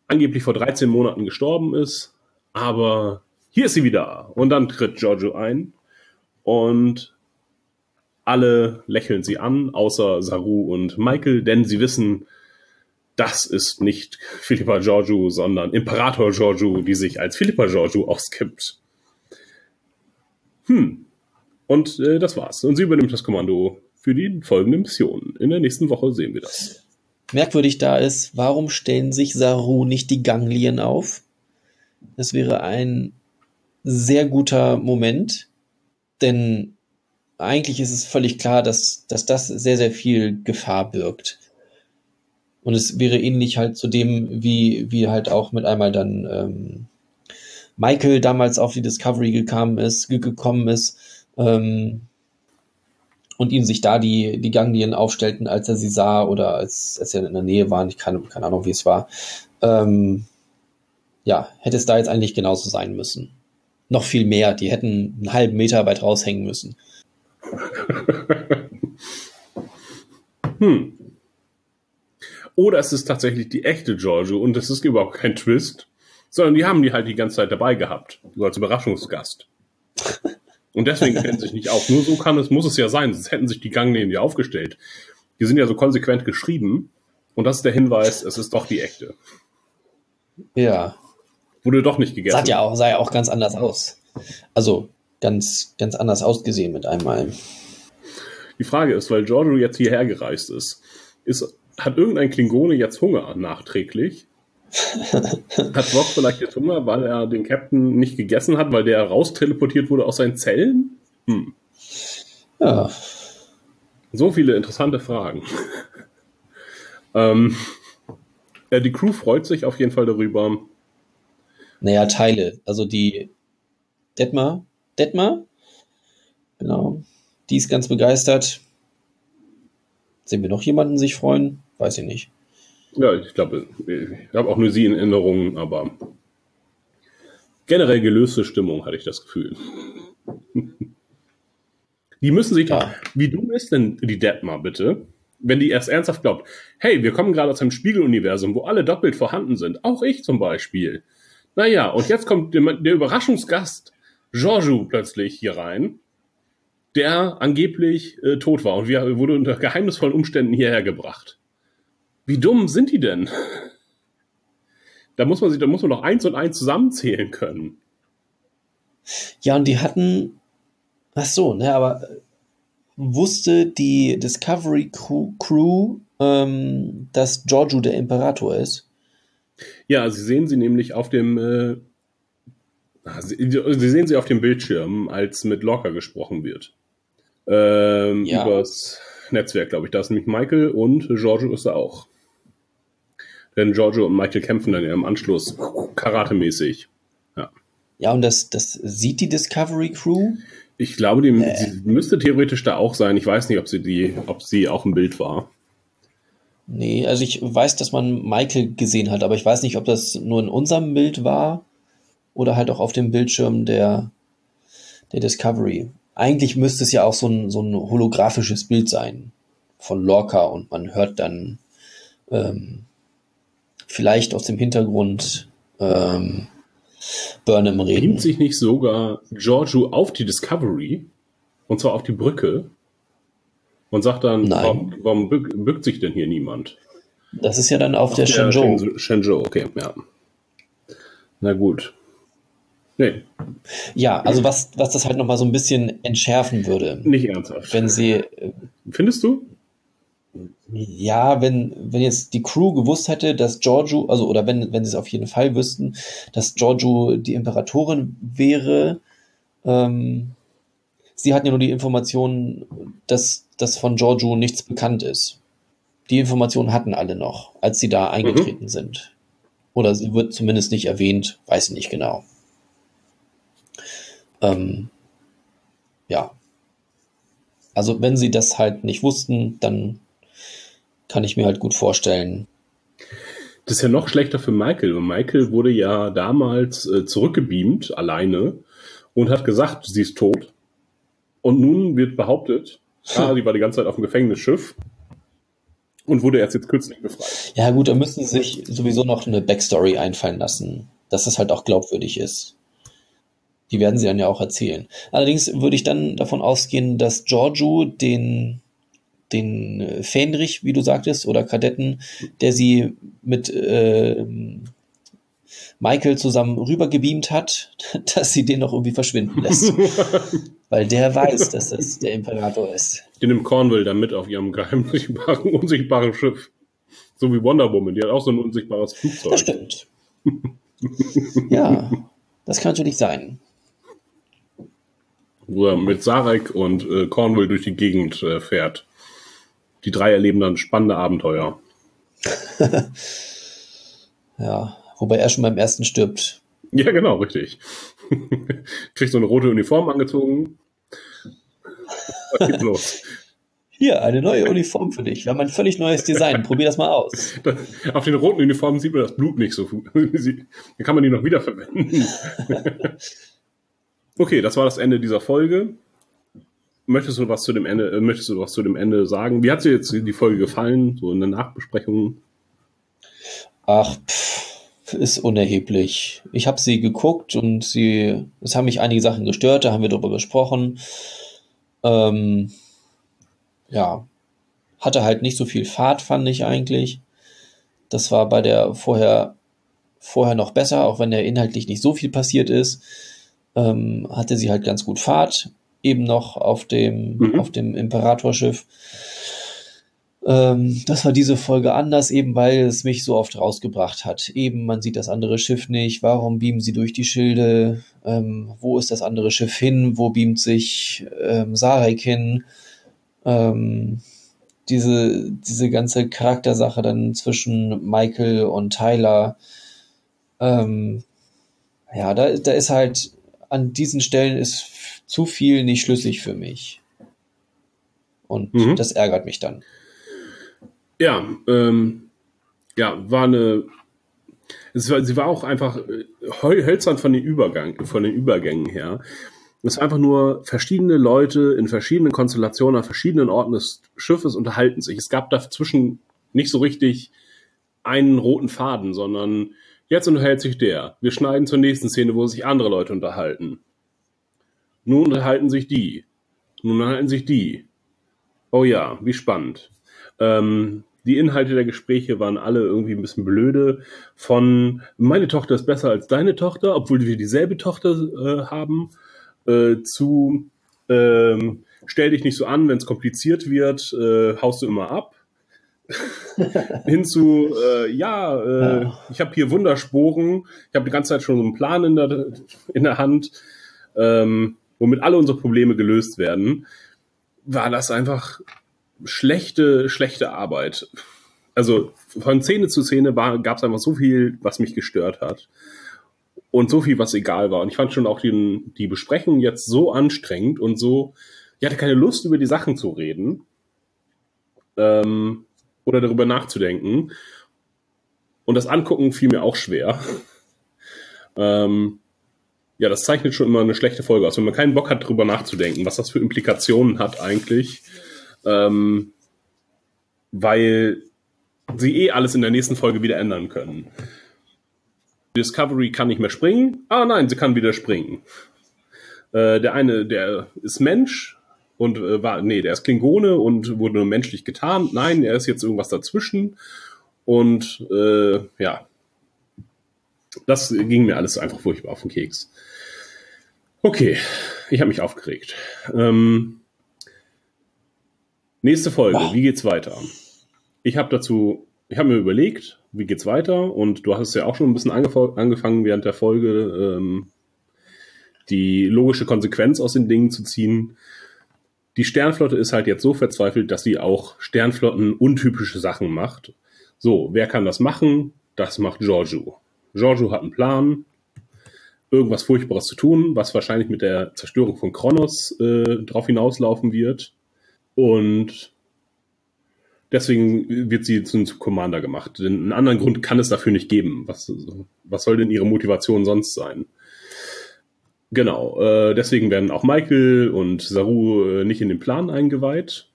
angeblich vor 13 Monaten gestorben ist, aber hier ist sie wieder. Und dann tritt Giorgio ein und alle lächeln sie an, außer Saru und Michael, denn sie wissen, das ist nicht *laughs* Philippa Giorgio, sondern Imperator Giorgio, die sich als Philippa Giorgio ausgibt. Hm. Und äh, das war's. Und sie übernimmt das Kommando für die folgende Mission. In der nächsten Woche sehen wir das. Merkwürdig da ist, warum stellen sich Saru nicht die Ganglien auf? Das wäre ein sehr guter Moment, denn eigentlich ist es völlig klar, dass, dass das sehr, sehr viel Gefahr birgt. Und es wäre ähnlich halt zu dem, wie, wie halt auch mit einmal dann ähm, Michael damals auf die Discovery gekommen ist, gekommen ist ähm, und ihm sich da die, die Ganglien aufstellten, als er sie sah oder als, als er in der Nähe war. Ich keine, keine Ahnung, wie es war. Ähm, ja, hätte es da jetzt eigentlich genauso sein müssen. Noch viel mehr. Die hätten einen halben Meter weit raushängen müssen. Hm. Oder es ist tatsächlich die echte Giorgio und es ist überhaupt kein Twist, sondern die haben die halt die ganze Zeit dabei gehabt, so als Überraschungsgast. Und deswegen kennen sich nicht auf. Nur so kann es, muss es ja sein, sonst hätten sich die Gangnähen ja aufgestellt. Die sind ja so konsequent geschrieben und das ist der Hinweis, es ist doch die echte. Ja. Wurde doch nicht gegessen. Sah ja auch, sah ja auch ganz anders aus. Also ganz, ganz anders ausgesehen mit einmal. Die Frage ist, weil Giorgio jetzt hierher gereist ist, ist hat irgendein Klingone jetzt Hunger nachträglich? *laughs* hat Bock vielleicht jetzt Hunger, weil er den Captain nicht gegessen hat, weil der rausteleportiert wurde aus seinen Zellen? Hm. Ja. So viele interessante Fragen. *laughs* ähm, ja, die Crew freut sich auf jeden Fall darüber. Naja, Teile. Also die Detmar, Detmar, genau, die ist ganz begeistert. Sehen wir noch jemanden sich freuen? Weiß ich nicht. Ja, ich glaube, ich habe auch nur sie in Erinnerung, aber generell gelöste Stimmung, hatte ich das Gefühl. *laughs* die müssen sich ja. doch, wie dumm ist denn die Detmar bitte, wenn die erst ernsthaft glaubt, hey, wir kommen gerade aus einem Spiegeluniversum, wo alle doppelt vorhanden sind, auch ich zum Beispiel. Naja, und jetzt kommt der, der Überraschungsgast Giorgio plötzlich hier rein, der angeblich äh, tot war und wir, wurde unter geheimnisvollen Umständen hierher gebracht. Wie dumm sind die denn? *laughs* Da muss man sich, da muss man noch eins und eins zusammenzählen können. Ja, und die hatten, ach so, ne, aber äh, wusste die Discovery Crew, ähm, dass Giorgio der Imperator ist? Ja, sie sehen sie nämlich auf dem, äh, sie, sie, sehen sie auf dem Bildschirm, als mit Locker gesprochen wird. Ähm, ja. Übers Netzwerk, glaube ich. Da ist nämlich Michael und Giorgio ist da auch. Denn Giorgio und Michael kämpfen dann ja im Anschluss karatemäßig. Ja. Ja, und das, das sieht die Discovery Crew? Ich glaube, die, äh. müsste theoretisch da auch sein. Ich weiß nicht, ob sie die, ob sie auch im Bild war. Nee, also ich weiß, dass man Michael gesehen hat, aber ich weiß nicht, ob das nur in unserem Bild war oder halt auch auf dem Bildschirm der, der Discovery. Eigentlich müsste es ja auch so ein, so ein holographisches Bild sein von Lorca und man hört dann ähm, vielleicht aus dem Hintergrund ähm, Burnham reden. Beamt sich nicht sogar Giorgio auf die Discovery und zwar auf die Brücke und sagt dann, Nein. warum, warum bück, bückt sich denn hier niemand? Das ist ja dann auf, auf der, der Shenzhou. Shenzhou, okay, ja. Na gut. Nee. Ja, also was, was das halt nochmal so ein bisschen entschärfen würde. Nicht ernsthaft. Wenn sie. Findest du? Ja, wenn, wenn jetzt die Crew gewusst hätte, dass Giorgio, also oder wenn, wenn sie es auf jeden Fall wüssten, dass Giorgio die Imperatorin wäre, ähm, sie hatten ja nur die Information, dass, dass von Giorgio nichts bekannt ist. Die Informationen hatten alle noch, als sie da eingetreten mhm. sind. Oder sie wird zumindest nicht erwähnt, weiß ich nicht genau. Ähm, ja. Also wenn sie das halt nicht wussten, dann kann ich mir halt gut vorstellen. Das ist ja noch schlechter für Michael. Und Michael wurde ja damals äh, zurückgebeamt, alleine, und hat gesagt, sie ist tot. Und nun wird behauptet, *laughs* ah, sie war die ganze Zeit auf dem Gefängnisschiff und wurde erst jetzt kürzlich befreit. Ja gut, da müssen sie sich sowieso noch eine Backstory einfallen lassen, dass das halt auch glaubwürdig ist. Die werden sie dann ja auch erzählen. Allerdings würde ich dann davon ausgehen, dass Giorgio den den äh, Fähnrich, wie du sagtest, oder Kadetten, der sie mit äh, Michael zusammen rübergebeamt hat, *laughs* dass sie den noch irgendwie verschwinden lässt. *laughs* Weil der weiß, dass das der Imperator ist. Den nimmt Cornwall dann mit auf ihrem geheimen, *laughs* unsichtbaren Schiff. So wie Wonder Woman, die hat auch so ein unsichtbares Flugzeug. Das stimmt. ja, das kann natürlich sein. Wo er mit Sarek und äh, Cornwall durch die Gegend äh, fährt die drei erleben dann spannende Abenteuer. *laughs* ja, wobei er schon beim ersten stirbt. Ja, genau, richtig. *laughs* Kriegt so eine rote Uniform angezogen. Was geht's los? Hier, eine neue Uniform für dich. Wir haben ein völlig neues Design. Probier das mal aus. *laughs* Auf den roten Uniformen sieht man das Blut nicht so. Dann kann man die noch wiederverwenden. Okay, das war das Ende dieser Folge. Möchtest du was zu dem Ende, äh, möchtest du was zu dem Ende sagen? Wie hat dir jetzt die Folge gefallen? So in der Nachbesprechung? Ach, pff, ist unerheblich. Ich habe sie geguckt und sie, es haben mich einige Sachen gestört, da haben wir drüber gesprochen. Ähm, ja, hatte halt nicht so viel Fahrt, fand ich eigentlich. Das war bei der vorher, vorher noch besser, auch wenn der inhaltlich nicht so viel passiert ist. Ähm, hatte sie halt ganz gut Fahrt, eben noch auf dem, mhm. auf dem Imperatorschiff. Ähm, das war diese Folge anders, eben weil es mich so oft rausgebracht hat. Eben, man sieht das andere Schiff nicht. Warum beamen sie durch die Schilde? Ähm, wo ist das andere Schiff hin? Wo beamt sich ähm, Sarek hin? ähm, diese, diese ganze Charaktersache dann zwischen Michael und Tyler, ähm, ja, da, da ist halt an diesen Stellen ist zu viel nicht schlüssig für mich. Und mhm. das ärgert mich dann. Ja, ähm, ja, war eine. Es war, sie war auch einfach äh, hölzern von den Übergang, von den Übergängen her. Es ist einfach nur verschiedene Leute in verschiedenen Konstellationen an verschiedenen Orten des Schiffes unterhalten sich. Es gab dazwischen nicht so richtig einen roten Faden, sondern jetzt unterhält sich der. Wir schneiden zur nächsten Szene, wo sich andere Leute unterhalten. Nun unterhalten sich die. Nun unterhalten sich die. Oh ja, wie spannend. Ähm, die Inhalte der Gespräche waren alle irgendwie ein bisschen blöde. Von meine Tochter ist besser als deine Tochter, obwohl wir dieselbe Tochter äh, haben äh, zu ähm, stell dich nicht so an, wenn es kompliziert wird, äh, haust du immer ab. *laughs* hin zu, äh, ja, äh, ja. ich habe hier Wundersporen, ich habe die ganze Zeit schon so einen Plan in der, in der Hand, ähm, womit alle unsere Probleme gelöst werden, war das einfach schlechte, schlechte Arbeit. Also von Szene zu Szene gab es einfach so viel, was mich gestört hat und so viel, was egal war. Und ich fand schon auch die, die Besprechung jetzt so anstrengend und so, ich hatte keine Lust, über die Sachen zu reden ähm, oder darüber nachzudenken. Und das Angucken fiel mir auch schwer. *laughs* ähm, ja, das zeichnet schon immer eine schlechte Folge aus. Wenn man keinen Bock hat, darüber nachzudenken, was das für Implikationen hat eigentlich, ähm, weil sie eh alles in der nächsten Folge wieder ändern können. Discovery kann nicht mehr springen. Ah nein, sie kann wieder springen. Äh, der eine, der ist Mensch und äh, war, nee, der ist Klingone und wurde nur menschlich getarnt. Nein, er ist jetzt irgendwas dazwischen. Und äh, ja, das ging mir alles einfach furchtbar auf den Keks. Okay, ich habe mich aufgeregt. Ähm, nächste Folge, wie geht's weiter? Ich habe dazu ich habe mir überlegt, wie geht's weiter? Und du hast es ja auch schon ein bisschen angefangen während der Folge, ähm, die logische Konsequenz aus den Dingen zu ziehen. Die Sternflotte ist halt jetzt so verzweifelt, dass sie auch Sternflotten untypische Sachen macht. So, wer kann das machen? Das macht Giorgio. Giorgio hat einen Plan, irgendwas Furchtbares zu tun, was wahrscheinlich mit der Zerstörung von Kronos äh, drauf hinauslaufen wird. Und Deswegen wird sie zum Commander gemacht. Denn einen anderen Grund kann es dafür nicht geben. Was, was soll denn ihre Motivation sonst sein? Genau, äh, deswegen werden auch Michael und Saru äh, nicht in den Plan eingeweiht.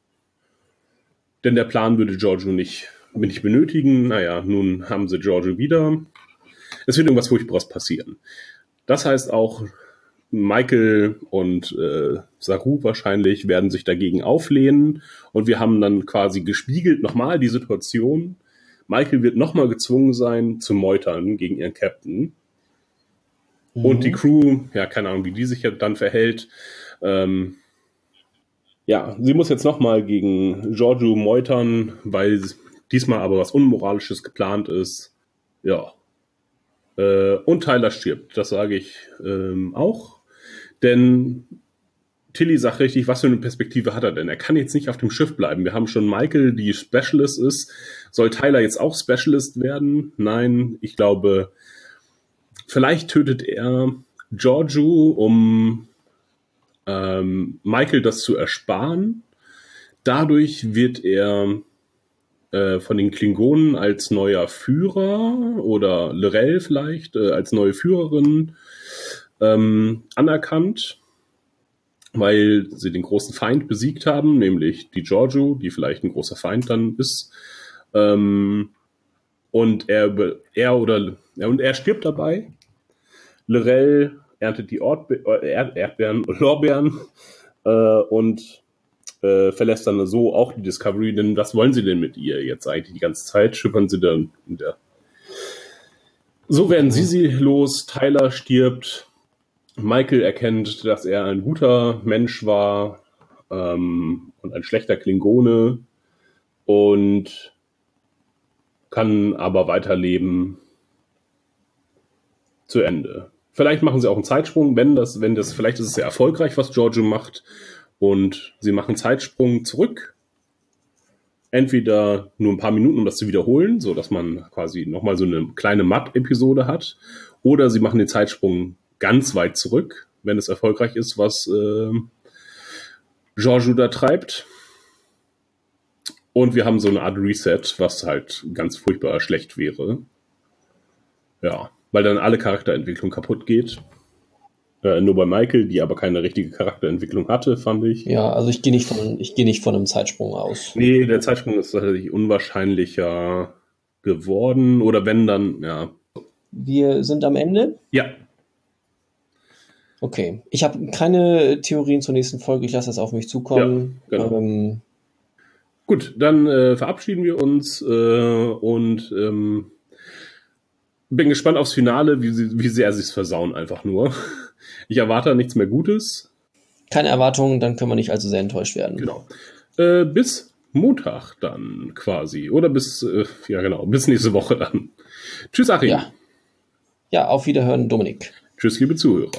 Denn der Plan würde Giorgio nicht, nicht benötigen. Naja, nun haben sie Giorgio wieder. Es wird irgendwas Furchtbares passieren. Das heißt auch, Michael und äh, Saru wahrscheinlich werden sich dagegen auflehnen und wir haben dann quasi gespiegelt nochmal die Situation. Michael wird nochmal gezwungen sein zu meutern gegen ihren Captain. Mhm. Und die Crew, ja, keine Ahnung, wie die sich dann verhält. Ähm, ja, sie muss jetzt nochmal gegen Giorgio meutern, weil diesmal aber was Unmoralisches geplant ist. Ja. Äh, und Tyler stirbt, das sage ich ähm, auch. Denn Tilly sagt richtig, was für eine Perspektive hat er denn? Er kann jetzt nicht auf dem Schiff bleiben. Wir haben schon Michael, die Specialist ist. Soll Tyler jetzt auch Specialist werden? Nein, ich glaube, vielleicht tötet er Giorgio, um ähm, Michael das zu ersparen. dadurch wird er äh, von den Klingonen als neuer Führer oder Lorel vielleicht äh, als neue Führerin ähm, anerkannt, weil sie den großen Feind besiegt haben, nämlich die Giorgio, die vielleicht ein großer Feind dann ist. Ähm, und er, er oder ja, und er stirbt dabei. Lorel erntet die Erdbe äh, Erdbeeren, *laughs* Lorbeeren äh, und äh, verlässt dann so auch die Discovery, denn was wollen sie denn mit ihr jetzt eigentlich die ganze Zeit? Schippern sie dann in der. So werden sie sie los, Tyler stirbt, Michael erkennt, dass er ein guter Mensch war ähm, und ein schlechter Klingone und kann aber weiterleben zu Ende. Vielleicht machen sie auch einen Zeitsprung, wenn das, wenn das, vielleicht ist es sehr erfolgreich, was Giorgio macht und sie machen Zeitsprung zurück. Entweder nur ein paar Minuten, um das zu wiederholen, so dass man quasi nochmal so eine kleine Matt-Episode hat, oder sie machen den Zeitsprung ganz weit zurück, wenn es erfolgreich ist, was äh, Giorgio da treibt. Und wir haben so eine Art Reset, was halt ganz furchtbar schlecht wäre. Ja, weil dann alle Charakterentwicklung kaputt geht. Äh, nur bei Michael, die aber keine richtige Charakterentwicklung hatte, fand ich. Ja, also ich gehe nicht von, ich gehe nicht von einem Zeitsprung aus. Nee, der Zeitsprung ist tatsächlich unwahrscheinlicher geworden. Oder wenn dann, ja. Wir sind am Ende? Ja. Okay. Ich habe keine Theorien zur nächsten Folge, ich lasse das auf mich zukommen. Ja, genau. Ähm, Gut, dann äh, verabschieden wir uns äh, und ähm, bin gespannt aufs Finale, wie, sie, wie sehr sie es versauen, einfach nur. Ich erwarte nichts mehr Gutes. Keine Erwartungen, dann können wir nicht allzu sehr enttäuscht werden. Genau. Äh, bis Montag dann quasi. Oder bis, äh, ja genau, bis nächste Woche dann. Tschüss, Achim. Ja. ja, auf Wiederhören, Dominik. Tschüss, liebe Zuhörer.